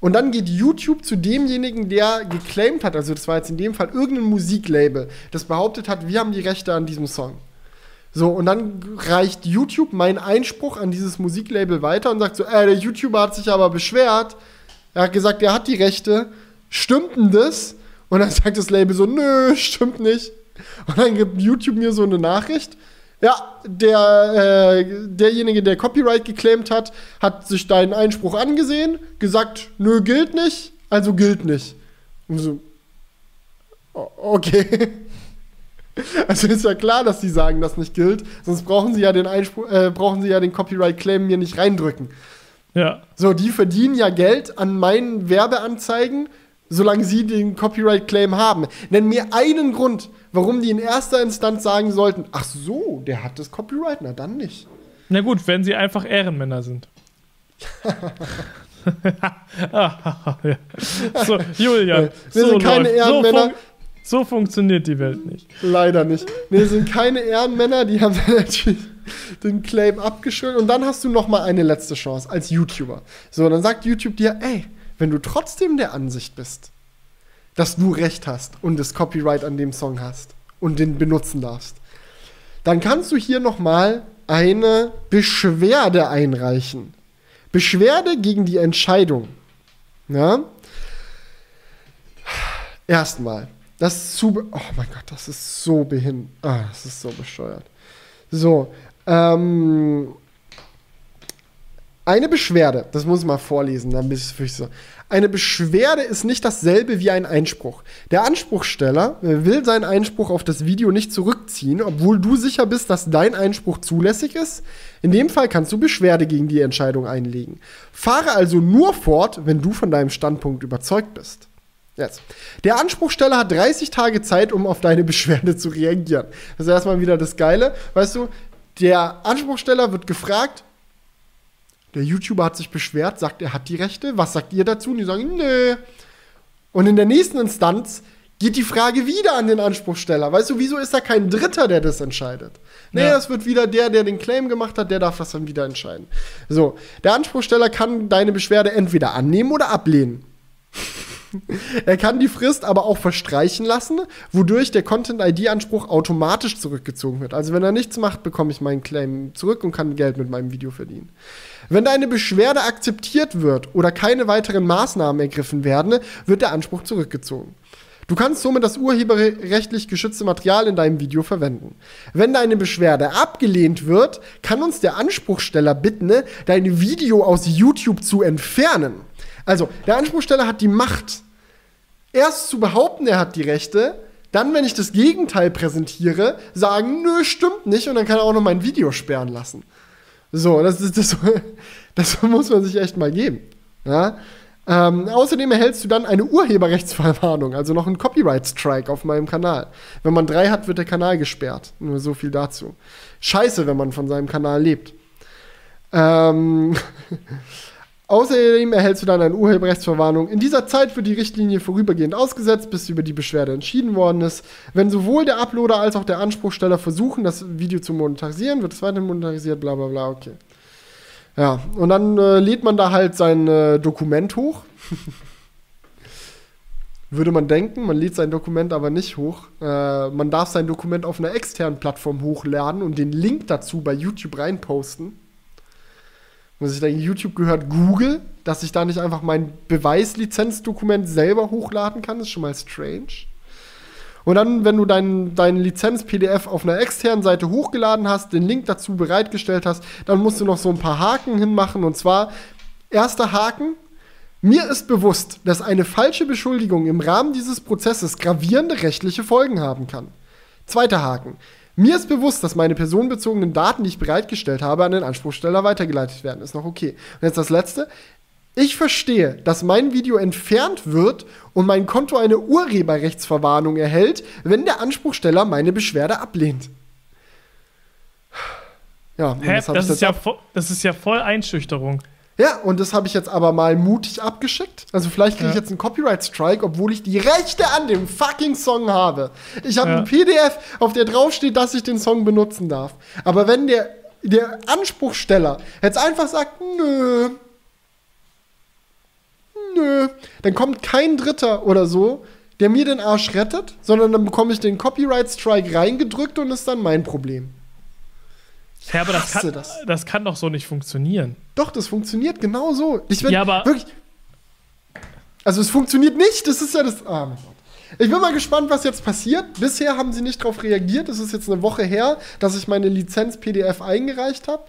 Und dann geht YouTube zu demjenigen, der geclaimed hat, also das war jetzt in dem Fall irgendein Musiklabel, das behauptet hat, wir haben die Rechte an diesem Song. So, und dann reicht YouTube meinen Einspruch an dieses Musiklabel weiter und sagt so, äh, der YouTuber hat sich aber beschwert. Er hat gesagt, er hat die Rechte. Stimmt denn das? Und dann sagt das Label so, nö, stimmt nicht. Und dann gibt YouTube mir so eine Nachricht. Ja, der, äh, derjenige, der Copyright geclaimt hat, hat sich deinen Einspruch angesehen, gesagt, nö, gilt nicht, also gilt nicht. Und so, okay. Also ist ja klar, dass die sagen, dass nicht gilt, sonst brauchen sie ja den Einspruch, äh, brauchen sie ja den Copyright-Claim mir nicht reindrücken. Ja. So, die verdienen ja Geld an meinen Werbeanzeigen, solange sie den Copyright-Claim haben. Nenn mir einen Grund, warum die in erster Instanz sagen sollten, ach so, der hat das Copyright, na dann nicht. Na gut, wenn sie einfach Ehrenmänner sind. so, Julian. Wir so sind keine läuft. Ehrenmänner. So, so, funktioniert die Welt nicht. Leider nicht. Wir sind keine Ehrenmänner, die haben natürlich den Claim abgeschrieben. Und dann hast du noch mal eine letzte Chance als YouTuber. So, dann sagt YouTube dir, ey, wenn du trotzdem der Ansicht bist, dass du recht hast und das Copyright an dem Song hast und den benutzen darfst, dann kannst du hier nochmal eine Beschwerde einreichen. Beschwerde gegen die Entscheidung. Ja? Erstmal. Das ist zu. Oh mein Gott, das ist so behindert. Ah, das ist so bescheuert. So. Ähm, eine Beschwerde, das muss ich mal vorlesen, dann bist du so. Eine Beschwerde ist nicht dasselbe wie ein Einspruch. Der Anspruchsteller will seinen Einspruch auf das Video nicht zurückziehen, obwohl du sicher bist, dass dein Einspruch zulässig ist. In dem Fall kannst du Beschwerde gegen die Entscheidung einlegen. Fahre also nur fort, wenn du von deinem Standpunkt überzeugt bist. Jetzt. Der Anspruchsteller hat 30 Tage Zeit, um auf deine Beschwerde zu reagieren. Das ist erstmal wieder das Geile. Weißt du, der Anspruchsteller wird gefragt, der YouTuber hat sich beschwert, sagt, er hat die Rechte. Was sagt ihr dazu? Und die sagen, nö. Und in der nächsten Instanz geht die Frage wieder an den Anspruchsteller. Weißt du, wieso ist da kein Dritter, der das entscheidet? Nee, ja. das wird wieder der, der den Claim gemacht hat, der darf das dann wieder entscheiden. So, der Anspruchsteller kann deine Beschwerde entweder annehmen oder ablehnen. er kann die Frist aber auch verstreichen lassen, wodurch der Content-ID-Anspruch automatisch zurückgezogen wird. Also wenn er nichts macht, bekomme ich meinen Claim zurück und kann Geld mit meinem Video verdienen. Wenn deine Beschwerde akzeptiert wird oder keine weiteren Maßnahmen ergriffen werden, wird der Anspruch zurückgezogen. Du kannst somit das urheberrechtlich geschützte Material in deinem Video verwenden. Wenn deine Beschwerde abgelehnt wird, kann uns der Anspruchsteller bitten, dein Video aus YouTube zu entfernen. Also, der Anspruchsteller hat die Macht, erst zu behaupten, er hat die Rechte, dann, wenn ich das Gegenteil präsentiere, sagen, nö, stimmt nicht, und dann kann er auch noch mein Video sperren lassen. So, das, ist, das, das muss man sich echt mal geben. Ja? Ähm, außerdem erhältst du dann eine Urheberrechtsverwarnung, also noch einen Copyright-Strike auf meinem Kanal. Wenn man drei hat, wird der Kanal gesperrt. Nur so viel dazu. Scheiße, wenn man von seinem Kanal lebt. Ähm Außerdem erhältst du dann eine Urheberrechtsverwarnung. In dieser Zeit wird die Richtlinie vorübergehend ausgesetzt, bis über die Beschwerde entschieden worden ist. Wenn sowohl der Uploader als auch der Anspruchsteller versuchen, das Video zu monetarisieren, wird es weiter monetarisiert, bla bla bla, okay. Ja, und dann äh, lädt man da halt sein äh, Dokument hoch. Würde man denken, man lädt sein Dokument aber nicht hoch. Äh, man darf sein Dokument auf einer externen Plattform hochladen und den Link dazu bei YouTube reinposten. Muss ich denken, YouTube gehört Google, dass ich da nicht einfach mein Beweislizenzdokument selber hochladen kann, ist schon mal strange. Und dann, wenn du dein, dein Lizenz-PDF auf einer externen Seite hochgeladen hast, den Link dazu bereitgestellt hast, dann musst du noch so ein paar Haken hinmachen. Und zwar, erster Haken, mir ist bewusst, dass eine falsche Beschuldigung im Rahmen dieses Prozesses gravierende rechtliche Folgen haben kann. Zweiter Haken. Mir ist bewusst, dass meine personenbezogenen Daten, die ich bereitgestellt habe, an den Anspruchsteller weitergeleitet werden. Ist noch okay. Und jetzt das letzte. Ich verstehe, dass mein Video entfernt wird und mein Konto eine Urheberrechtsverwarnung erhält, wenn der Anspruchsteller meine Beschwerde ablehnt. Ja, Hä? Das, das, ist ja voll, das ist ja voll Einschüchterung. Ja, und das habe ich jetzt aber mal mutig abgeschickt. Also vielleicht kriege ich ja. jetzt einen Copyright-Strike, obwohl ich die Rechte an dem fucking Song habe. Ich habe ja. ein PDF, auf der draufsteht, dass ich den Song benutzen darf. Aber wenn der, der Anspruchsteller jetzt einfach sagt, nö, nö, dann kommt kein Dritter oder so, der mir den Arsch rettet, sondern dann bekomme ich den Copyright-Strike reingedrückt und ist dann mein Problem. Ja, aber das kann, das. das kann doch so nicht funktionieren. Doch, das funktioniert genau so. Ich bin ja, aber wirklich. Also es funktioniert nicht, das ist ja das. Ah, mein Gott. Ich bin mal gespannt, was jetzt passiert. Bisher haben sie nicht darauf reagiert. Es ist jetzt eine Woche her, dass ich meine Lizenz-PDF eingereicht habe.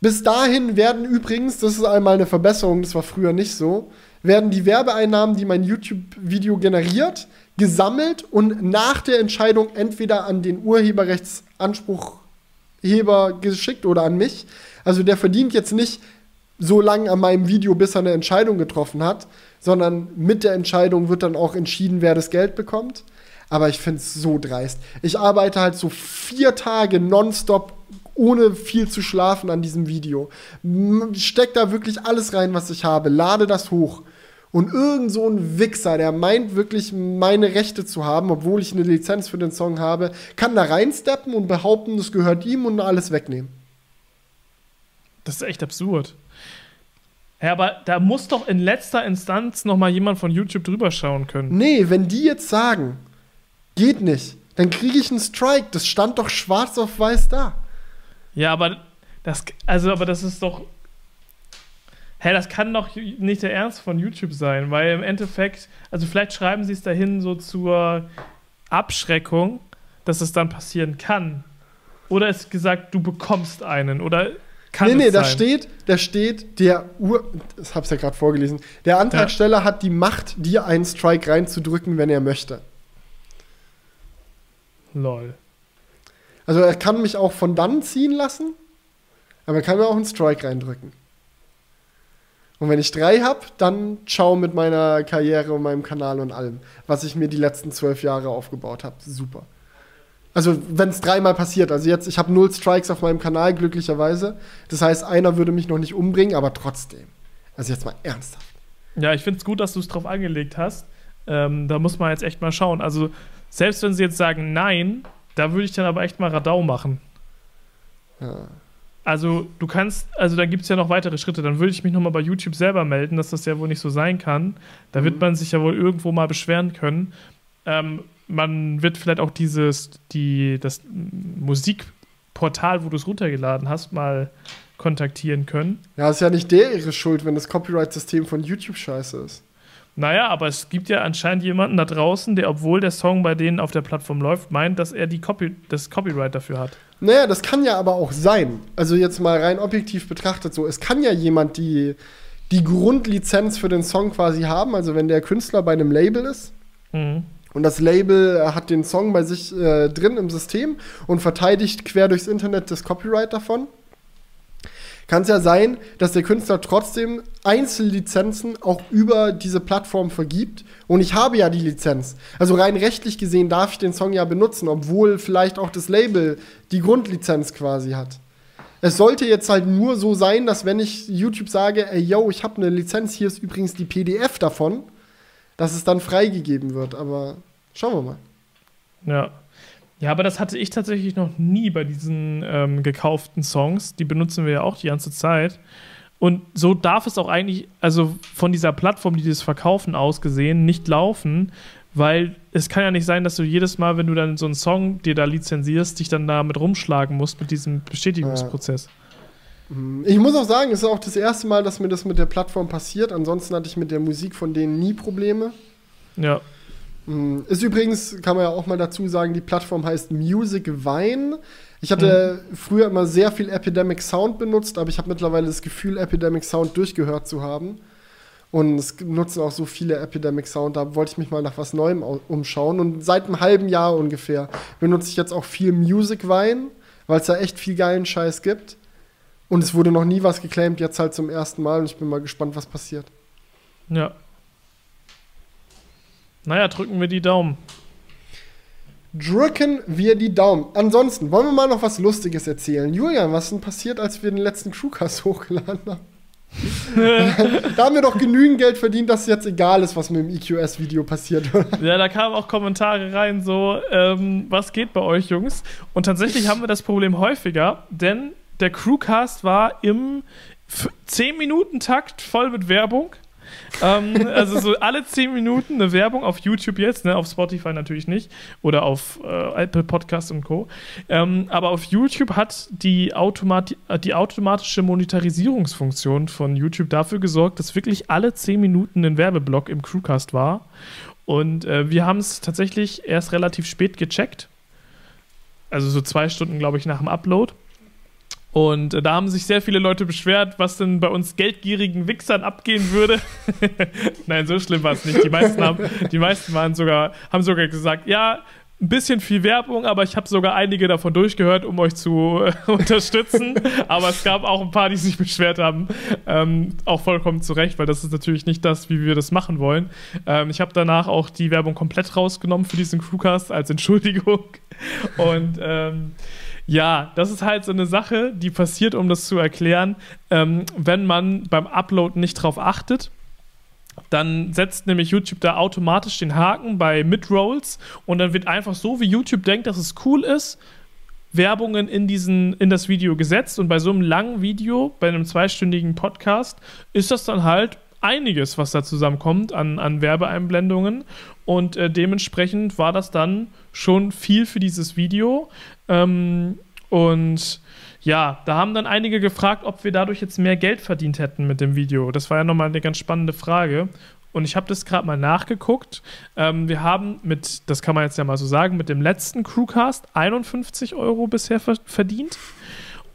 Bis dahin werden übrigens, das ist einmal eine Verbesserung, das war früher nicht so, werden die Werbeeinnahmen, die mein YouTube-Video generiert, gesammelt und nach der Entscheidung entweder an den Urheberrechtsanspruch Heber geschickt oder an mich. Also der verdient jetzt nicht so lange an meinem Video, bis er eine Entscheidung getroffen hat, sondern mit der Entscheidung wird dann auch entschieden, wer das Geld bekommt. Aber ich finde es so dreist. Ich arbeite halt so vier Tage nonstop, ohne viel zu schlafen an diesem Video. Steck da wirklich alles rein, was ich habe, lade das hoch und irgend so ein Wichser, der meint wirklich meine Rechte zu haben, obwohl ich eine Lizenz für den Song habe, kann da reinsteppen und behaupten, das gehört ihm und alles wegnehmen. Das ist echt absurd. Ja, aber da muss doch in letzter Instanz noch mal jemand von YouTube drüber schauen können. Nee, wenn die jetzt sagen, geht nicht, dann kriege ich einen Strike. Das stand doch schwarz auf weiß da. Ja, aber das, also, aber das ist doch hä, das kann doch nicht der Ernst von YouTube sein, weil im Endeffekt, also vielleicht schreiben sie es dahin so zur Abschreckung, dass es dann passieren kann. Oder ist gesagt, du bekommst einen, oder kann nee, nee, da steht, da steht, der Ur, das hab's ja gerade vorgelesen, der Antragsteller ja. hat die Macht, dir einen Strike reinzudrücken, wenn er möchte. Lol. Also er kann mich auch von dann ziehen lassen, aber er kann mir auch einen Strike reindrücken. Und wenn ich drei habe, dann ciao mit meiner Karriere und meinem Kanal und allem, was ich mir die letzten zwölf Jahre aufgebaut habe. Super. Also wenn es dreimal passiert, also jetzt, ich habe null Strikes auf meinem Kanal, glücklicherweise. Das heißt, einer würde mich noch nicht umbringen, aber trotzdem. Also jetzt mal ernsthaft. Ja, ich finde es gut, dass du es drauf angelegt hast. Ähm, da muss man jetzt echt mal schauen. Also selbst wenn sie jetzt sagen nein, da würde ich dann aber echt mal Radau machen. Ja. Also du kannst, also da gibt es ja noch weitere Schritte. Dann würde ich mich nochmal bei YouTube selber melden, dass das ja wohl nicht so sein kann. Da wird Mhm. man sich ja wohl irgendwo mal beschweren können. Ähm, man wird vielleicht auch dieses, die, das Musikportal, wo du es runtergeladen hast, mal kontaktieren können. Ja, ist ja nicht der ihre Schuld, wenn das Copyright-System von YouTube scheiße ist. Naja, aber es gibt ja anscheinend jemanden da draußen, der, obwohl der Song bei denen auf der Plattform läuft, meint, dass er die Copy das Copyright dafür hat. Naja, das kann ja aber auch sein. Also jetzt mal rein objektiv betrachtet so. Es kann ja jemand die, die Grundlizenz für den Song quasi haben. Also wenn der Künstler bei einem Label ist Mhm. und das Label hat den Song bei sich äh, drin im System und verteidigt quer durchs Internet das Copyright davon. Kann es ja sein, dass der Künstler trotzdem Einzellizenzen auch über diese Plattform vergibt. Und ich habe ja die Lizenz. Also rein rechtlich gesehen darf ich den Song ja benutzen, obwohl vielleicht auch das Label die Grundlizenz quasi hat. Es sollte jetzt halt nur so sein, dass wenn ich YouTube sage, ey yo, ich habe eine Lizenz, hier ist übrigens die PDF davon, dass es dann freigegeben wird. Aber schauen wir mal. Ja. Ja, aber das hatte ich tatsächlich noch nie bei diesen ähm, gekauften Songs. Die benutzen wir ja auch die ganze Zeit. Und so darf es auch eigentlich, also von dieser Plattform, die das verkaufen, aus gesehen, nicht laufen, weil es kann ja nicht sein, dass du jedes Mal, wenn du dann so einen Song dir da lizenzierst, dich dann damit rumschlagen musst mit diesem Bestätigungsprozess. Hm, Ich muss auch sagen, es ist auch das erste Mal, dass mir das mit der Plattform passiert. Ansonsten hatte ich mit der Musik von denen nie Probleme. Ja. Hm, Ist übrigens, kann man ja auch mal dazu sagen, die Plattform heißt Music Vine. Ich hatte früher immer sehr viel Epidemic Sound benutzt, aber ich habe mittlerweile das Gefühl, Epidemic Sound durchgehört zu haben. Und es nutzen auch so viele Epidemic Sound, da wollte ich mich mal nach was Neuem au- umschauen. Und seit einem halben Jahr ungefähr benutze ich jetzt auch viel Music Vine, weil es da echt viel geilen Scheiß gibt. Und es wurde noch nie was geclaimt, jetzt halt zum ersten Mal. Und ich bin mal gespannt, was passiert. Ja. Naja, drücken wir die Daumen. Drücken wir die Daumen. Ansonsten, wollen wir mal noch was Lustiges erzählen? Julian, was ist denn passiert, als wir den letzten Crewcast hochgeladen haben? da haben wir doch genügend Geld verdient, dass es jetzt egal ist, was mit dem EQS-Video passiert, oder? Ja, da kamen auch Kommentare rein, so, ähm, was geht bei euch, Jungs? Und tatsächlich haben wir das Problem häufiger, denn der Crewcast war im 10-Minuten-Takt voll mit Werbung. Ähm, also so alle 10 Minuten eine Werbung auf YouTube jetzt, ne, auf Spotify natürlich nicht oder auf äh, Apple Podcast und Co. Ähm, aber auf YouTube hat die, Automati äh, die automatische Monetarisierungsfunktion von YouTube dafür gesorgt, dass wirklich alle 10 Minuten ein Werbeblock im Crewcast war. Und äh, wir haben es tatsächlich erst relativ spät gecheckt. Also so zwei Stunden, glaube ich, nach dem Upload. Und äh, da haben sich sehr viele Leute beschwert, was denn bei uns geldgierigen Wichsern abgehen würde. Nein, so schlimm war es nicht. Die meisten, haben, die meisten waren sogar, haben sogar gesagt, ja, ein bisschen viel Werbung, aber ich habe sogar einige davon durchgehört, um euch zu äh, unterstützen. aber es gab auch ein paar, die sich beschwert haben. Ähm, auch vollkommen zu Recht, weil das ist natürlich nicht das, wie wir das machen wollen. Ähm, ich habe danach auch die Werbung komplett rausgenommen für diesen Crewcast als Entschuldigung. Und ähm, ja, das ist halt so eine Sache, die passiert, um das zu erklären, ähm, wenn man beim Upload nicht drauf achtet. Dann setzt nämlich YouTube da automatisch den Haken bei Midrolls und dann wird einfach so, wie YouTube denkt, dass es cool ist, Werbungen in, diesen, in das Video gesetzt. Und bei so einem langen Video, bei einem zweistündigen Podcast, ist das dann halt einiges, was da zusammenkommt an, an Werbeeinblendungen. Und äh, dementsprechend war das dann schon viel für dieses Video. Ähm, und ja, da haben dann einige gefragt, ob wir dadurch jetzt mehr Geld verdient hätten mit dem Video. Das war ja nochmal eine ganz spannende Frage. Und ich habe das gerade mal nachgeguckt. Ähm, wir haben mit, das kann man jetzt ja mal so sagen, mit dem letzten Crewcast 51 Euro bisher ver verdient.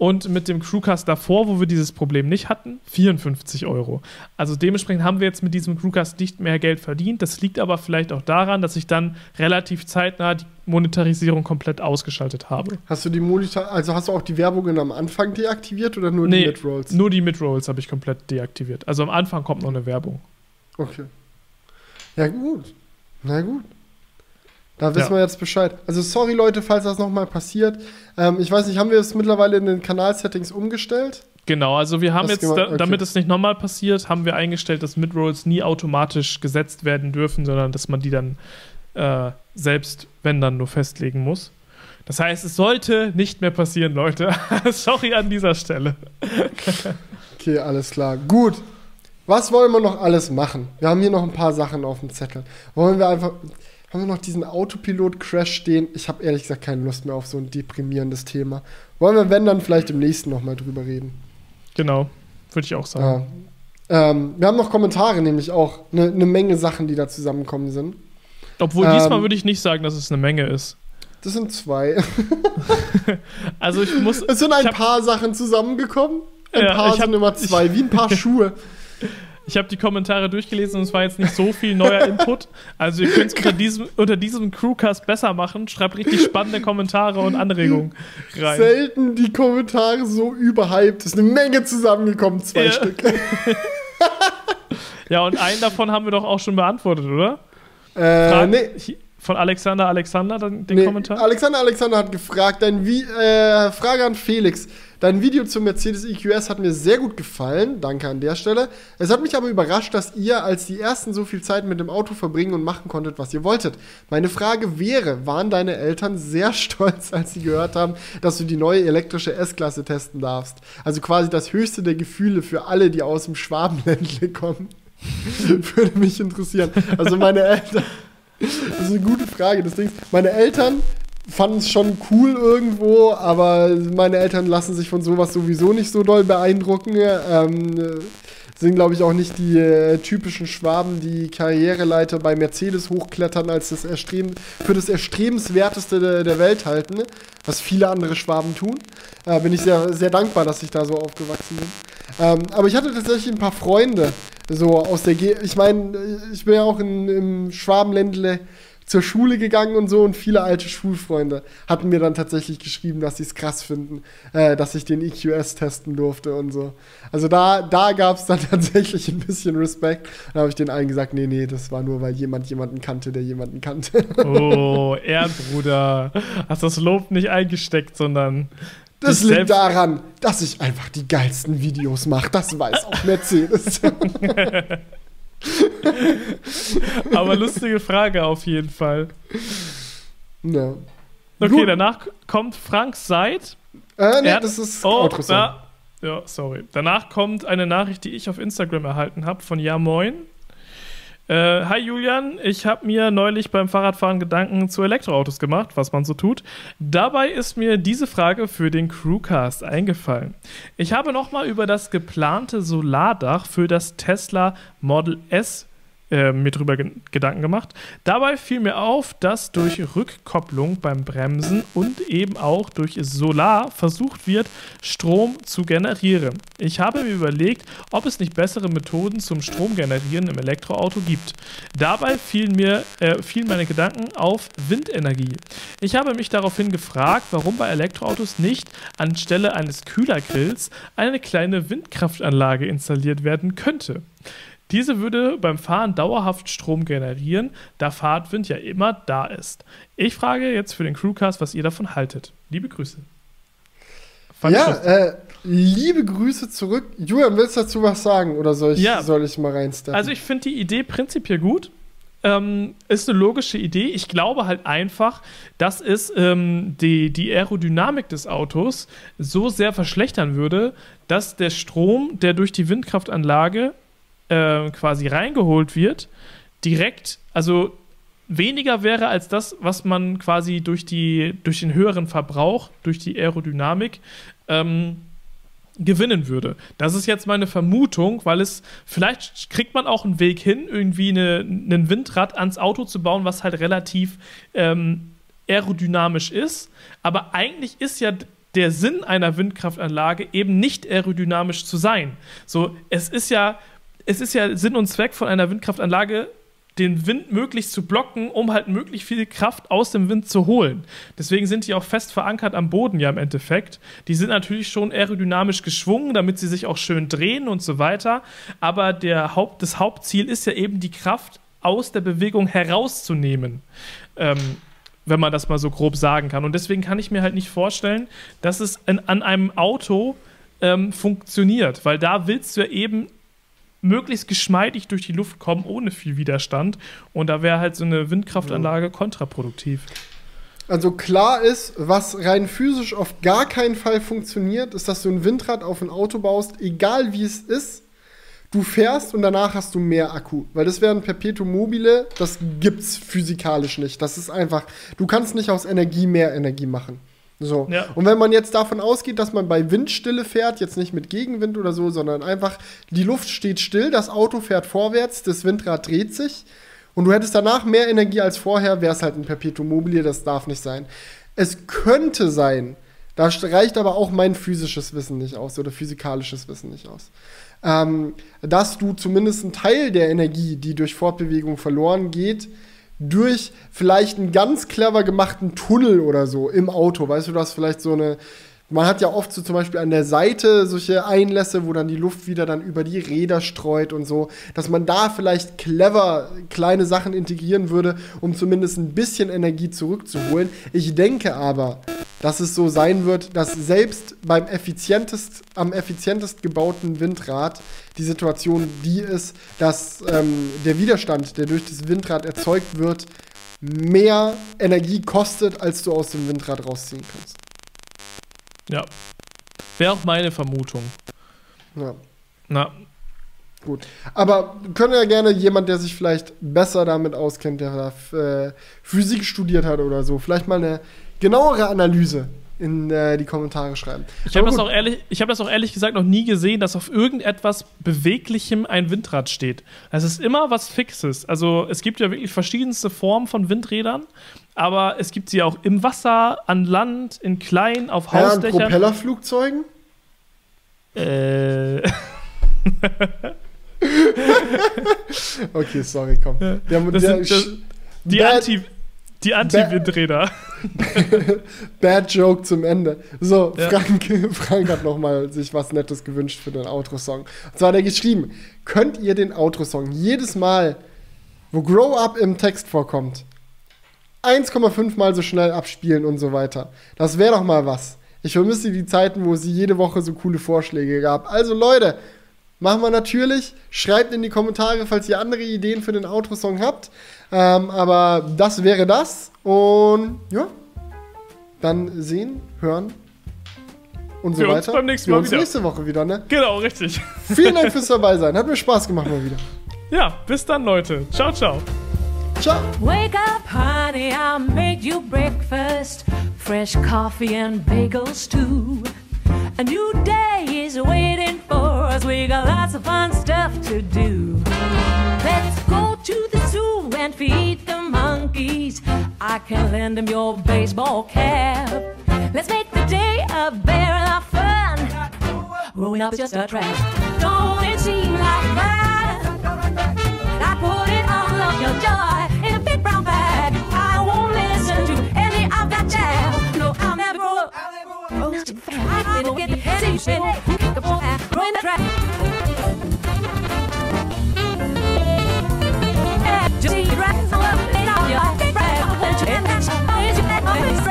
Und mit dem Crewcast davor, wo wir dieses Problem nicht hatten, 54 Euro. Also dementsprechend haben wir jetzt mit diesem Crewcast nicht mehr Geld verdient. Das liegt aber vielleicht auch daran, dass ich dann relativ zeitnah die Monetarisierung komplett ausgeschaltet habe. Hast du die Monitor also hast du auch die Werbungen am Anfang deaktiviert oder nur Nee, die Midrolls? Nur die Midrolls habe ich komplett deaktiviert. Also am Anfang kommt noch eine Werbung. Okay. Ja, gut. Na gut. Da wissen Ja. wir jetzt Bescheid. Also sorry Leute, falls das nochmal passiert. Ähm, ich weiß nicht, haben wir es mittlerweile in den Kanalsettings umgestellt? Genau, also wir haben Das jetzt, gemacht, okay. damit es nicht nochmal passiert, haben wir eingestellt, dass Midrolls nie automatisch gesetzt werden dürfen, sondern dass man die dann äh, selbst, wenn dann, nur festlegen muss. Das heißt, es sollte nicht mehr passieren, Leute. Sorry an dieser Stelle. Okay, alles klar. Gut. Was wollen wir noch alles machen? Wir haben hier noch ein paar Sachen auf dem Zettel. Wollen wir einfach. Haben wir noch diesen Autopilot-Crash stehen? Ich habe ehrlich gesagt keine Lust mehr auf so ein deprimierendes Thema. Wollen wir, wenn, dann vielleicht im nächsten nochmal drüber reden? Genau, würde ich auch sagen. Ja. Ähm, wir haben noch Kommentare, nämlich auch eine ne Menge Sachen, die da zusammenkommen sind. Obwohl Ähm, diesmal würde ich nicht sagen, dass es eine Menge ist. Das sind zwei. Also ich muss. Es sind ein hab- paar Sachen zusammengekommen. Ein Ja, paar ich hab- sind immer zwei, wie ein paar Schuhe. Ich habe die Kommentare durchgelesen und es war jetzt nicht so viel neuer Input. Also ihr könnt es unter diesem, unter diesem Crewcast besser machen. Schreibt richtig spannende Kommentare und Anregungen rein. Selten die Kommentare so überhyped. Es ist eine Menge zusammengekommen, zwei Ja. Stück. Ja, und einen davon haben wir doch auch schon beantwortet, oder? Äh, Frag- nee, Von Alexander Alexander, den nee. Kommentar? Alexander Alexander hat gefragt, dein Vi äh, Frage an Felix. Dein Video zum Mercedes EQS hat mir sehr gut gefallen. Danke an der Stelle. Es hat mich aber überrascht, dass ihr als die Ersten so viel Zeit mit dem Auto verbringen und machen konntet, was ihr wolltet. Meine Frage wäre, waren deine Eltern sehr stolz, als sie gehört haben, dass du die neue elektrische S-Klasse testen darfst? Also quasi das höchste der Gefühle für alle, die aus dem Schwabenländle kommen. Würde mich interessieren. Also meine Eltern. Das ist eine gute Frage. Das Ding, meine Eltern fanden es schon cool irgendwo, aber meine Eltern lassen sich von sowas sowieso nicht so doll beeindrucken. Ähm, äh, sind, glaube ich, auch nicht die äh, typischen Schwaben, die Karriereleiter bei Mercedes hochklettern, als das Erstreben, für das erstrebenswerteste der, der Welt halten, was viele andere Schwaben tun. Äh, bin ich sehr, sehr dankbar, dass ich da so aufgewachsen bin. Ähm, aber ich hatte tatsächlich ein paar Freunde, so aus der Ge Ich meine, ich bin ja auch in, im Schwabenländle zur Schule gegangen und so und viele alte Schulfreunde hatten mir dann tatsächlich geschrieben, dass sie es krass finden, äh, dass ich den EQS testen durfte und so. Also da, da gab es dann tatsächlich ein bisschen Respekt. Da habe ich den allen gesagt, nee, nee, das war nur, weil jemand jemanden kannte, der jemanden kannte. Oh, Ehrenbruder. Hast das Lob nicht eingesteckt, sondern. Das liegt daran, dass ich einfach die geilsten Videos mache. Das weiß auch Mercedes. Aber lustige Frage auf jeden Fall. ja. Okay, Gut. danach kommt Frank Seid. Äh, nee, Er das ist Oh, Outro-Song. ja, sorry. Danach kommt eine Nachricht, die ich auf Instagram erhalten habe von Ja Moin. Äh, hi Julian, ich habe mir neulich beim Fahrradfahren Gedanken zu Elektroautos gemacht, was man so tut. Dabei ist mir diese Frage für den Crewcast eingefallen. Ich habe nochmal über das geplante Solardach für das Tesla Model S äh, mir drüber ge Gedanken gemacht. Dabei fiel mir auf, dass durch Rückkopplung beim Bremsen und eben auch durch Solar versucht wird, Strom zu generieren. Ich habe mir überlegt, ob es nicht bessere Methoden zum Stromgenerieren im Elektroauto gibt. Dabei fielen mir äh, fielen meine Gedanken auf Windenergie. Ich habe mich daraufhin gefragt, warum bei Elektroautos nicht anstelle eines Kühlergrills eine kleine Windkraftanlage installiert werden könnte. Diese würde beim Fahren dauerhaft Strom generieren, da Fahrtwind ja immer da ist. Ich frage jetzt für den Crewcast, was ihr davon haltet. Liebe Grüße. Fand Ja, äh, liebe Grüße zurück. Julian, willst du dazu was sagen oder soll ich, Ja. soll ich mal reinsteppen? Also ich finde die Idee prinzipiell gut. Ähm, ist eine logische Idee. Ich glaube halt einfach, dass es ähm, die, die Aerodynamik des Autos so sehr verschlechtern würde, dass der Strom, der durch die Windkraftanlage äh, quasi reingeholt wird, direkt, also weniger wäre als das, was man quasi durch, die, durch den höheren Verbrauch, durch die Aerodynamik ähm, gewinnen würde. Das ist jetzt meine Vermutung, weil es vielleicht kriegt man auch einen Weg hin, irgendwie eine, einen Windrad ans Auto zu bauen, was halt relativ ähm, aerodynamisch ist. Aber eigentlich ist ja der Sinn einer Windkraftanlage eben nicht aerodynamisch zu sein. So, es ist ja, es ist ja Sinn und Zweck von einer Windkraftanlage, den Wind möglichst zu blocken, um halt möglichst viel Kraft aus dem Wind zu holen. Deswegen sind die auch fest verankert am Boden ja im Endeffekt. Die sind natürlich schon aerodynamisch geschwungen, damit sie sich auch schön drehen und so weiter. Aber der Haupt, das Hauptziel ist ja eben die Kraft aus der Bewegung herauszunehmen. Ähm, wenn man das mal so grob sagen kann. Und deswegen kann ich mir halt nicht vorstellen, dass es in, an einem Auto ähm, funktioniert, weil da willst du ja eben möglichst geschmeidig durch die Luft kommen, ohne viel Widerstand. Und da wäre halt so eine Windkraftanlage kontraproduktiv. Also klar ist, was rein physisch auf gar keinen Fall funktioniert, ist, dass du ein Windrad auf ein Auto baust, egal wie es ist, du fährst und danach hast du mehr Akku. Weil das wäre ein Perpetuum mobile, das gibt's physikalisch nicht. Das ist einfach, du kannst nicht aus Energie mehr Energie machen. So. Ja. Und wenn man jetzt davon ausgeht, dass man bei Windstille fährt, jetzt nicht mit Gegenwind oder so, sondern einfach die Luft steht still, das Auto fährt vorwärts, das Windrad dreht sich und du hättest danach mehr Energie als vorher, wäre es halt ein Perpetuum mobile, das darf nicht sein. Es könnte sein, da reicht aber auch mein physisches Wissen nicht aus oder physikalisches Wissen nicht aus ähm, dass du zumindest einen Teil der Energie, die durch Fortbewegung verloren geht, durch vielleicht einen ganz clever gemachten Tunnel oder so im Auto, weißt du, du hast vielleicht so eine man hat ja oft so zum Beispiel an der Seite solche Einlässe, wo dann die Luft wieder dann über die Räder streut und so, dass man da vielleicht clever kleine Sachen integrieren würde, um zumindest ein bisschen Energie zurückzuholen. Ich denke aber, dass es so sein wird, dass selbst beim effizientest, am effizientest gebauten Windrad die Situation die ist, dass ähm, der Widerstand, der durch das Windrad erzeugt wird, mehr Energie kostet, als du aus dem Windrad rausziehen kannst. Ja. Wäre auch meine Vermutung. Ja. Na. Gut. Aber können ja gerne jemand, der sich vielleicht besser damit auskennt, der äh, Physik studiert hat oder so, vielleicht mal eine genauere Analyse in äh, die Kommentare schreiben. Ich habe das, auch ehrlich, hab das auch ehrlich gesagt noch nie gesehen, dass auf irgendetwas Beweglichem ein Windrad steht. Es ist immer was Fixes. Also es gibt ja wirklich verschiedenste Formen von Windrädern aber es gibt sie auch im Wasser, an Land, in klein, auf ja, Hausdächern. An Propellerflugzeugen? Äh. okay, sorry, komm. Der, der, sind, das, die Anti, die Anti-Windräder. Bad Joke zum Ende. So, ja. Frank, Frank hat noch mal sich was Nettes gewünscht für den Outro-Song. Und zwar hat er geschrieben, könnt ihr den Outro-Song jedes Mal, wo Grow Up im Text vorkommt, 1,5 mal so schnell abspielen und so weiter. Das wäre doch mal was. Ich vermisse die Zeiten, wo sie jede Woche so coole Vorschläge gab. Also Leute, machen wir natürlich. Schreibt in die Kommentare, falls ihr andere Ideen für den Outro-Song habt. Ähm, aber das wäre das. Und ja, dann sehen, hören und so wir weiter. Uns beim nächsten Mal wir uns wieder. nächste Woche wieder, ne? Genau, richtig. Vielen Dank fürs dabei sein. Hat mir Spaß gemacht mal wieder. Ja, bis dann, Leute. Ciao, ciao. Wake up, honey, I'll make you breakfast. Fresh coffee and bagels, too. A new day is waiting for us. We got lots of fun stuff to do. Let's go to the zoo and feed the monkeys. I can lend them your baseball cap. Let's make the day a barrel of fun. Growing up is just a trap. Don't it seem like that? I put it all of your joy. In a big brown bag. I won't listen to any of that jazz. No, I'll never grow up. Roasted fat, little get the head, ruin the. Just dress up and all your friends, and